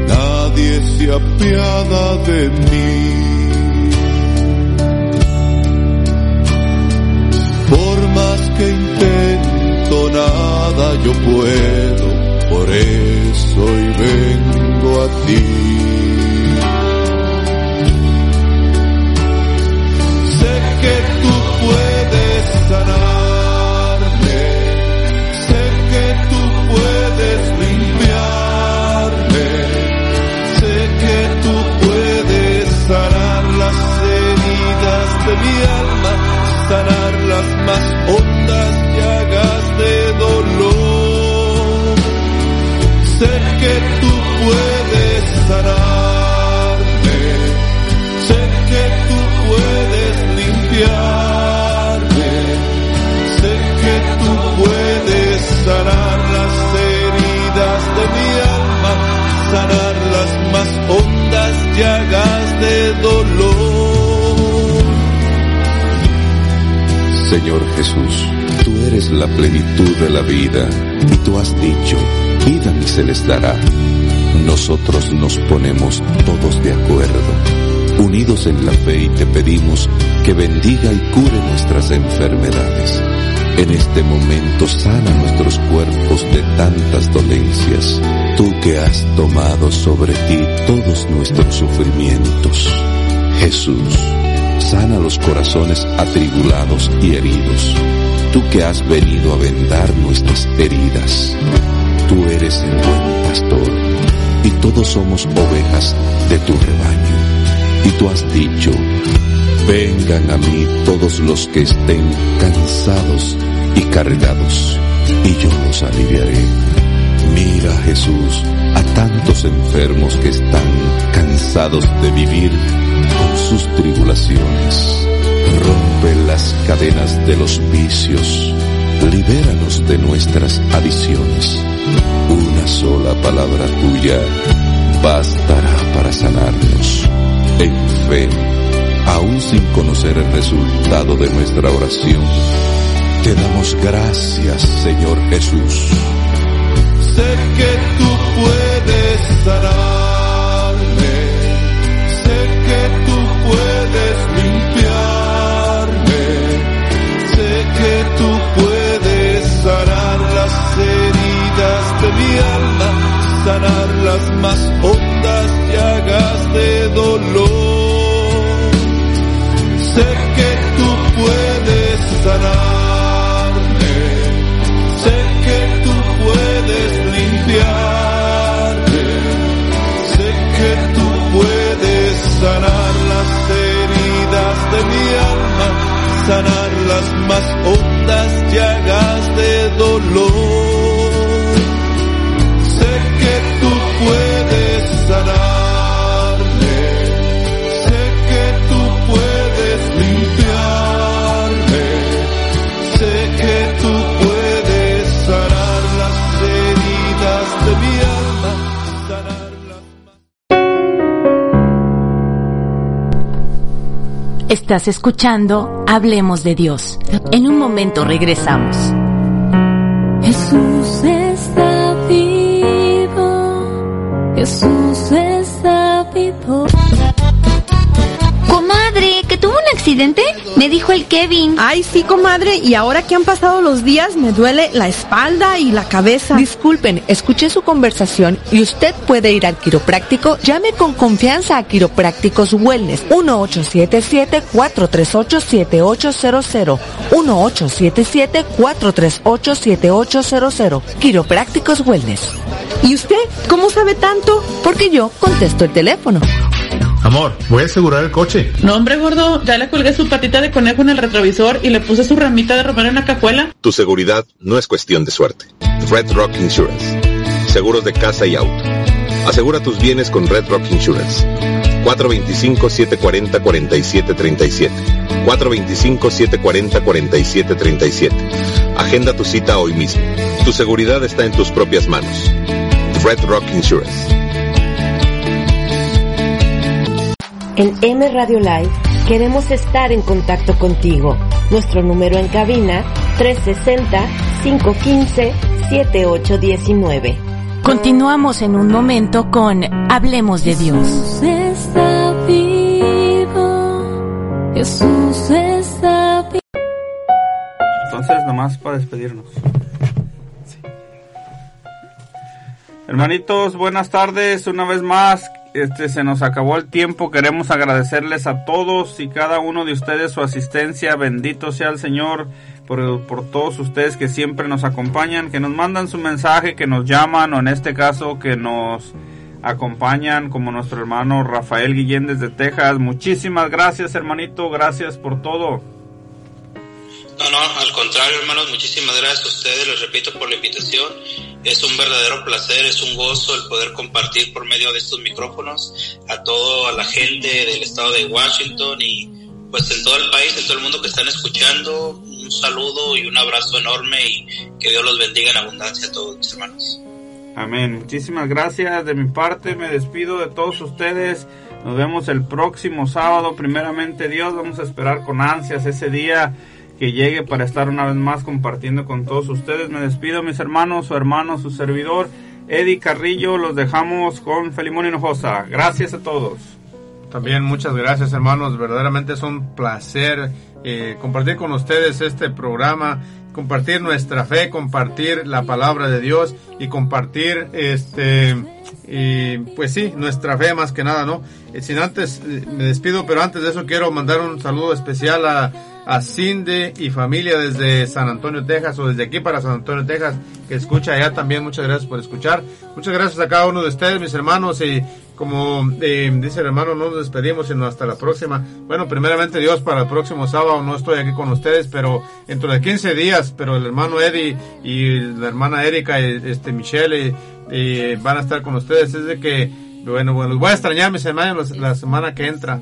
Nadie se apiada de mí. Yo puedo, por eso hoy vengo a ti. Sé que tú puedes sanarme, sé que tú puedes limpiarme, sé que tú puedes sanar las heridas de mi alma, sanar las más hondas Sé que tú puedes sanarme, sé que tú puedes limpiarme, sé que tú puedes sanar las heridas de mi alma, sanar las más hondas llagas de dolor. Señor Jesús, tú eres la plenitud de la vida y tú has dicho, pidan y se les dará. Nosotros nos ponemos todos de acuerdo, unidos en la fe y te pedimos que bendiga y cure nuestras enfermedades. En este momento sana nuestros cuerpos de tantas dolencias, tú que has tomado sobre ti todos nuestros sufrimientos. Jesús, sana los corazones atribulados y heridos, tú que has venido a vendar nuestras heridas. Tú eres el buen pastor y todos somos ovejas de tu rebaño. Y tú has dicho, vengan a mí todos los que estén cansados y cargados, y yo los aliviaré. Mira Jesús a tantos enfermos que están cansados de vivir con sus tribulaciones. Rompe las cadenas de los vicios, libéranos de nuestras adicciones. Una sola palabra tuya bastará para sanarnos. En fe, aún sin conocer el resultado de nuestra oración, te damos gracias, Señor Jesús. Sé que tú puedes sanarme, sanar las más hondas llagas de dolor. Sé que tú puedes sanarme, sé que tú puedes limpiarme, sé que tú puedes sanar las heridas de mi alma, sanar las más hondas Estás escuchando Hablemos de Dios. En un momento regresamos. Jesús está vivo. Jesús está vivo. Comadre, que tuvo un accidente, me dijo el Kevin. Ay, sí, comadre, y ahora que han pasado los días me duele la espalda y la cabeza. Disculpen, escuché su conversación y usted puede ir al quiropráctico. Llame con confianza a Quiroprácticos Wellness 1877-438-7800. 1877-438-7800. Quiroprácticos Wellness. ¿Y usted cómo sabe tanto? Porque yo contesto el teléfono. Amor, voy a asegurar el coche. No, hombre, gordo, ya le colgué su patita de conejo en el retrovisor y le puse su ramita de romero en la cajuela. Tu seguridad no es cuestión de suerte. Red Rock Insurance. Seguros de casa y auto. Asegura tus bienes con Red Rock Insurance. 425-740-4737. 425-740-4737. Agenda tu cita hoy mismo. Tu seguridad está en tus propias manos. Red Rock Insurance. En M Radio Live queremos estar en contacto contigo. Nuestro número en cabina 360-515-7819. Continuamos en un momento con Hablemos de Dios. Jesús está vivo. Jesús está vivo. Entonces, nomás para despedirnos. Hermanitos, buenas tardes. Una vez más, este se nos acabó el tiempo. Queremos agradecerles a todos y cada uno de ustedes su asistencia. Bendito sea el Señor por, por todos ustedes que siempre nos acompañan, que nos mandan su mensaje, que nos llaman o en este caso que nos acompañan como nuestro hermano Rafael Guillén desde Texas. Muchísimas gracias, hermanito. Gracias por todo. No, no, al contrario, hermanos, muchísimas gracias a ustedes, les repito por la invitación. Es un verdadero placer, es un gozo el poder compartir por medio de estos micrófonos a toda la gente del estado de Washington y pues en todo el país, en todo el mundo que están escuchando. Un saludo y un abrazo enorme y que Dios los bendiga en abundancia a todos mis hermanos. Amén. Muchísimas gracias de mi parte. Me despido de todos ustedes. Nos vemos el próximo sábado. Primeramente Dios, vamos a esperar con ansias ese día que llegue para estar una vez más compartiendo con todos ustedes. Me despido mis hermanos, su hermano, su servidor, Eddie Carrillo. Los dejamos con Felimón Hinojosa. Gracias a todos. También muchas gracias hermanos, verdaderamente es un placer eh, compartir con ustedes este programa, compartir nuestra fe, compartir la palabra de Dios y compartir este y pues sí, nuestra fe más que nada, ¿no? Eh, sin antes, eh, me despido, pero antes de eso quiero mandar un saludo especial a, a Cindy y familia desde San Antonio, Texas, o desde aquí para San Antonio, Texas, que escucha allá también. Muchas gracias por escuchar. Muchas gracias a cada uno de ustedes, mis hermanos, y como eh, dice el hermano, no nos despedimos, sino hasta la próxima. Bueno, primeramente Dios, para el próximo sábado no estoy aquí con ustedes, pero dentro de 15 días, pero el hermano Eddie y la hermana Erika, y, este Michelle, y, y van a estar con ustedes. Es de que, bueno, bueno, los voy a extrañar, mis hermanos, la, semana que entra.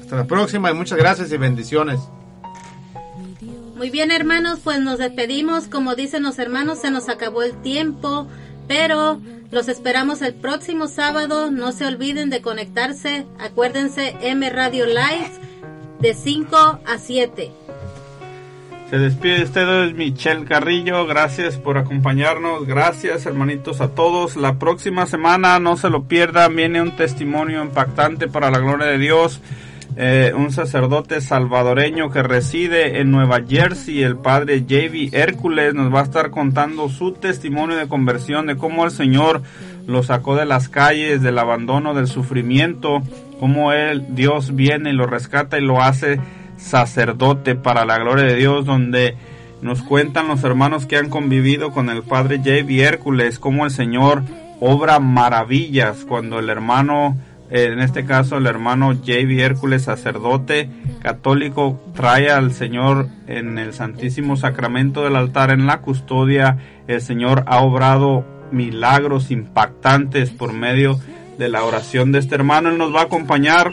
Hasta la próxima y muchas gracias y bendiciones. Muy bien, hermanos, pues nos despedimos. Como dicen los hermanos, se nos acabó el tiempo, pero los esperamos el próximo sábado. No se olviden de conectarse. Acuérdense, M Radio Live de 5 a 7. Se despide de ustedes Michelle Carrillo, gracias por acompañarnos, gracias hermanitos a todos. La próxima semana, no se lo pierdan, viene un testimonio impactante para la gloria de Dios. Eh, un sacerdote salvadoreño que reside en Nueva Jersey, el padre J.B. Hércules, nos va a estar contando su testimonio de conversión, de cómo el Señor lo sacó de las calles, del abandono, del sufrimiento, cómo él, Dios viene y lo rescata y lo hace sacerdote para la gloria de Dios, donde nos cuentan los hermanos que han convivido con el padre J.B. Hércules, cómo el Señor obra maravillas cuando el hermano en este caso el hermano J.B. Hércules, sacerdote católico, trae al Señor en el Santísimo Sacramento del altar en la custodia. El Señor ha obrado milagros impactantes por medio de la oración de este hermano. Él nos va a acompañar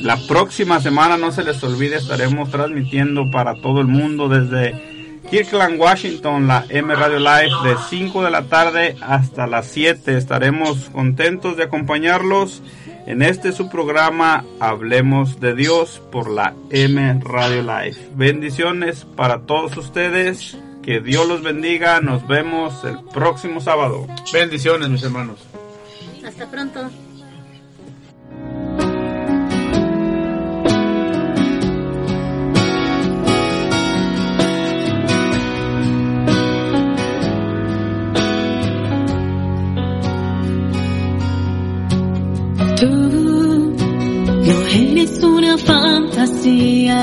la próxima semana, no se les olvide, estaremos transmitiendo para todo el mundo desde Kirkland, Washington, la M Radio Live de 5 de la tarde hasta las 7. Estaremos contentos de acompañarlos en este su programa Hablemos de Dios por la M Radio Live. Bendiciones para todos ustedes. Que Dios los bendiga. Nos vemos el próximo sábado. Bendiciones, mis hermanos. Hasta pronto. No eres una fantasía.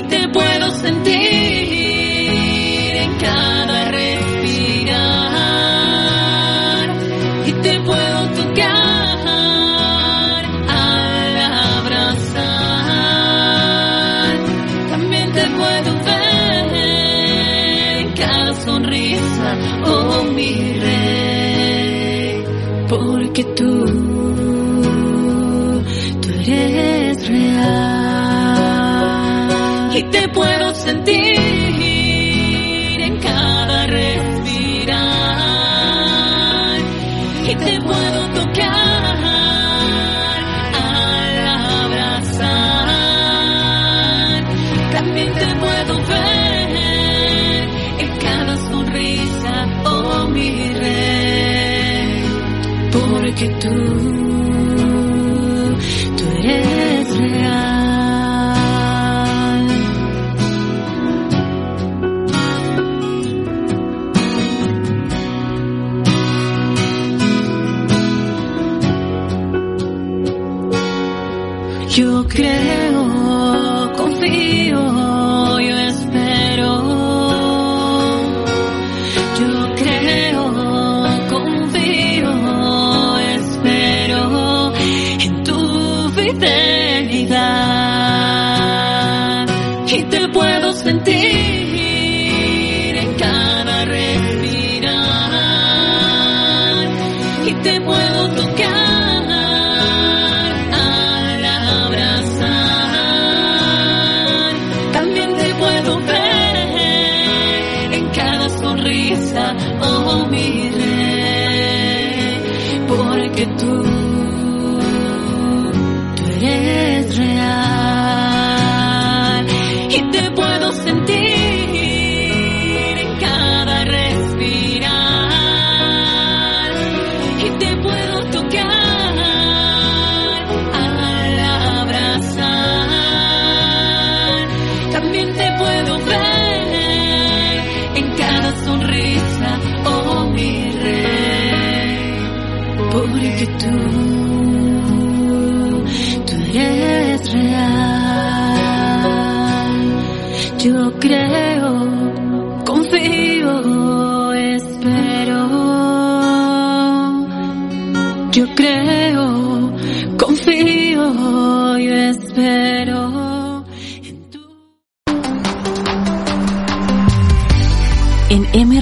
y te puedo sentir en cada respirar y te puedo tocar al abrazar. También te puedo ver en cada sonrisa, oh mira. te puedo sentir.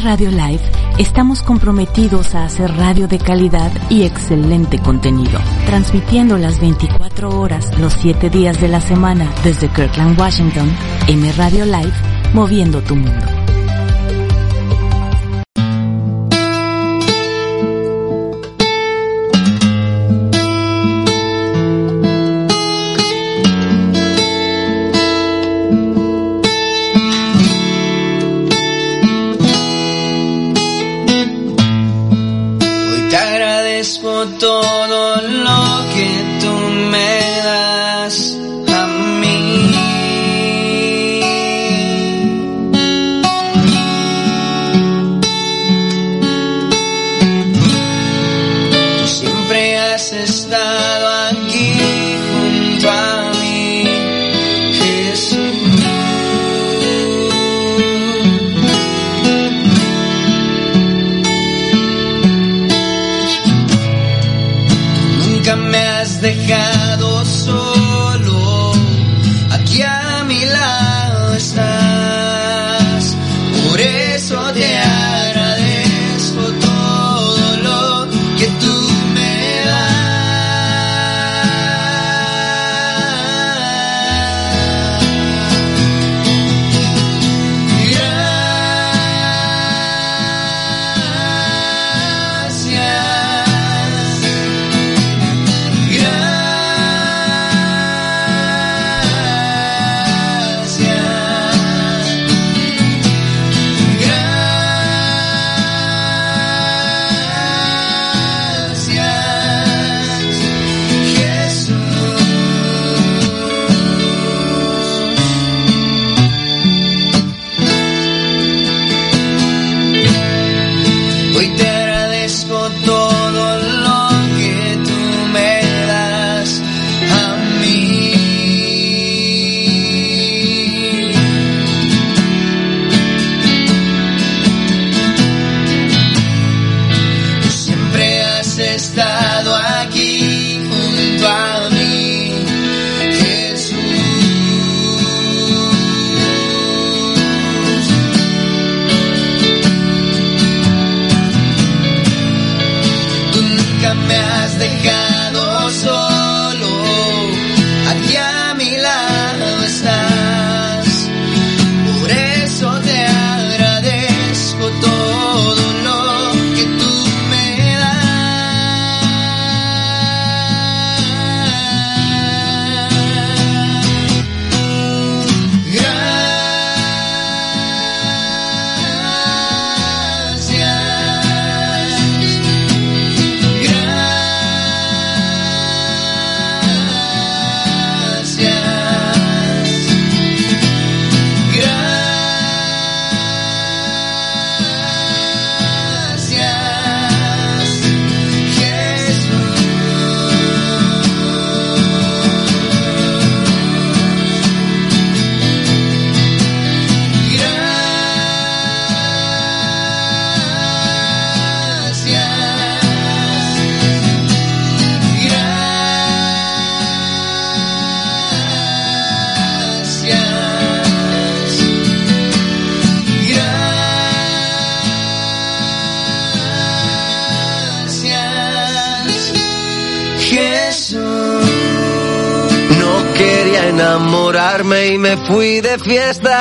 Radio Live estamos comprometidos a hacer radio de calidad y excelente contenido, transmitiendo las 24 horas, los 7 días de la semana desde Kirkland, Washington, en Radio Live, moviendo tu mundo.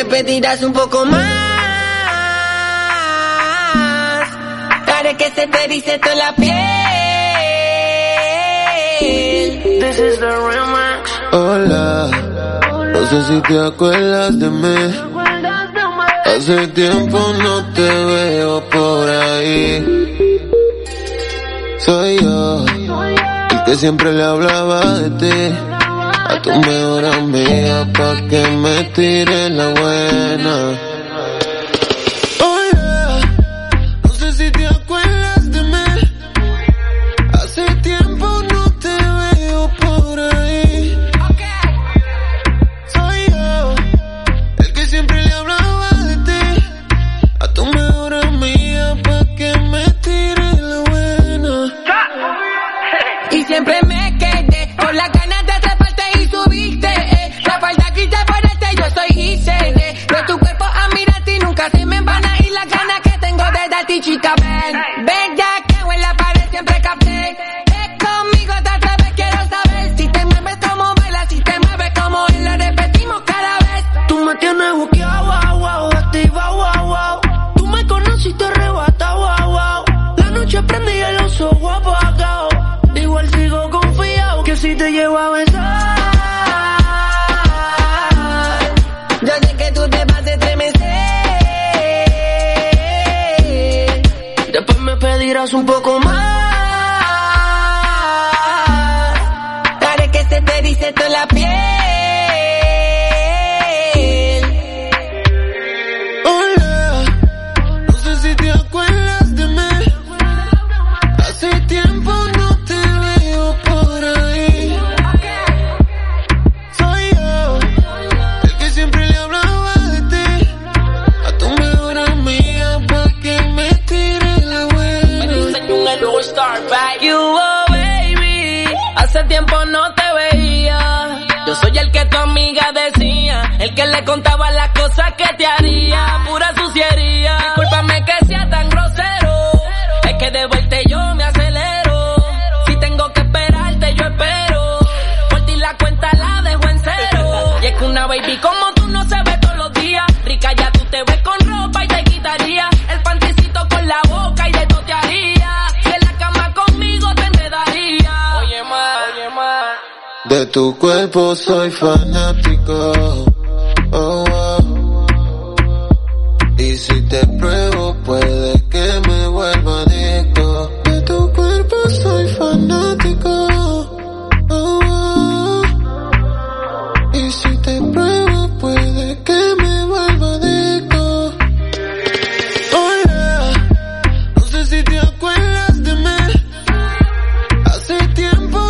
me pedirás un poco más. Haré que se te dice toda la piel. This is the remix. Hola, no sé si te acuerdas de mí. Hace tiempo no te veo por ahí. Soy yo, el que siempre le hablaba de ti. Tu mejor amiga pa' que me tire la buena.